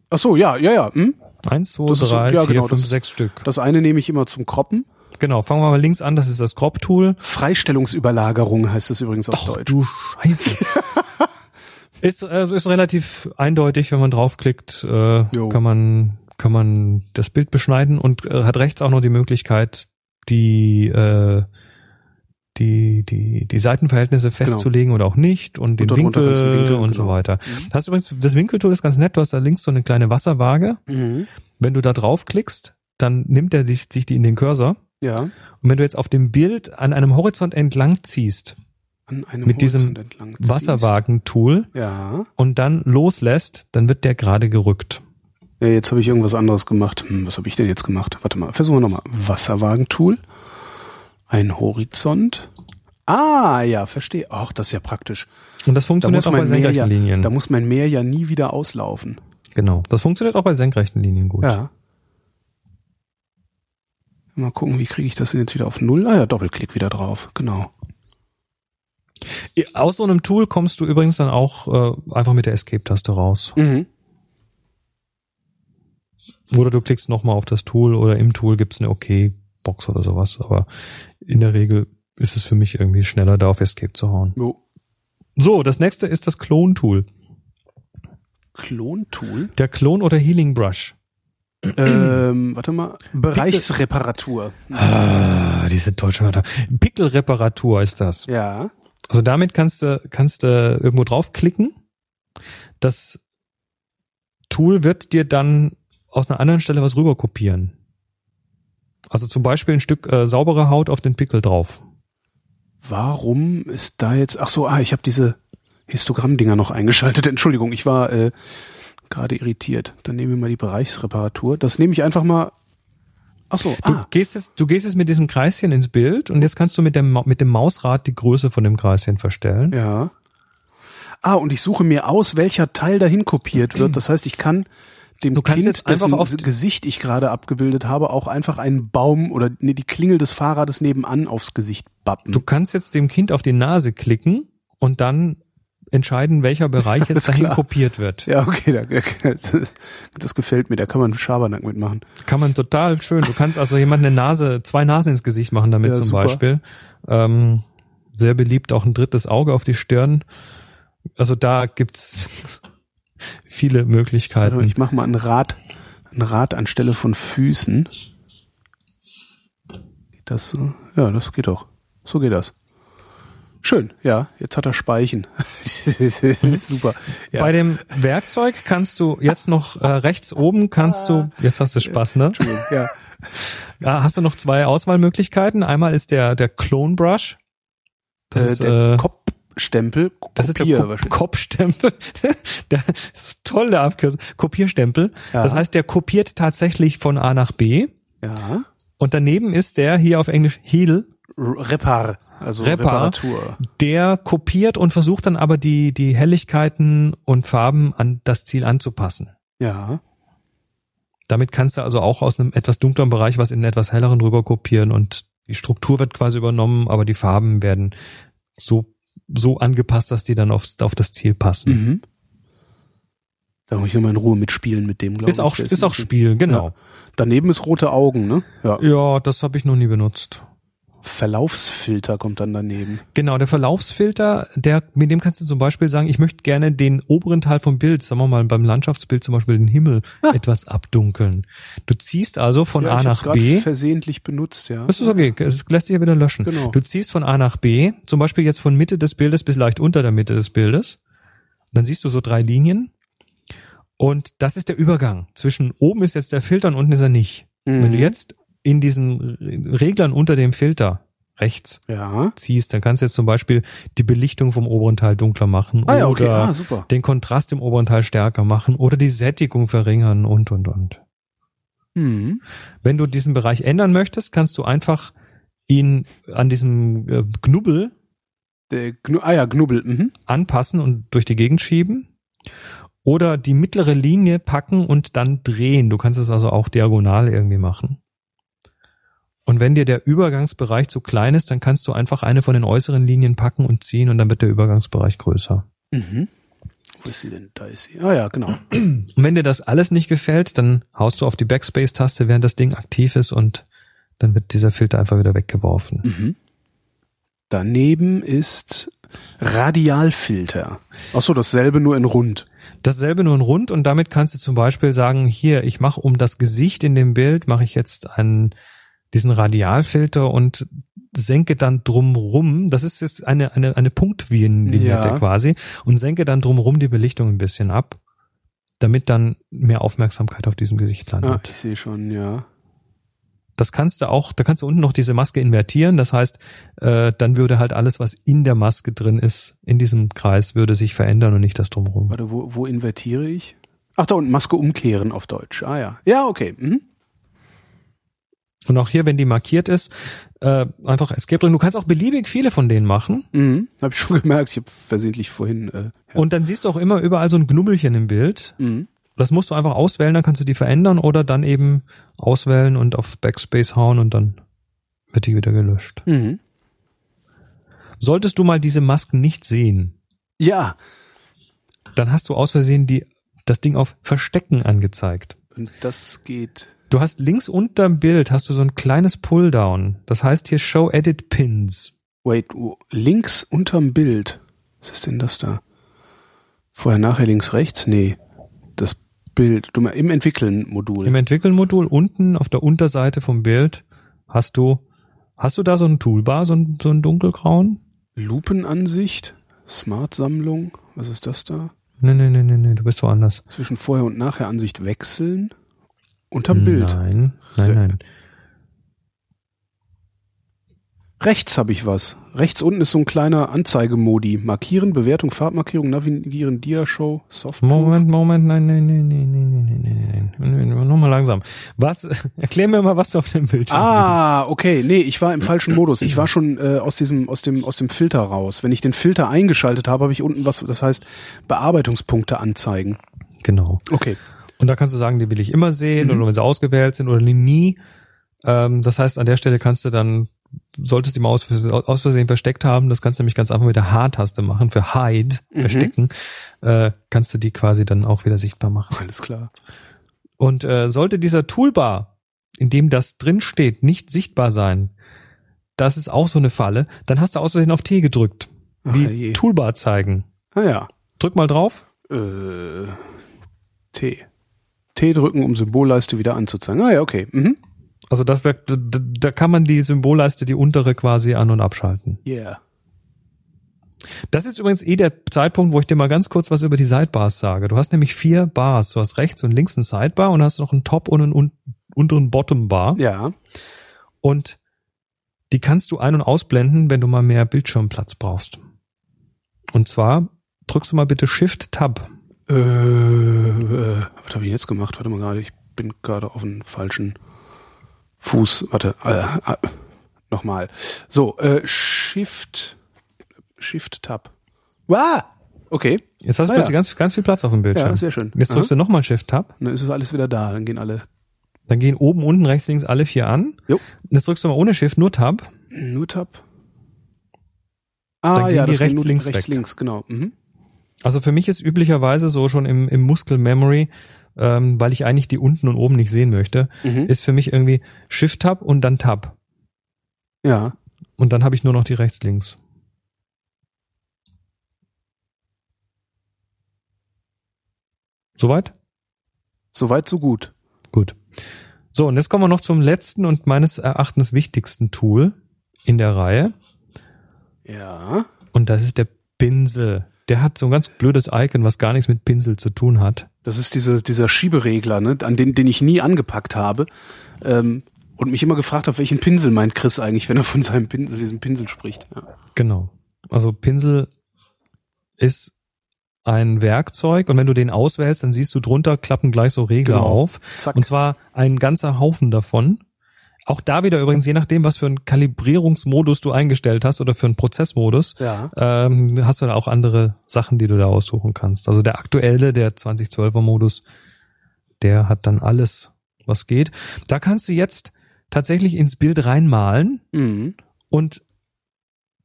Speaker 2: Ach so, ja, ja, ja. Hm?
Speaker 3: Eins, zwei,
Speaker 2: Das ist
Speaker 3: drei,
Speaker 2: ja,
Speaker 3: vier,
Speaker 2: genau,
Speaker 3: fünf,
Speaker 2: das-
Speaker 3: sechs Stück.
Speaker 2: Das eine nehme ich immer zum Kroppen.
Speaker 3: Genau, fangen wir mal links an. Das ist das Crop-Tool.
Speaker 2: Freistellungsüberlagerung heißt es übrigens auf Deutsch.
Speaker 3: du Scheiße. <laughs> ist, äh, ist relativ eindeutig, wenn man draufklickt, äh,
Speaker 2: Jo.
Speaker 3: kann man kann man das Bild beschneiden und äh, hat rechts auch noch die Möglichkeit, die äh, die die die Seitenverhältnisse festzulegen oder auch nicht und den
Speaker 2: Und
Speaker 3: Winkel,
Speaker 2: du Winkel,
Speaker 3: und so
Speaker 2: genau.
Speaker 3: weiter. Das hast übrigens das Winkeltool ist ganz nett. Du hast da links so eine kleine Wasserwaage.
Speaker 2: Mhm.
Speaker 3: Wenn du da draufklickst, dann nimmt er sich, sich die in den Cursor.
Speaker 2: Ja.
Speaker 3: Und wenn du jetzt auf dem Bild an einem Horizont entlang ziehst,
Speaker 2: An einem
Speaker 3: Mit diesem
Speaker 2: Horizont ziehst.
Speaker 3: Wasserwagen-Tool,
Speaker 2: Ja.
Speaker 3: und dann loslässt, dann wird der gerade gerückt.
Speaker 2: Ja, jetzt habe ich irgendwas anderes gemacht. Hm, was habe ich denn jetzt gemacht? Warte mal, versuchen wir nochmal. Wasserwagentool. Ein Horizont. Ah, ja, verstehe. Ach, das ist ja praktisch.
Speaker 3: Und das
Speaker 2: Da
Speaker 3: funktioniert
Speaker 2: muss,
Speaker 3: auch bei senkrechten
Speaker 2: ja,
Speaker 3: Linien.
Speaker 2: da muss mein Meer ja nie wieder auslaufen.
Speaker 3: genau. Das funktioniert auch bei senkrechten Linien gut.
Speaker 2: Ja. Mal gucken, wie kriege ich das denn jetzt wieder auf Null? Ah ja, Doppelklick wieder drauf. Genau.
Speaker 3: Aus so einem Tool kommst du übrigens dann auch äh, einfach mit der Escape-Taste raus.
Speaker 2: Mhm.
Speaker 3: Oder du klickst nochmal auf das Tool oder im Tool gibt's eine OK-Box oder sowas. Aber in der Regel ist es für mich irgendwie schneller, da auf Escape zu hauen.
Speaker 2: Jo.
Speaker 3: So, das nächste ist das Clone-Tool.
Speaker 2: Klontool.
Speaker 3: Der Clone oder Healing Brush.
Speaker 2: ähm, warte mal, Bereichsreparatur.
Speaker 3: Ah, diese deutsche Wörter. Pickelreparatur ist das.
Speaker 2: Ja.
Speaker 3: Also damit kannst du, kannst du irgendwo draufklicken. Das Tool wird dir dann aus einer anderen Stelle was rüber kopieren. Also zum Beispiel ein Stück äh, saubere Haut auf den Pickel drauf.
Speaker 2: Warum ist da jetzt? Ach so, ah, ich habe diese Histogramm-Dinger noch eingeschaltet. <laughs> Entschuldigung, ich war äh, gerade irritiert. Dann nehmen wir mal die Bereichsreparatur. Das nehme ich einfach mal. Ach so,
Speaker 3: Du
Speaker 2: ah,
Speaker 3: gehst jetzt, du gehst jetzt mit diesem Kreischen ins Bild und jetzt kannst du mit dem, mit dem Mausrad die Größe von dem Kreischen verstellen.
Speaker 2: ja. Ah, und ich suche mir aus, welcher Teil dahin kopiert wird. Das heißt, ich kann dem
Speaker 3: Du
Speaker 2: Kind,
Speaker 3: jetzt einfach
Speaker 2: dessen
Speaker 3: auf-
Speaker 2: Gesicht ich gerade abgebildet habe, auch einfach einen Baum oder nee, die Klingel des Fahrrades nebenan aufs Gesicht bappen.
Speaker 3: Du kannst jetzt dem Kind auf die Nase klicken und dann entscheiden, welcher Bereich <laughs> jetzt dahin
Speaker 2: klar.
Speaker 3: kopiert wird.
Speaker 2: ja, okay, da, <laughs> das gefällt mir. Da kann man Schabernack mitmachen.
Speaker 3: Kann man total schön. Du kannst also jemand eine Nase, zwei Nasen ins Gesicht machen damit
Speaker 2: Ja,
Speaker 3: zum
Speaker 2: super.
Speaker 3: Beispiel. Ähm, sehr beliebt auch ein drittes Auge auf die Stirn. Also da gibt's <laughs> viele Möglichkeiten.
Speaker 2: ich mache mal ein Rad, ein Rad anstelle von Füßen. Geht das so? Ja, das geht doch. So geht das. Schön, ja. Jetzt hat er Speichen. <laughs> Super. Ja.
Speaker 3: Bei dem Werkzeug kannst du jetzt noch äh, rechts oben kannst du, jetzt hast du Spaß, ne?
Speaker 2: Ja.
Speaker 3: Ja, hast du noch zwei Auswahlmöglichkeiten. Einmal ist der der Clone Brush. Das
Speaker 2: äh,
Speaker 3: ist
Speaker 2: der
Speaker 3: äh,
Speaker 2: Kopfstempel.
Speaker 3: Das ist der
Speaker 2: Kopier.
Speaker 3: Kopfstempel. <laughs> das ist toll, der Abkürzung. Kopierstempel.
Speaker 2: Ja.
Speaker 3: Das heißt, der kopiert tatsächlich von A nach B.
Speaker 2: Ja.
Speaker 3: Und daneben ist der hier auf Englisch Heal.
Speaker 2: R Repar. Also
Speaker 3: Repar.
Speaker 2: Reparatur.
Speaker 3: Der kopiert und versucht dann aber die, die Helligkeiten und Farben an das Ziel anzupassen.
Speaker 2: Ja.
Speaker 3: Damit kannst du also auch aus einem etwas dunkleren Bereich was in einen etwas helleren rüber kopieren und die Struktur wird quasi übernommen, aber die Farben werden so, so angepasst, dass die dann aufs, auf das Ziel passen.
Speaker 2: Mhm. Da muss ich nochmal in Ruhe mitspielen mit dem, glaube
Speaker 3: Ist
Speaker 2: ich.
Speaker 3: auch, ist auch Spiel, genau.
Speaker 2: Ja. Daneben ist rote Augen, ne? Ja.
Speaker 3: Ja, das habe ich noch nie benutzt.
Speaker 2: Verlaufsfilter kommt dann daneben.
Speaker 3: Genau, der Verlaufsfilter, der, mit dem kannst du zum Beispiel sagen, ich möchte gerne den oberen Teil vom Bild, sagen wir mal beim Landschaftsbild zum Beispiel den Himmel etwas abdunkeln. Du ziehst also von
Speaker 2: Ah. ja,
Speaker 3: A nach B.
Speaker 2: versehentlich benutzt, ja.
Speaker 3: Das ist okay, es lässt sich ja wieder löschen.
Speaker 2: Genau.
Speaker 3: Du ziehst von A nach B, zum Beispiel jetzt von Mitte des Bildes bis leicht unter der Mitte des Bildes. Dann siehst du so drei Linien. Und das ist der Übergang. Zwischen oben ist jetzt der Filter und unten ist er nicht.
Speaker 2: Mhm.
Speaker 3: Wenn du jetzt in diesen Reglern unter dem Filter rechts
Speaker 2: Ja.
Speaker 3: ziehst, dann kannst du jetzt zum Beispiel die Belichtung vom oberen Teil dunkler machen
Speaker 2: Ah ja, okay.
Speaker 3: oder
Speaker 2: Ah, super.
Speaker 3: den Kontrast im oberen Teil stärker machen oder die Sättigung verringern und und und.
Speaker 2: Mhm.
Speaker 3: Wenn du diesen Bereich ändern möchtest, kannst du einfach ihn an diesem äh, Knubbel
Speaker 2: Der Gnu ah ja, Knubbel. Mhm.
Speaker 3: anpassen und durch die Gegend schieben oder die mittlere Linie packen und dann drehen. Du kannst es also auch diagonal irgendwie machen. Und wenn dir der Übergangsbereich zu klein ist, dann kannst du einfach eine von den äußeren Linien packen und ziehen und dann wird der Übergangsbereich größer.
Speaker 2: Mhm. Wo ist sie denn? Da ist sie. Ah ja, genau.
Speaker 3: Und wenn dir das alles nicht gefällt, dann haust du auf die Backspace-Taste, während das Ding aktiv ist und dann wird dieser Filter einfach wieder weggeworfen.
Speaker 2: Mhm. Daneben ist Radialfilter. Ach so, dasselbe nur in rund.
Speaker 3: Dasselbe nur in rund und damit kannst du zum Beispiel sagen, hier, ich mache um das Gesicht in dem Bild, mache ich jetzt einen, diesen Radialfilter und senke dann drumrum, das ist jetzt eine, eine, eine Punktvignette
Speaker 2: Ja.
Speaker 3: quasi, und senke dann drumrum die Belichtung ein bisschen ab, damit dann mehr Aufmerksamkeit auf diesem Gesicht
Speaker 2: Ah,
Speaker 3: landet.
Speaker 2: ich sehe schon, ja.
Speaker 3: Das kannst du auch, da kannst du unten noch diese Maske invertieren. Das heißt, äh, dann würde halt alles, was in der Maske drin ist, in diesem Kreis, würde sich verändern und nicht das drumherum.
Speaker 2: Warte, wo, wo invertiere ich? Ach, da unten, Maske umkehren auf Deutsch. Ah ja. Ja, okay. Mhm.
Speaker 3: Und auch hier, wenn die markiert ist, äh, einfach Escape drücken. Du kannst auch beliebig viele von denen machen.
Speaker 2: Mhm. Habe ich schon <laughs> gemerkt. Ich habe versehentlich vorhin. Äh, ja.
Speaker 3: Und dann siehst du auch immer überall so ein Knubbelchen im Bild.
Speaker 2: Mhm.
Speaker 3: Das musst du einfach auswählen, dann kannst du die verändern oder dann eben auswählen und auf Backspace hauen und dann wird die wieder gelöscht.
Speaker 2: Mhm.
Speaker 3: Solltest du mal diese Masken nicht sehen,
Speaker 2: Ja.
Speaker 3: dann hast du aus Versehen die, das Ding auf Verstecken angezeigt.
Speaker 2: Und das geht.
Speaker 3: Du hast links unterm Bild hast du so ein kleines Pulldown. Das heißt hier Show Edit Pins.
Speaker 2: Wait, links unterm Bild. Was ist denn das da? Vorher, nachher, links, rechts? Nee. Das Bild. Du mal im Entwickeln-Modul.
Speaker 3: Im Entwickeln-Modul unten auf der Unterseite vom Bild hast du, hast du da so ein Toolbar, so ein, so ein dunkelgrauen?
Speaker 2: Lupenansicht, Smart-Sammlung, was ist das da?
Speaker 3: Nee, nee, nee, nee, nee, du bist woanders.
Speaker 2: Zwischen Vorher- und Nachher-Ansicht wechseln. Unterm Bild.
Speaker 3: Nein, nein, nein.
Speaker 2: Rechts habe ich was. Rechts unten ist so ein kleiner Anzeigemodi. Markieren, Bewertung, Farbmarkierung, Navigieren, Dia-Show, Softproof.
Speaker 3: Moment, Moment, nein, nein, nein, nein, nein, nein, nein, nein, nein. Nochmal langsam. Was, <laughs> erklär mir mal, was du auf dem Bildschirm siehst.
Speaker 2: Ah, okay. Nee, ich war im falschen Modus. Ich war schon äh, aus diesem, aus dem, aus dem Filter raus. Wenn ich den Filter eingeschaltet habe, habe ich unten was, das heißt Bearbeitungspunkte anzeigen.
Speaker 3: Genau.
Speaker 2: Okay.
Speaker 3: Und da kannst du sagen, die will ich immer sehen
Speaker 2: Mhm.
Speaker 3: oder wenn sie ausgewählt sind oder nie. Ähm, das heißt, an der Stelle kannst du dann, solltest du die Maus aus Versehen versteckt haben, das kannst du nämlich ganz einfach mit der H-Taste machen, für Hide,
Speaker 2: Mhm.
Speaker 3: verstecken, äh, kannst du die quasi dann auch wieder sichtbar machen.
Speaker 2: Alles klar.
Speaker 3: Und äh, sollte dieser Toolbar, in dem das drin steht, nicht sichtbar sein, das ist auch so eine Falle, dann hast du aus Versehen auf T gedrückt.
Speaker 2: Ach,
Speaker 3: Wie
Speaker 2: je.
Speaker 3: Toolbar zeigen.
Speaker 2: Ah ja.
Speaker 3: Drück mal drauf.
Speaker 2: Äh, T. T drücken, um Symbolleiste wieder anzuzeigen. Ah ja, okay. Mhm.
Speaker 3: Also das, da, da, kann man die Symbolleiste, die untere quasi an- und abschalten.
Speaker 2: Yeah.
Speaker 3: Das ist übrigens eh der Zeitpunkt, wo ich dir mal ganz kurz was über die Sidebars sage. Du hast nämlich vier Bars. Du hast rechts und links ein Sidebar und hast noch einen Top und einen un unteren Bottom Bar.
Speaker 2: Ja.
Speaker 3: Und die kannst du ein- und ausblenden, wenn du mal mehr Bildschirmplatz brauchst. Und zwar drückst du mal bitte Shift Tab.
Speaker 2: Äh, äh, was habe ich jetzt gemacht? Warte mal gerade, ich bin gerade auf dem falschen Fuß. Warte, äh, äh, nochmal. So, äh, Shift, Shift Tab. Wow! Okay,
Speaker 3: Jetzt hast du
Speaker 2: Ah,
Speaker 3: plötzlich
Speaker 2: ja.
Speaker 3: ganz, ganz viel Platz auf dem Bildschirm.
Speaker 2: ja, sehr schön.
Speaker 3: Jetzt drückst du nochmal Shift Tab.
Speaker 2: Dann ist es alles wieder da, dann gehen alle.
Speaker 3: Dann gehen oben, unten, rechts, links alle vier an.
Speaker 2: Jo.
Speaker 3: Und jetzt drückst du mal ohne Shift nur Tab.
Speaker 2: Nur Tab.
Speaker 3: Dann
Speaker 2: Ah,
Speaker 3: gehen
Speaker 2: ja,
Speaker 3: die rechts, links
Speaker 2: rechts,
Speaker 3: weg.
Speaker 2: links, genau. Mhm.
Speaker 3: Also für mich ist üblicherweise so schon im, im Muskel Memory, ähm, weil ich eigentlich die unten und oben nicht sehen möchte,
Speaker 2: Mhm.
Speaker 3: ist für mich irgendwie Shift Tab und dann Tab.
Speaker 2: Ja.
Speaker 3: Und dann habe ich nur noch die rechts, links. Soweit?
Speaker 2: Soweit, so gut.
Speaker 3: Gut. So, und jetzt kommen wir noch zum letzten und meines Erachtens wichtigsten Tool in der Reihe.
Speaker 2: Ja.
Speaker 3: Und das ist der Pinsel. Der hat so ein ganz blödes Icon, was gar nichts mit Pinsel zu tun hat.
Speaker 2: Das ist diese, dieser Schieberegler, ne, an den, den ich nie angepackt habe. Ähm, und mich immer gefragt habe, welchen Pinsel meint Chris eigentlich, wenn er von seinem Pinsel, diesem Pinsel spricht. Ja.
Speaker 3: Genau. Also Pinsel ist ein Werkzeug und wenn du den auswählst, dann siehst du drunter klappen gleich so Regler
Speaker 2: Genau.
Speaker 3: auf.
Speaker 2: Zack.
Speaker 3: Und zwar ein ganzer Haufen davon. Auch da wieder übrigens, je nachdem, was für einen Kalibrierungsmodus du eingestellt hast oder für einen Prozessmodus,
Speaker 2: ja.
Speaker 3: ähm, hast du da auch andere Sachen, die du da aussuchen kannst. Also der aktuelle, der 2012er Modus, der hat dann alles, was geht. Da kannst du jetzt tatsächlich ins Bild reinmalen
Speaker 2: Mhm.
Speaker 3: und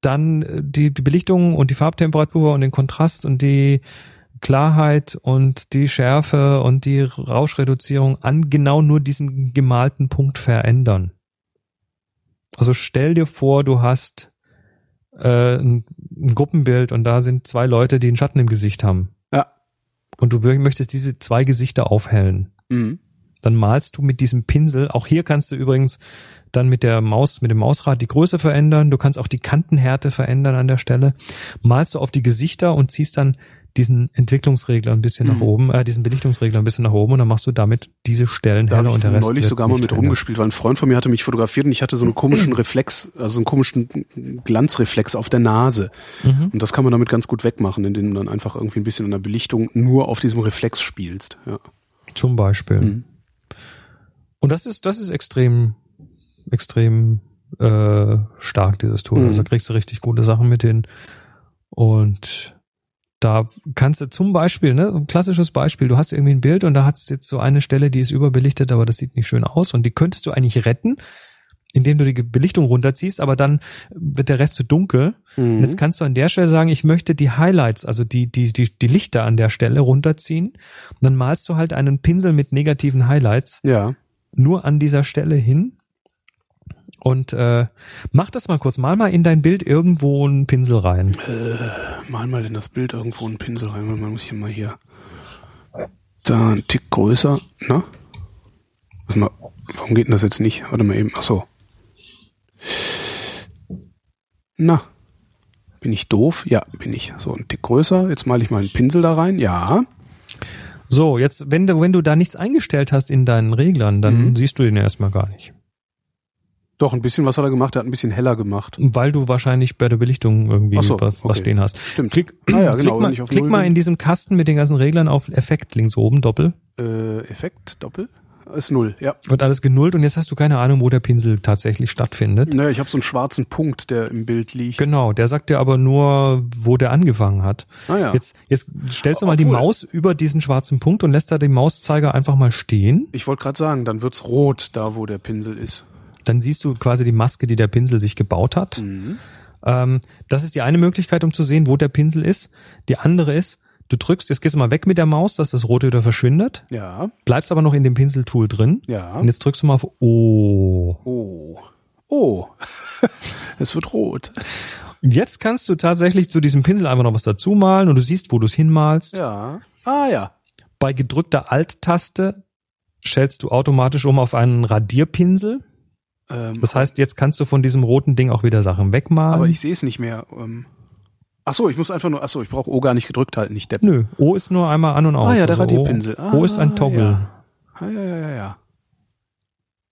Speaker 3: dann äh, die, die Belichtung und die Farbtemperatur und den Kontrast und die Klarheit und die Schärfe und die Rauschreduzierung an genau nur diesen gemalten Punkt verändern. Also stell dir vor, du hast äh, ein, ein Gruppenbild und da sind zwei Leute, die einen Schatten im Gesicht haben.
Speaker 2: Ja.
Speaker 3: Und du möchtest diese zwei Gesichter aufhellen
Speaker 2: Mhm.
Speaker 3: dann malst du mit diesem Pinsel, auch hier kannst du übrigens dann mit der Maus, mit dem Mausrad die Größe verändern, du kannst auch die Kantenhärte verändern an der Stelle, malst du auf die Gesichter und ziehst dann diesen Entwicklungsregler ein bisschen
Speaker 2: Mhm.
Speaker 3: nach oben, äh, diesen Belichtungsregler ein bisschen nach oben und dann machst du damit diese Stellen
Speaker 2: Da
Speaker 3: heller und
Speaker 2: ich
Speaker 3: der Rest
Speaker 2: neulich sogar mal mit rumgespielt, weil ein Freund von mir hatte mich fotografiert und ich hatte so einen komischen Reflex, also einen komischen Glanzreflex auf der Nase.
Speaker 3: Mhm.
Speaker 2: Und das kann man damit ganz gut wegmachen, indem du dann einfach irgendwie ein bisschen an der Belichtung nur auf diesem Reflex spielst. Ja.
Speaker 3: Zum Beispiel.
Speaker 2: Mhm.
Speaker 3: Und das ist, das ist extrem, extrem äh, stark, dieses Tool.
Speaker 2: Mhm.
Speaker 3: Also da kriegst du richtig gute Sachen mit hin. Und da kannst du zum Beispiel, ne, ein klassisches Beispiel, du hast irgendwie ein Bild und da hast jetzt so eine Stelle, die ist überbelichtet, aber das sieht nicht schön aus und die könntest du eigentlich retten, indem du die Belichtung runterziehst, aber dann wird der Rest zu dunkel.
Speaker 2: Mhm.
Speaker 3: Und jetzt kannst du an der Stelle sagen, ich möchte die Highlights, also die, die, die, die Lichter an der Stelle runterziehen. Und dann malst du halt einen Pinsel mit negativen Highlights
Speaker 2: Ja.
Speaker 3: nur an dieser Stelle hin. Und äh, mach das mal kurz, mal mal in dein Bild irgendwo einen Pinsel rein.
Speaker 2: Äh, mal mal in das Bild irgendwo einen Pinsel rein, weil man muss hier mal hier. da ein Tick größer, ne? Warte mal, warum geht denn das jetzt nicht? Warte mal eben, ach so. Na, bin ich doof? Ja, bin ich. So, ein Tick größer. Jetzt male ich mal einen Pinsel da rein. Ja.
Speaker 3: So, jetzt, wenn du, wenn du da nichts eingestellt hast in deinen Reglern, dann
Speaker 2: Mhm.
Speaker 3: siehst du den erstmal gar nicht.
Speaker 2: Doch, ein bisschen was hat er gemacht. Er hat ein bisschen heller gemacht.
Speaker 3: Weil du wahrscheinlich bei der Belichtung irgendwie
Speaker 2: so,
Speaker 3: was, was
Speaker 2: okay.
Speaker 3: stehen hast.
Speaker 2: Stimmt.
Speaker 3: Klick,
Speaker 2: Ah ja, <clears throat> genau,
Speaker 3: klick, mal, klick mal in diesem Kasten mit den ganzen Reglern auf Effekt links oben, Doppel.
Speaker 2: Äh, Effekt, Doppel. Ist null, ja.
Speaker 3: Wird alles genullt und jetzt hast du keine Ahnung, wo der Pinsel tatsächlich stattfindet.
Speaker 2: Naja, ich habe so einen schwarzen Punkt, der im Bild liegt.
Speaker 3: Genau, der sagt dir aber nur, wo der angefangen hat.
Speaker 2: Ah ja.
Speaker 3: Jetzt, jetzt stellst du mal die
Speaker 2: Obwohl-
Speaker 3: Maus über diesen schwarzen Punkt und lässt da den Mauszeiger einfach mal stehen.
Speaker 2: Ich wollte gerade sagen, dann wird's rot, da wo der Pinsel ist.
Speaker 3: Dann siehst du quasi die Maske, die der Pinsel sich gebaut hat.
Speaker 2: Mhm.
Speaker 3: Ähm, das ist die eine Möglichkeit, um zu sehen, wo der Pinsel ist. Die andere ist, du drückst, jetzt gehst du mal weg mit der Maus, dass das Rote wieder verschwindet,
Speaker 2: Ja,
Speaker 3: bleibst aber noch in dem Pinseltool drin.
Speaker 2: ja.
Speaker 3: Und jetzt drückst du mal auf O.
Speaker 2: Oh. Oh. <laughs> es wird rot.
Speaker 3: Und jetzt kannst du tatsächlich zu diesem Pinsel einfach noch was dazu malen und du siehst, wo du es hinmalst.
Speaker 2: Ja. Ah ja.
Speaker 3: Bei gedrückter Alt-Taste stellst du automatisch um auf einen Radierpinsel.
Speaker 2: Ähm,
Speaker 3: Das heißt, jetzt kannst du von diesem roten Ding auch wieder Sachen wegmalen.
Speaker 2: aber ich sehe es nicht mehr. Ähm, ach so, ich muss einfach nur, ach so, ich brauche O gar nicht gedrückt halten, nicht Depp.
Speaker 3: Nö, O ist nur einmal an und aus.
Speaker 2: Ah ja, der
Speaker 3: Also
Speaker 2: Radierpinsel.
Speaker 3: O, o ist ein
Speaker 2: Ah,
Speaker 3: Toggle.
Speaker 2: ja. Ah, ja, ja, ja, ja.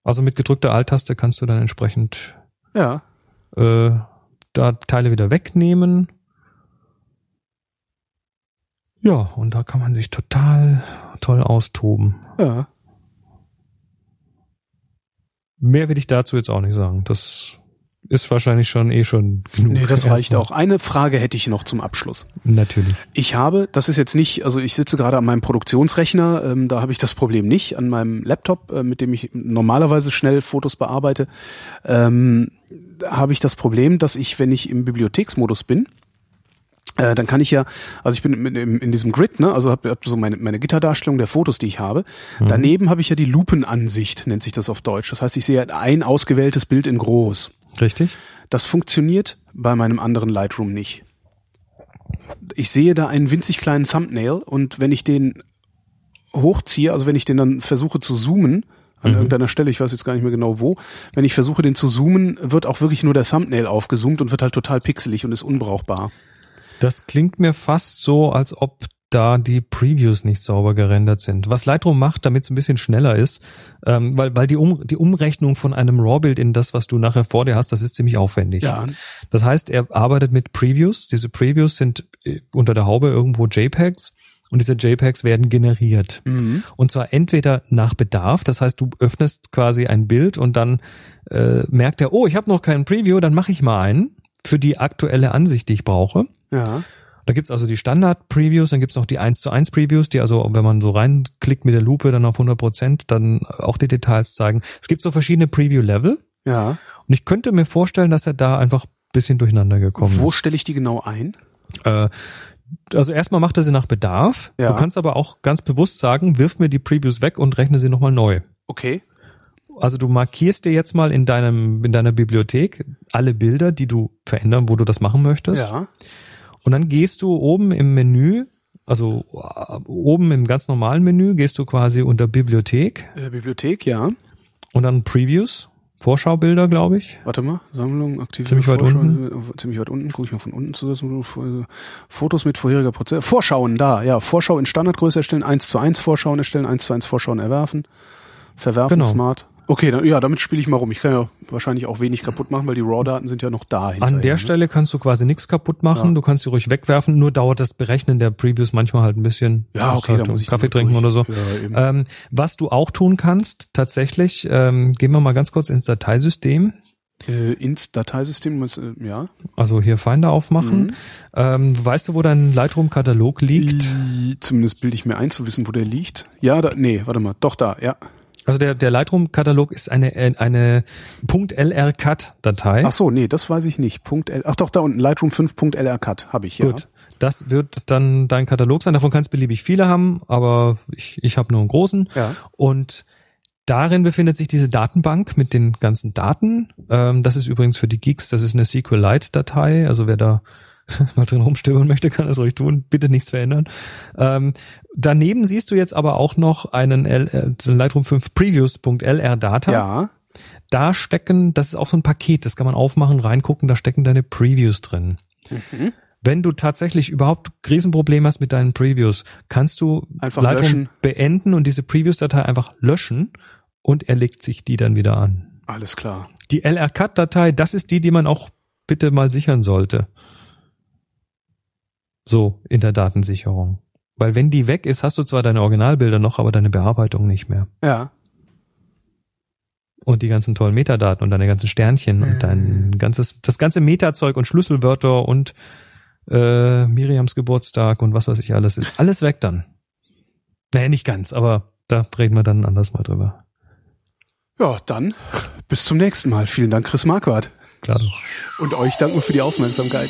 Speaker 3: Also mit gedrückter Alt-Taste kannst du dann entsprechend
Speaker 2: Ja.
Speaker 3: äh, da Teile wieder wegnehmen. Ja, und da kann man sich total toll austoben.
Speaker 2: Ja.
Speaker 3: Mehr will ich dazu jetzt auch nicht sagen. Das ist wahrscheinlich schon eh schon genug.
Speaker 2: Nee, das reicht
Speaker 3: Erstmal.
Speaker 2: auch. Eine Frage hätte ich noch zum Abschluss.
Speaker 3: Natürlich.
Speaker 2: Ich habe, das ist jetzt nicht, also ich sitze gerade an meinem Produktionsrechner, ähm, da habe ich das Problem nicht. An meinem Laptop, äh, mit dem ich normalerweise schnell Fotos bearbeite, ähm, habe ich das Problem, dass ich, wenn ich im Bibliotheksmodus bin, äh, dann kann ich ja, also ich bin in, in, diesem Grid, ne, also habe hab so meine, meine Gitterdarstellung der Fotos, die ich habe. Daneben habe ich ja die Lupenansicht, nennt sich das auf Deutsch. Das heißt, ich sehe ein ausgewähltes Bild in groß.
Speaker 3: Richtig?
Speaker 2: Das funktioniert bei meinem anderen Lightroom nicht. Ich sehe da einen winzig kleinen Thumbnail und wenn ich den hochziehe, also wenn ich den dann versuche zu zoomen, an irgendeiner Stelle, ich weiß jetzt gar nicht mehr genau wo, wenn ich versuche den zu zoomen, wird auch wirklich nur der Thumbnail aufgezoomt und wird halt total pixelig und ist unbrauchbar.
Speaker 3: Das klingt mir fast so, als ob da die Previews nicht sauber gerendert sind. Was Lightroom macht, damit es ein bisschen schneller ist, ähm, weil, weil die, um, die Umrechnung von einem RAW-Bild in das, was du nachher vor dir hast, das ist ziemlich aufwendig.
Speaker 2: Ja.
Speaker 3: Das heißt, er arbeitet mit Previews. Diese Previews sind äh, unter der Haube irgendwo JPEGs und diese JPEGs werden generiert.
Speaker 2: Mhm.
Speaker 3: Und zwar entweder nach Bedarf, das heißt, du öffnest quasi ein Bild und dann äh, merkt er, oh, ich habe noch keinen Preview, dann mache ich mal einen für die aktuelle Ansicht, die ich brauche.
Speaker 2: Ja.
Speaker 3: Da gibt's also die Standard-Previews, dann gibt's noch die 1 zu 1 Previews, die also, wenn man so reinklickt mit der Lupe dann auf 100 Prozent, dann auch die Details zeigen. Es gibt so verschiedene Preview-Level
Speaker 2: Ja.
Speaker 3: und ich könnte mir vorstellen, dass er da einfach ein bisschen durcheinander gekommen
Speaker 2: Wo
Speaker 3: ist.
Speaker 2: stelle ich die genau ein?
Speaker 3: Äh, also erstmal macht er sie nach Bedarf.
Speaker 2: Ja.
Speaker 3: Du kannst aber auch ganz bewusst sagen, wirf mir die Previews weg und rechne sie nochmal neu.
Speaker 2: Okay.
Speaker 3: Also du markierst dir jetzt mal in deinem, in deiner Bibliothek alle Bilder, die du verändern, wo du das machen möchtest.
Speaker 2: Ja.
Speaker 3: Und dann gehst du oben im Menü, also äh, oben im ganz normalen Menü, gehst du quasi unter Bibliothek
Speaker 2: Äh, Bibliothek, ja.
Speaker 3: und dann Previews, Vorschaubilder, glaube ich.
Speaker 2: Warte mal, Sammlung, aktive
Speaker 3: Ziemlich weit unten.
Speaker 2: äh, Ziemlich weit unten, gucke ich mal von unten zu. Fotos mit vorheriger Prozess. Vorschauen, da, ja. Vorschau in Standardgröße erstellen, 1 zu 1 Vorschauen erstellen, 1 zu 1 Vorschauen erwerfen. Verwerfen,
Speaker 3: Genau.
Speaker 2: smart. Okay, dann, ja, damit spiele ich mal rum. Ich kann ja wahrscheinlich auch wenig kaputt machen, weil die RAW-Daten sind ja noch da.
Speaker 3: An der
Speaker 2: ne?
Speaker 3: Stelle kannst du quasi nichts kaputt machen,
Speaker 2: Ja.
Speaker 3: du kannst sie ruhig wegwerfen, nur dauert das Berechnen der Previews manchmal halt ein bisschen.
Speaker 2: Ja, okay,
Speaker 3: halt
Speaker 2: da muss ich
Speaker 3: Kaffee
Speaker 2: dann
Speaker 3: trinken
Speaker 2: durch.
Speaker 3: oder so.
Speaker 2: Ja.
Speaker 3: Ähm, was du auch tun kannst, tatsächlich, ähm, gehen wir mal ganz kurz ins Dateisystem.
Speaker 2: Äh, ins Dateisystem, äh, ja.
Speaker 3: Also hier Finder aufmachen.
Speaker 2: Mhm.
Speaker 3: Ähm, weißt du, wo dein Lightroom-Katalog liegt?
Speaker 2: I- Zumindest bilde ich mir ein, zu wissen, wo der liegt. Ja, da, nee, warte mal, doch da, ja.
Speaker 3: Also der, der Lightroom-Katalog ist eine, äh, eine .lrcut-Datei.
Speaker 2: Ach so, nee, das weiß ich nicht. L, ach doch, da unten, Lightroom 5.lrcut habe ich, ja.
Speaker 3: Gut. Das wird dann dein Katalog sein. Davon kannst beliebig viele haben, aber ich, ich habe nur einen großen.
Speaker 2: Ja.
Speaker 3: Und darin befindet sich diese Datenbank mit den ganzen Daten. Ähm, das ist übrigens für die Geeks, das ist eine SQLite-Datei. Also wer da <laughs> mal drin rumstöbern möchte, kann das ruhig tun. Bitte nichts verändern. Ähm, daneben siehst du jetzt aber auch noch einen L, äh, Lightroom 5 Previews.lr Data.
Speaker 2: Ja.
Speaker 3: Da stecken, das ist auch so ein Paket, das kann man aufmachen, reingucken, da stecken deine Previews drin.
Speaker 2: Mhm.
Speaker 3: Wenn du tatsächlich überhaupt Riesenproblem hast mit deinen Previews, kannst du
Speaker 2: Einfach
Speaker 3: Lightroom
Speaker 2: löschen.
Speaker 3: beenden und diese Previews-Datei einfach löschen und er legt sich die dann wieder an.
Speaker 2: Alles klar.
Speaker 3: Die LR-Cut-Datei, das ist die, die man auch bitte mal sichern sollte. So, in der Datensicherung. Weil wenn die weg ist, hast du zwar deine Originalbilder noch, aber deine Bearbeitung nicht mehr.
Speaker 2: Ja.
Speaker 3: Und die ganzen tollen Metadaten und deine ganzen Sternchen und dein ganzes, das ganze Metazeug und Schlüsselwörter und äh, Miriams Geburtstag und was weiß ich alles, ist alles weg dann. Naja, nicht ganz, aber da reden wir dann anders mal drüber.
Speaker 2: Ja, dann bis zum nächsten Mal. Vielen Dank, Chris Marquardt.
Speaker 3: Klar.
Speaker 2: Und euch danken für die Aufmerksamkeit.